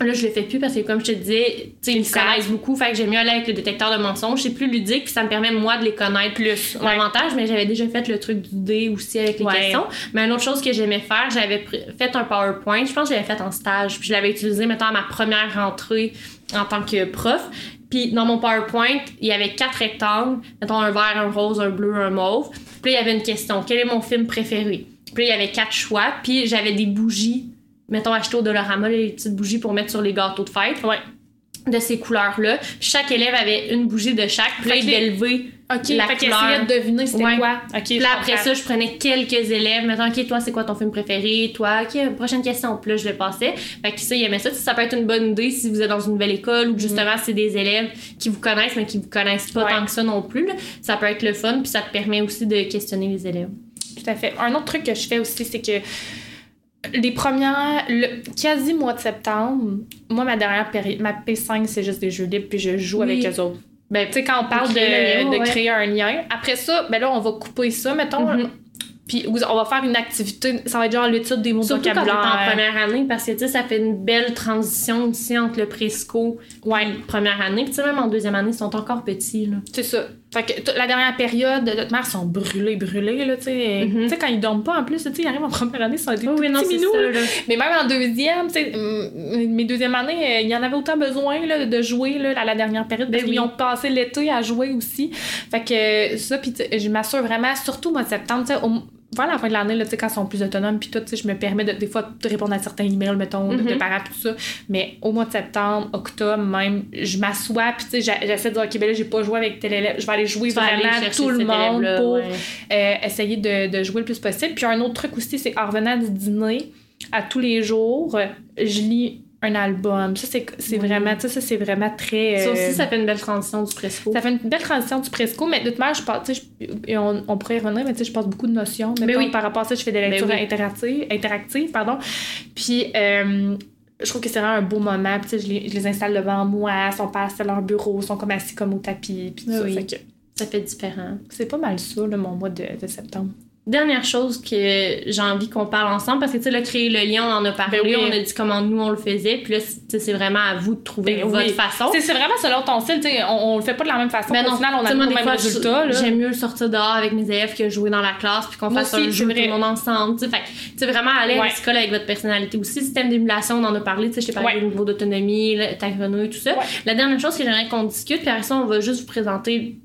Là, je le fais plus parce que, comme je te disais, tu sais, ils connaissent beaucoup. Fait que j'aime mieux aller avec le détecteur de mensonges. C'est plus ludique, puis ça me permet, moi, de les connaître plus davantage. Mais j'avais déjà fait le truc du dé aussi avec les Ouais. questions. Mais une autre chose que j'aimais faire, j'avais fait un PowerPoint. Je pense que j'avais fait en stage. Puis je l'avais utilisé, mettons, à ma première rentrée en tant que prof. Puis dans mon PowerPoint, il y avait quatre rectangles. Mettons, un vert, un rose, un bleu, un mauve. Puis là, il y avait une question. Quel est mon film préféré? Puis là, il y avait quatre choix. Puis j'avais des bougies mettons, acheter au Dollarama les petites bougies pour mettre sur les gâteaux de fête. Ouais. De ces couleurs-là. Chaque élève avait une bougie de chaque. Puis là, il OK, la fait couleur. de deviner c'était Ouais. quoi. OK, Puis là, après ça, je prenais quelques élèves. Mettons, OK, toi, c'est quoi ton film préféré? Toi, OK, prochaine question. Puis là, je le passais. Fait que ça, il aimait ça. Ça peut être une bonne idée si vous êtes dans une nouvelle école ou que justement, c'est des élèves qui vous connaissent, mais qui vous connaissent pas Ouais. tant que ça non plus. là. Ça peut être le fun. Puis ça te permet aussi de questionner les élèves. Tout à fait. Un autre truc que je fais aussi, c'est que les premières, le quasi mois de septembre, moi, ma dernière période, ma P5, c'est juste des jeux libres, puis je joue Oui. avec eux autres. Ben, tu sais, quand on parle de, créer le lien, de ouais. créer un lien, après ça, ben là, on va couper ça, mettons. Mhm. Puis on va faire une activité, ça va être genre l'étude des mots de Surtout quand vocabulaire. en première année, parce que tu sais, ça fait une belle transition aussi entre le présco Ouais. et première année. Puis tu sais, même en deuxième année, ils sont encore petits. Là. C'est ça. Fait que toute la dernière période, notre mère sont brûlés, brûlés, là, tu sais. Mhm. Tu sais, quand ils dorment pas, en plus, tu sais, ils arrivent en première année, ils sont des Oui, petits minous, ça. Mais même en deuxième, tu sais, mes deuxièmes années, euh, il y en avait autant besoin là, de jouer là, à la dernière période. Parce Ben oui. qu'ils ont passé l'été à jouer aussi. Fait que ça, puis je m'assure vraiment, surtout au mois de septembre, tu sais, au- vers la fin de l'année, là, quand ils sont plus autonomes, puis tout, tu sais, je me permets de, des fois de répondre à certains emails, mettons, de- de Mhm. parents, tout ça. Mais au mois de septembre, octobre, même, je m'assois, puis tu sais, j'a- j'essaie de dire, OK, ben là, j'ai pas joué avec tel élève, je vais aller jouer vraiment tout le monde pour ouais. euh, essayer de, de jouer le plus possible. Puis un autre truc aussi, c'est en revenant du dîner, à tous les jours, je lis un album. Ça, c'est Oui. vraiment, ça, c'est vraiment très... Ça euh, aussi, ça fait une belle transition du presco. ça fait une belle transition du presco, mais de toute manière, je passe, tu sais, je- on, on pourrait y revenir, mais tu sais, je passe beaucoup de notions. Ben Mettons, oui. Par rapport à ça, je fais des Ben lectures oui. interactives, interactives, pardon. Puis, euh, je trouve que c'est vraiment un beau moment. Puis, je les, je les installe devant moi, ils sont pas à leur bureau, ils sont comme assis comme au tapis. Puis, tout Ben ça. Fait que Ça fait différent. c'est pas mal ça, là, mon mois de, de septembre. Dernière chose que j'ai envie qu'on parle ensemble, parce que tu sais, là, créer le lien, on en a parlé, Ben oui. on a dit comment nous on le faisait, puis là, c'est- vraiment à vous de trouver Ben votre oui. façon. C'est vraiment selon ton style, tu sais, on, on le fait pas de la même façon. Mais au non, final, on a le même résultat. J'aime mieux sortir dehors avec mes élèves que jouer dans la classe, puis qu'on fasse aussi, un jeu tout le monde ensemble. Tu sais, fait que, tu sais, vraiment aller à Ouais. l'école avec votre personnalité aussi. Système d'émulation, on en a parlé, tu sais, je t'ai parlé Ouais. du niveau d'autonomie, ta grenouille, tout ça. Ouais. La dernière chose que j'aimerais qu'on discute, puis après ça, on va juste vous présenter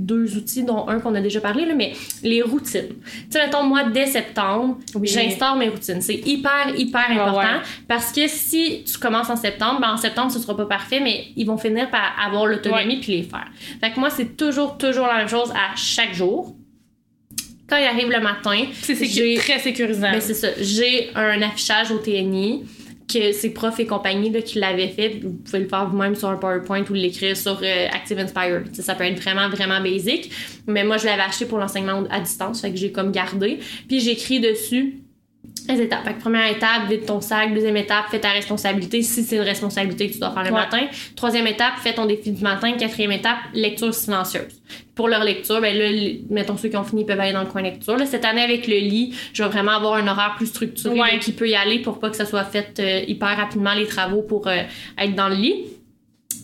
deux outils, dont un qu'on a déjà parlé, là, mais les routines. Tu sais, mettons, moi, dès septembre, Oui. j'instaure mes routines. C'est hyper, hyper Ah important ouais. parce que si tu commences en septembre, ben en septembre, ce sera pas parfait, mais ils vont finir par avoir l'autonomie puis les faire. Fait que moi, c'est toujours, toujours la même chose à chaque jour. Quand il arrive le matin, C'est très sécurisant. ben c'est ça, j'ai un affichage au TNI que c'est profs et compagnie là, qui l'avaient fait. Vous pouvez le faire vous-même sur un PowerPoint ou l'écrire sur euh, Active Inspire. Ça peut être vraiment, vraiment basic. Mais moi, je l'avais acheté pour l'enseignement à distance, fait que j'ai comme gardé. Puis j'écris dessus étapes. Fait que première étape, vide ton sac. Deuxième étape, fais ta responsabilité si c'est une responsabilité que tu dois faire le Ouais. matin. Troisième étape, fais ton défi du matin. Quatrième étape, lecture silencieuse. Pour leur lecture, ben là, mettons ceux qui ont fini peuvent aller dans le coin lecture. Là, cette année, avec le lit, je vais vraiment avoir un horaire plus structuré Ouais. qui peut y aller pour pas que ça soit fait euh, hyper rapidement les travaux pour euh, être dans le lit.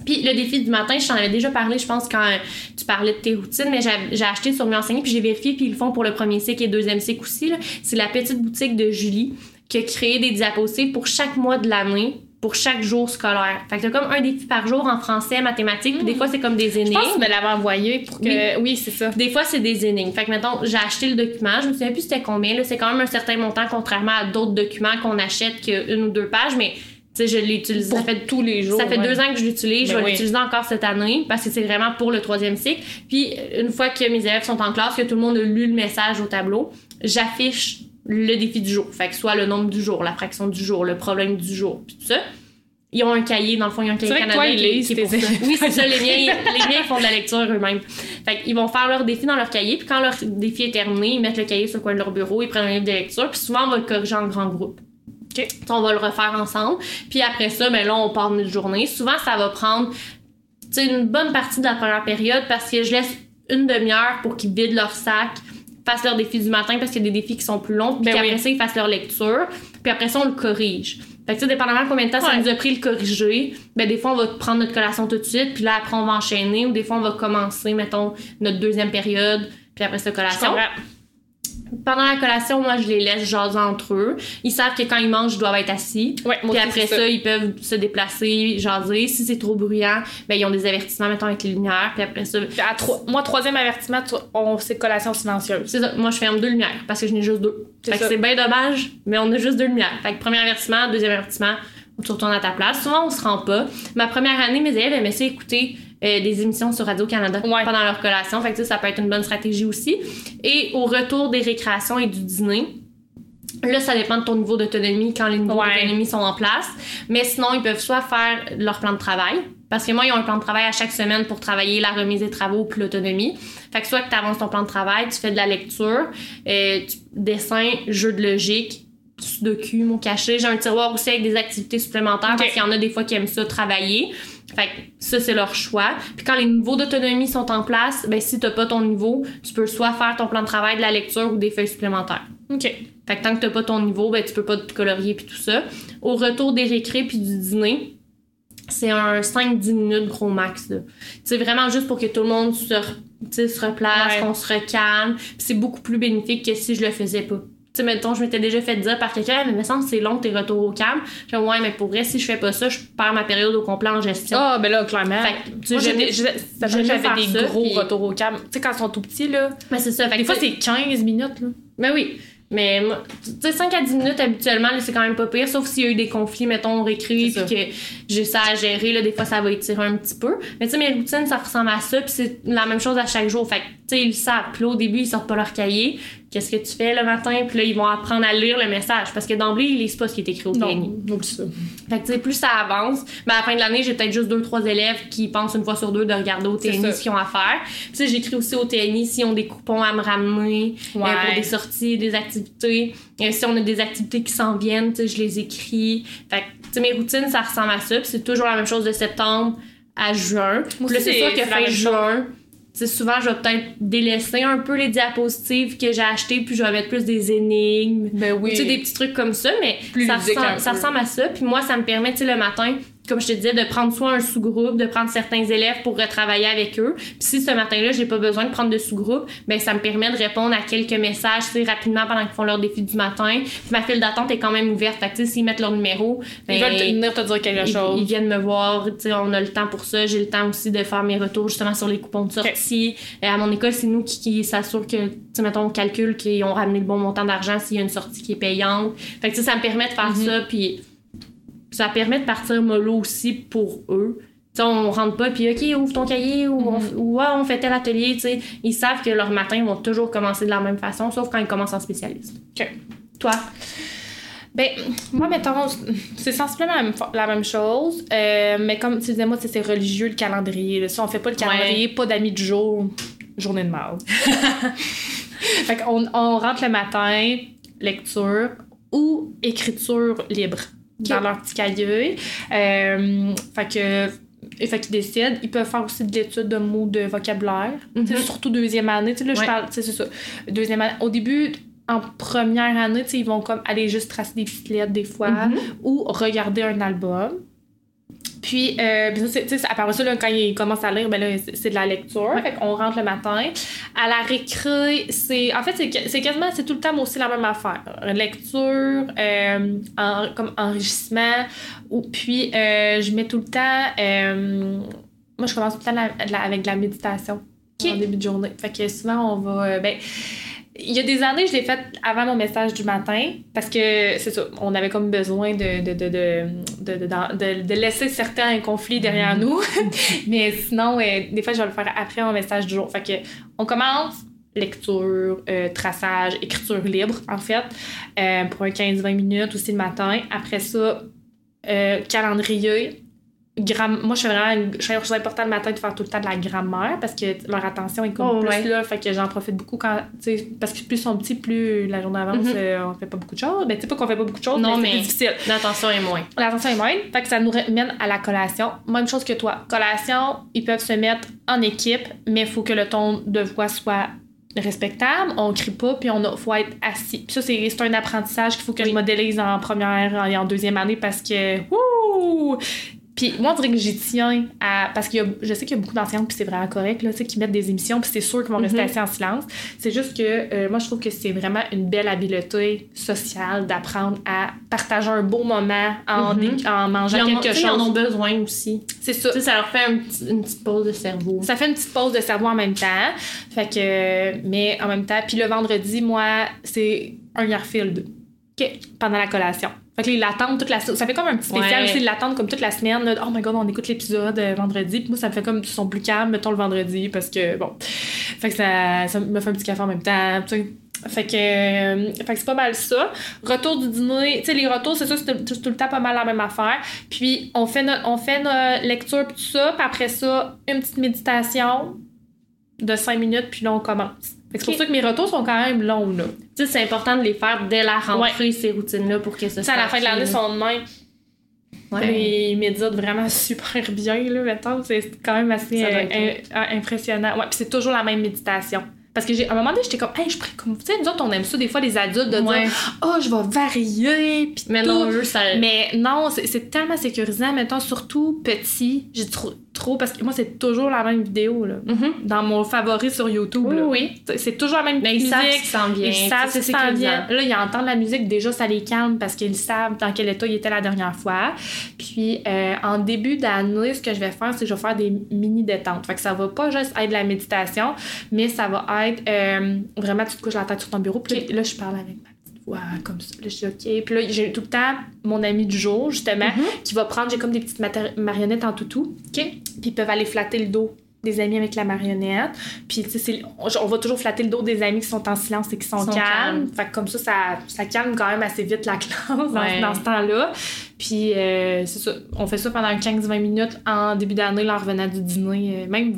Puis le défi du matin, je t'en avais déjà parlé, je pense, quand tu parlais de tes routines, mais j'ai- acheté sur Mieux Enseigner, puis j'ai vérifié, puis ils le font pour le premier cycle et le deuxième cycle aussi. C'est la petite boutique de Julie qui a créé des diapositives pour chaque mois de l'année, pour chaque jour scolaire. Fait que t'as comme un défi par jour en français, mathématiques, puis des fois c'est comme des Je énigmes. pense que tu me l'avais envoyé pour que. Oui, c'est ça. Des fois, c'est des énigmes. Fait que, mettons, j'ai acheté le document. Je me souviens plus c'était combien. Là, c'est quand même un certain montant, contrairement à d'autres documents qu'on achète qu'une ou deux pages. Mais, sais, je l'ai utilisé. Pour Ça fait, tous les jours. ça fait ouais. deux ans que je l'utilise. je Ben vais oui. l'utiliser encore cette année parce que c'est vraiment pour le troisième cycle. Puis, une fois que mes élèves sont en classe, que tout le monde a lu le message au tableau, j'affiche le défi du jour. Fait que soit le nombre du jour, la fraction du jour, le problème du jour, puis tout ça. Ils ont un cahier, dans le fond, ils ont un cahier Canada toi, ils lisent tes ça. Oui, c'est ça. Les miens, les miens, ils font de la lecture eux-mêmes. Fait qu'ils vont faire leur défi dans leur cahier, puis quand leur défi est terminé, ils mettent le cahier sur le coin de leur bureau, ils prennent un livre de lecture, puis souvent, on va le corriger en grand groupe. On va le refaire ensemble. Puis après ça, ben là, on part de notre journée. Souvent, ça va prendre une bonne partie de la première période parce que je laisse une demi-heure pour qu'ils vident leur sac, fassent leur défi du matin parce qu'il y a des défis qui sont plus longs, puis Ben qu'après oui. ça, ils fassent leur lecture, puis après ça, on le corrige. Fait que, tu sais, dépendamment de combien de temps ça nous a pris le corriger, ben, des fois, on va prendre notre collation tout de suite, puis là, après, on va enchaîner, ou des fois, on va commencer, mettons, notre deuxième période, puis après ça, collation. Pendant la collation, moi, je les laisse jaser entre eux. Ils savent que quand ils mangent, ils doivent être assis. Ouais, moi Puis aussi, après ça, ils peuvent se déplacer, jaser. Si c'est trop bruyant, ben ils ont des avertissements, mettons, avec les lumières. Puis après ça, Puis à trois- moi, troisième avertissement, on c'est collation silencieuse. c'est ça. Moi, je ferme deux lumières parce que je n'ai juste deux. Que c'est bien dommage, mais on a juste deux lumières. Fait que premier avertissement, deuxième avertissement, tu retournes à ta place. Souvent, on se rend pas. Ma première année, mes élèves aimaient ça écouter euh, des émissions sur Radio-Canada Ouais. pendant leur collation. Fait que ça, ça peut être une bonne stratégie aussi. Et au retour des récréations et du dîner, Là, ça dépend de ton niveau d'autonomie quand les niveaux Ouais. d'autonomie sont en place. Mais sinon, ils peuvent soit faire leur plan de travail, parce que moi, ils ont un plan de travail à chaque semaine pour travailler la remise des travaux puis l'autonomie. Fait que soit que tu avances ton plan de travail, tu fais de la lecture, euh, tu, dessin, jeu de logique, sudoku, mot caché. J'ai un tiroir aussi avec des activités supplémentaires parce qu'il y en a des fois qui aiment ça travailler. Fait que ça, c'est leur choix. Puis quand les niveaux d'autonomie sont en place, ben si t'as pas ton niveau, tu peux soit faire ton plan de travail, de la lecture ou des feuilles supplémentaires. OK. Fait que tant que t'as pas ton niveau, ben tu peux pas te colorier puis tout ça. Au retour des récrés puis du dîner, c'est un 5-10 minutes gros max. C'est vraiment juste pour que tout le monde se, replace, Ouais. qu'on se recalme. C'est beaucoup plus bénéfique que si je le faisais pas. Tu sais, mettons, je m'étais déjà fait dire par quelqu'un, mais il me semble que c'est long tes retours au calme. Je dis, ouais, mais pour vrai, si je fais pas ça, je perds ma période au complet en gestion. Ah, ben là, clairement. Fait que, Moi, j'avais des ça, gros puis- retours au calme. Tu sais, quand ils sont tout petits, là, Mais c'est ça. Fait des que fois, c'est 15 minutes, là. Ben oui. Mais tu sais, 5 à 10 minutes habituellement, là, c'est quand même pas pire, sauf s'il y a eu des conflits, mettons, récré, puis que j'ai ça à gérer, là, des fois ça va étirer un petit peu. Mais tu sais, mes routines, ça ressemble à ça, puis c'est la même chose à chaque jour. Fait que, tu sais, ils savent. Puis au début, ils sortent pas leur cahier. Qu'est-ce que tu fais le matin? Puis là, ils vont apprendre à lire le message, parce que d'emblée, ils lisent pas ce qui est écrit au TNI. oublie ça. Fait que, tu sais, plus ça avance, ben, à la fin de l'année, j'ai peut-être juste deux, trois élèves qui pensent une fois sur deux de regarder au TNI ce qu'ils ont à faire. Puis, tu sais, j'écris aussi au TNI s'ils ont des coupons à me ramener euh, pour des sorties, des activités. Euh, si on a des activités qui s'en viennent, tu sais, je les écris. Fait que, tu sais, mes routines, ça ressemble à ça. Puis c'est toujours la même chose de septembre à juin. Moi Puis là, aussi, c'est sûr que fin juin, tu sais, souvent, je vais peut-être délaisser un peu les diapositives que j'ai achetées, puis je vais mettre plus des énigmes. Ben oui. Sais, des petits trucs comme ça, mais Plus ça, ressemble, ça ressemble à ça. Puis moi, ça me permet, tu sais, le matin, comme je te disais, de prendre soit un sous-groupe, de prendre certains élèves pour retravailler avec eux. Puis si ce matin-là, j'ai pas besoin de prendre de sous-groupe, ben ça me permet de répondre à quelques messages, tu sais, rapidement pendant qu'ils font leur défi du matin. Puis ma file d'attente est quand même ouverte. Fait que, s'ils mettent leur numéro, ben, Ils veulent te- venir te dire quelque ils, chose. ils viennent me voir, tu sais, on a le temps pour ça. J'ai le temps aussi de faire mes retours justement sur les coupons de sortie. Euh, à mon école, c'est nous qui, qui s'assure que, tu sais, mettons, on calcule qu'ils ont ramené le bon montant d'argent s'il y a une sortie qui est payante. Fait que, ça me permet de faire Mhm. ça, puis ça permet de partir mollo aussi pour eux. Tu sais, on rentre pas, puis OK, ouvre ton cahier, ou, ouais, on fait tel atelier, tu sais. Ils savent que leur matin vont toujours commencer de la même façon, sauf quand ils commencent en spécialiste. OK. Toi? Ben, moi, mettons, c'est sensiblement la même, fa- la même chose. euh, mais comme tu disais, moi, c'est religieux le calendrier. là. Si on fait pas le calendrier, pas d'amis du jour, journée de mal. fait qu'on on rentre le matin, lecture ou écriture libre dans leur petit cahier. Euh, fait que. et fait qu'ils décident. Ils peuvent faire aussi de l'étude de mots de vocabulaire. Mhm. Surtout deuxième année. Tu sais, là, je parle, c'est ça. Deuxième année. Au début, en première année, ils vont comme aller juste tracer des petites lettres des fois Mhm. ou regarder un album. Puis, euh, puis ça, sais, après ça, là, quand ils commencent à lire, ben là, c'est de la lecture. Fait qu'on rentre le matin. À la récré, c'est. En fait, c'est quasiment, c'est tout le temps aussi la même affaire. Lecture, euh, en- comme enrichissement. Ou, puis, euh, je mets tout le temps. euh, moi, je commence tout le temps la- la- avec de la méditation Ok. en début de journée. Fait que souvent, on va. euh, ben, il y a des années, je l'ai fait avant mon message du matin parce que c'est ça, on avait comme besoin de, de, de, de, laisser certains conflits derrière nous. Mais sinon, euh, des fois, je vais le faire après mon message du jour. Fait que on commence lecture, euh, traçage, écriture libre, en fait, euh, pour un 15-20 minutes aussi le matin. Après ça, euh, calendrier. Gram- moi, je fais vraiment. une- Je trouve ça important le matin de faire tout le temps de la grammaire parce que leur attention est comme Oh, plus ouais. là. Fait que j'en profite beaucoup quand. Parce que plus ils sont petits, plus la journée avance, Mhm. euh, on fait pas beaucoup de choses. Ben, tu sais pas qu'on fait pas beaucoup de choses, Non, mais, mais- difficile. L'attention est moins. L'attention est moindre. Fait que ça nous mène à la collation. Même chose que toi. Collation, ils peuvent se mettre en équipe, mais il faut que le ton de voix soit respectable. On crie pas, puis on faut être assis. Puis ça, c'est c'est un apprentissage qu'il faut que Oui. je modélise en première et en deuxième année parce que. Wouh! Puis moi, on dirait que j'y tiens à. Parce que je sais qu'il y a beaucoup d'enseignantes, puis c'est vraiment correct, là, tu sais, qui mettent des émissions, puis c'est sûr qu'ils vont rester Mhm. assis en silence. C'est juste que euh, moi, je trouve que c'est vraiment une belle habileté sociale d'apprendre à partager un beau moment en, Mhm. en mangeant en, quelque sais, ils en ont chose. besoin aussi. C'est ça. Ça leur fait un une petite pause de cerveau. Ça fait une petite pause de cerveau en même temps. Fait que, mais en même temps, puis le vendredi, moi, c'est un Garfield. OK. Pendant la collation. Fait que l'attendent toute la Ça fait comme un petit spécial Ouais. aussi, ils l'attendent comme toute la semaine. là. Oh my god, on écoute l'épisode euh, vendredi. Puis moi, ça me fait comme ils sont plus calmes, mettons le vendredi, parce que bon. Fait que ça, ça me fait un petit café en même temps. tu sais. Fait que, euh, fait que c'est pas mal ça. Retour du dîner, tu sais, les retours, c'est ça, c'est tout, tout le temps pas mal la même affaire. Puis on fait notre, on fait notre lecture, puis tout ça. Puis après ça, une petite méditation de 5 minutes, puis là, on commence. C'est pour ça que mes retours sont quand même longs, là. Tu sais, c'est important de les faire dès la rentrée, ces routines-là, pour que ça sais, à la fin de l'année, sont de même. Ouais. Ils méditent vraiment super bien, là, mettons. C'est quand même assez euh, impressionnant. Ouais, puis c'est toujours la même méditation. Parce que j'ai, à un moment donné, j'étais comme, hey, je comme, tu sais, nous autres, on aime ça, des fois, les adultes, de dire, oh, je vais varier, puis Mais non, ça... Mais non, c'est, tellement sécurisant, mettons, surtout petit. J'ai trop, trop parce que moi c'est toujours la même vidéo là, mm-hmm. dans mon favori sur YouTube. Oui, oui. C'est toujours la même Mais musique. Ils savent bien. Ils savent s'en vient. Là, ils entendent la musique, déjà ça les calme parce qu'ils savent dans quel état ils étaient la dernière fois. Puis euh, en début d'année, ce que je vais faire, c'est que je vais faire des mini détentes. Fait que ça va pas juste être de la méditation, mais ça va être euh, vraiment tu te couches la tête sur ton bureau. Puis là, je parle avec ma ouais, comme ça. Là, je suis OK. Puis là, j'ai tout le temps mon ami du jour, justement, Mm-hmm. qui va prendre, j'ai comme des petites marionnettes en toutou. OK. Puis ils peuvent aller flatter le dos des amis avec la marionnette. Puis, tu sais, on, va toujours flatter le dos des amis qui sont en silence et qui sont, Sont calmes. calmes. Fait que comme ça, ça, ça calme quand même assez vite la classe dans- Ouais. dans, ce temps-là. Puis, euh, c'est ça. On fait ça pendant 15-20 minutes en début d'année, là, en revenant du dîner, euh, même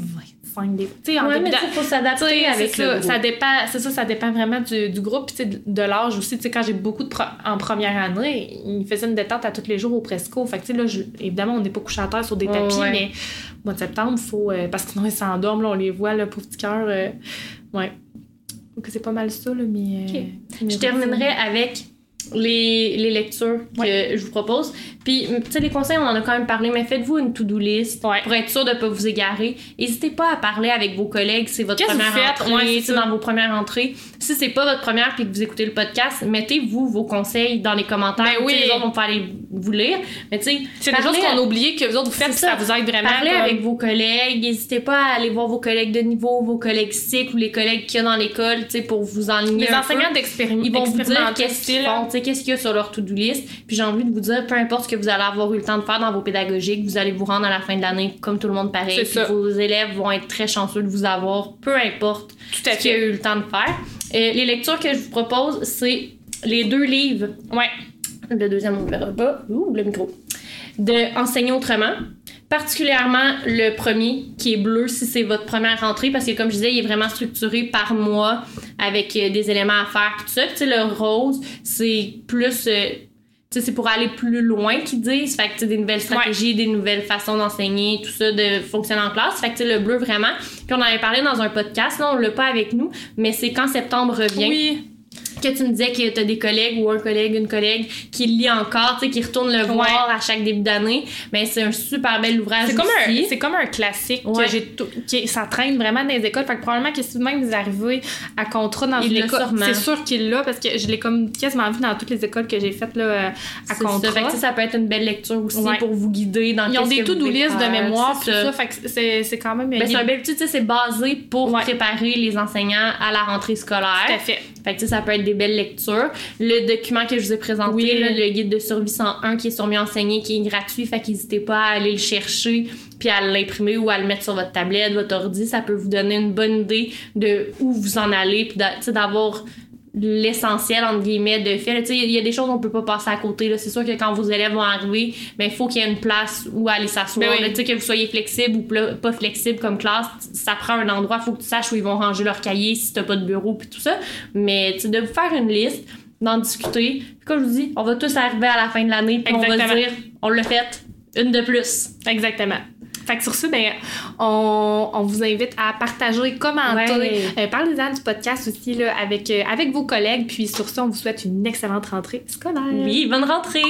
25 des Tu en Ouais, mais faut s'adapter avec le ça, groupe. ça dépend, c'est ça, ça dépend vraiment du, du groupe, puis de, de l'âge aussi. Tu sais, quand j'ai beaucoup de pro- en première année, ils faisaient une détente à tous les jours au Presco. Fait que, tu sais, là, je- évidemment, on n'est pas couché à terre sur des tapis, ouais. mais au mois de septembre, faut, euh, parce que sinon, ils s'endorment, là, on les voit, le pauvre petit cœur. euh, ouais. Donc, c'est pas mal ça, là, mais. euh, mais Je terminerai avec les, les lectures que je vous propose. Puis, tu sais, les conseils, on en a quand même parlé, mais faites-vous une to-do list Ouais. pour être sûr de ne pas vous égarer. N'hésitez pas à parler avec vos collègues, c'est votre première vous entrée, Ouais, c'est dans vos premières entrées. Si c'est pas votre première puis que vous écoutez le podcast, mettez-vous vos conseils dans les commentaires. Ben oui. Les autres vont pas aller vous lire. Mais tu sais, C'est des choses qu'on a oublié que vous autres vous faites, ça. ça. vous aide vraiment. Parlez comme- avec vos collègues. N'hésitez pas à aller voir vos collègues de niveau, vos collègues cycles ou les collègues qu'il y a dans l'école, tu sais, pour vous enligner les un enseignants d'expérience. Ils vont vous dire qu'est-ce qu'ils font, qu'est-ce qu'il y a sur leur to-do list. Puis j'ai envie de vous dire, peu importe ce que vous allez avoir eu le temps de faire dans vos pédagogiques, vous allez vous rendre à la fin de l'année comme tout le monde pareil. Puis ça. vos élèves vont être très chanceux de vous avoir, peu importe Tout à ce qu'il y a eu le temps de faire. Euh, les lectures que je vous propose, c'est les deux livres Ouais. le deuxième, on le verra pas. Ouh, le micro. De Enseigner autrement. Particulièrement le premier, qui est bleu, si c'est votre première rentrée, parce que comme je disais, il est vraiment structuré par mois, avec euh, des éléments à faire, tout ça. Puis, le rose, c'est plus... euh, tu sais, c'est pour aller plus loin qu'ils disent. Fait que, des nouvelles stratégies, des nouvelles façons d'enseigner, tout ça, de fonctionner en classe. Fait que, le bleu, vraiment. Puis, on en avait parlé dans un podcast, là, on l'a pas avec nous, mais c'est quand septembre revient Oui. Que tu me disais que tu as des collègues ou un collègue, une collègue qui le lit encore, tu sais, qui retourne le voir à chaque début d'année, mais c'est un super bel ouvrage C'est comme, un, c'est comme un classique Ouais. que j'ai tout- qui ça traîne vraiment dans les écoles. Fait que probablement que si même vous arrivez à contrat dans une école, c'est sûr qu'il l'a parce que je l'ai comme quasiment vu dans toutes les écoles que j'ai faites là, euh, à C'est ça. contrat. Fait que, sais, ça peut être une belle lecture aussi Ouais. pour vous guider dans Ils ont des to-do list de mémoire, c'est puis ça. Fait que c'est, c'est quand même. Ben, c'est un bel sais, c'est basé pour préparer les enseignants à la rentrée scolaire. Tout à fait. Fait que ça peut être des belles lectures. Le document que je vous ai présenté, Oui. là, le guide de survie 101 qui est sur mieux enseigné, qui est gratuit, fait qu'hésitez pas à aller le chercher puis à l'imprimer ou à le mettre sur votre tablette, votre ordi, ça peut vous donner une bonne idée de où vous en allez puis d'avoir l'essentiel entre guillemets de fait. Là, tu sais, Il y a des choses qu'on peut pas passer à côté. là. C'est sûr que quand vos élèves vont arriver, ben, il faut qu'il y ait une place où aller s'asseoir. Ben oui. là. Tu sais, que vous soyez flexible ou pas flexible comme classe, ça prend un endroit, il faut que tu saches où ils vont ranger leur cahier si t'as pas de bureau puis tout ça. Mais tu sais, de vous faire une liste, d'en discuter. Puis comme je vous dis, on va tous arriver à la fin de l'année puis on va dire, on l'a fait, une de plus. Exactement. Fait que sur ce, ben, on, on vous invite à partager, commenter, Ouais. euh, parlez-en du podcast aussi là, avec, euh, avec vos collègues. Puis sur ça, on vous souhaite une excellente rentrée scolaire. Oui, bonne rentrée!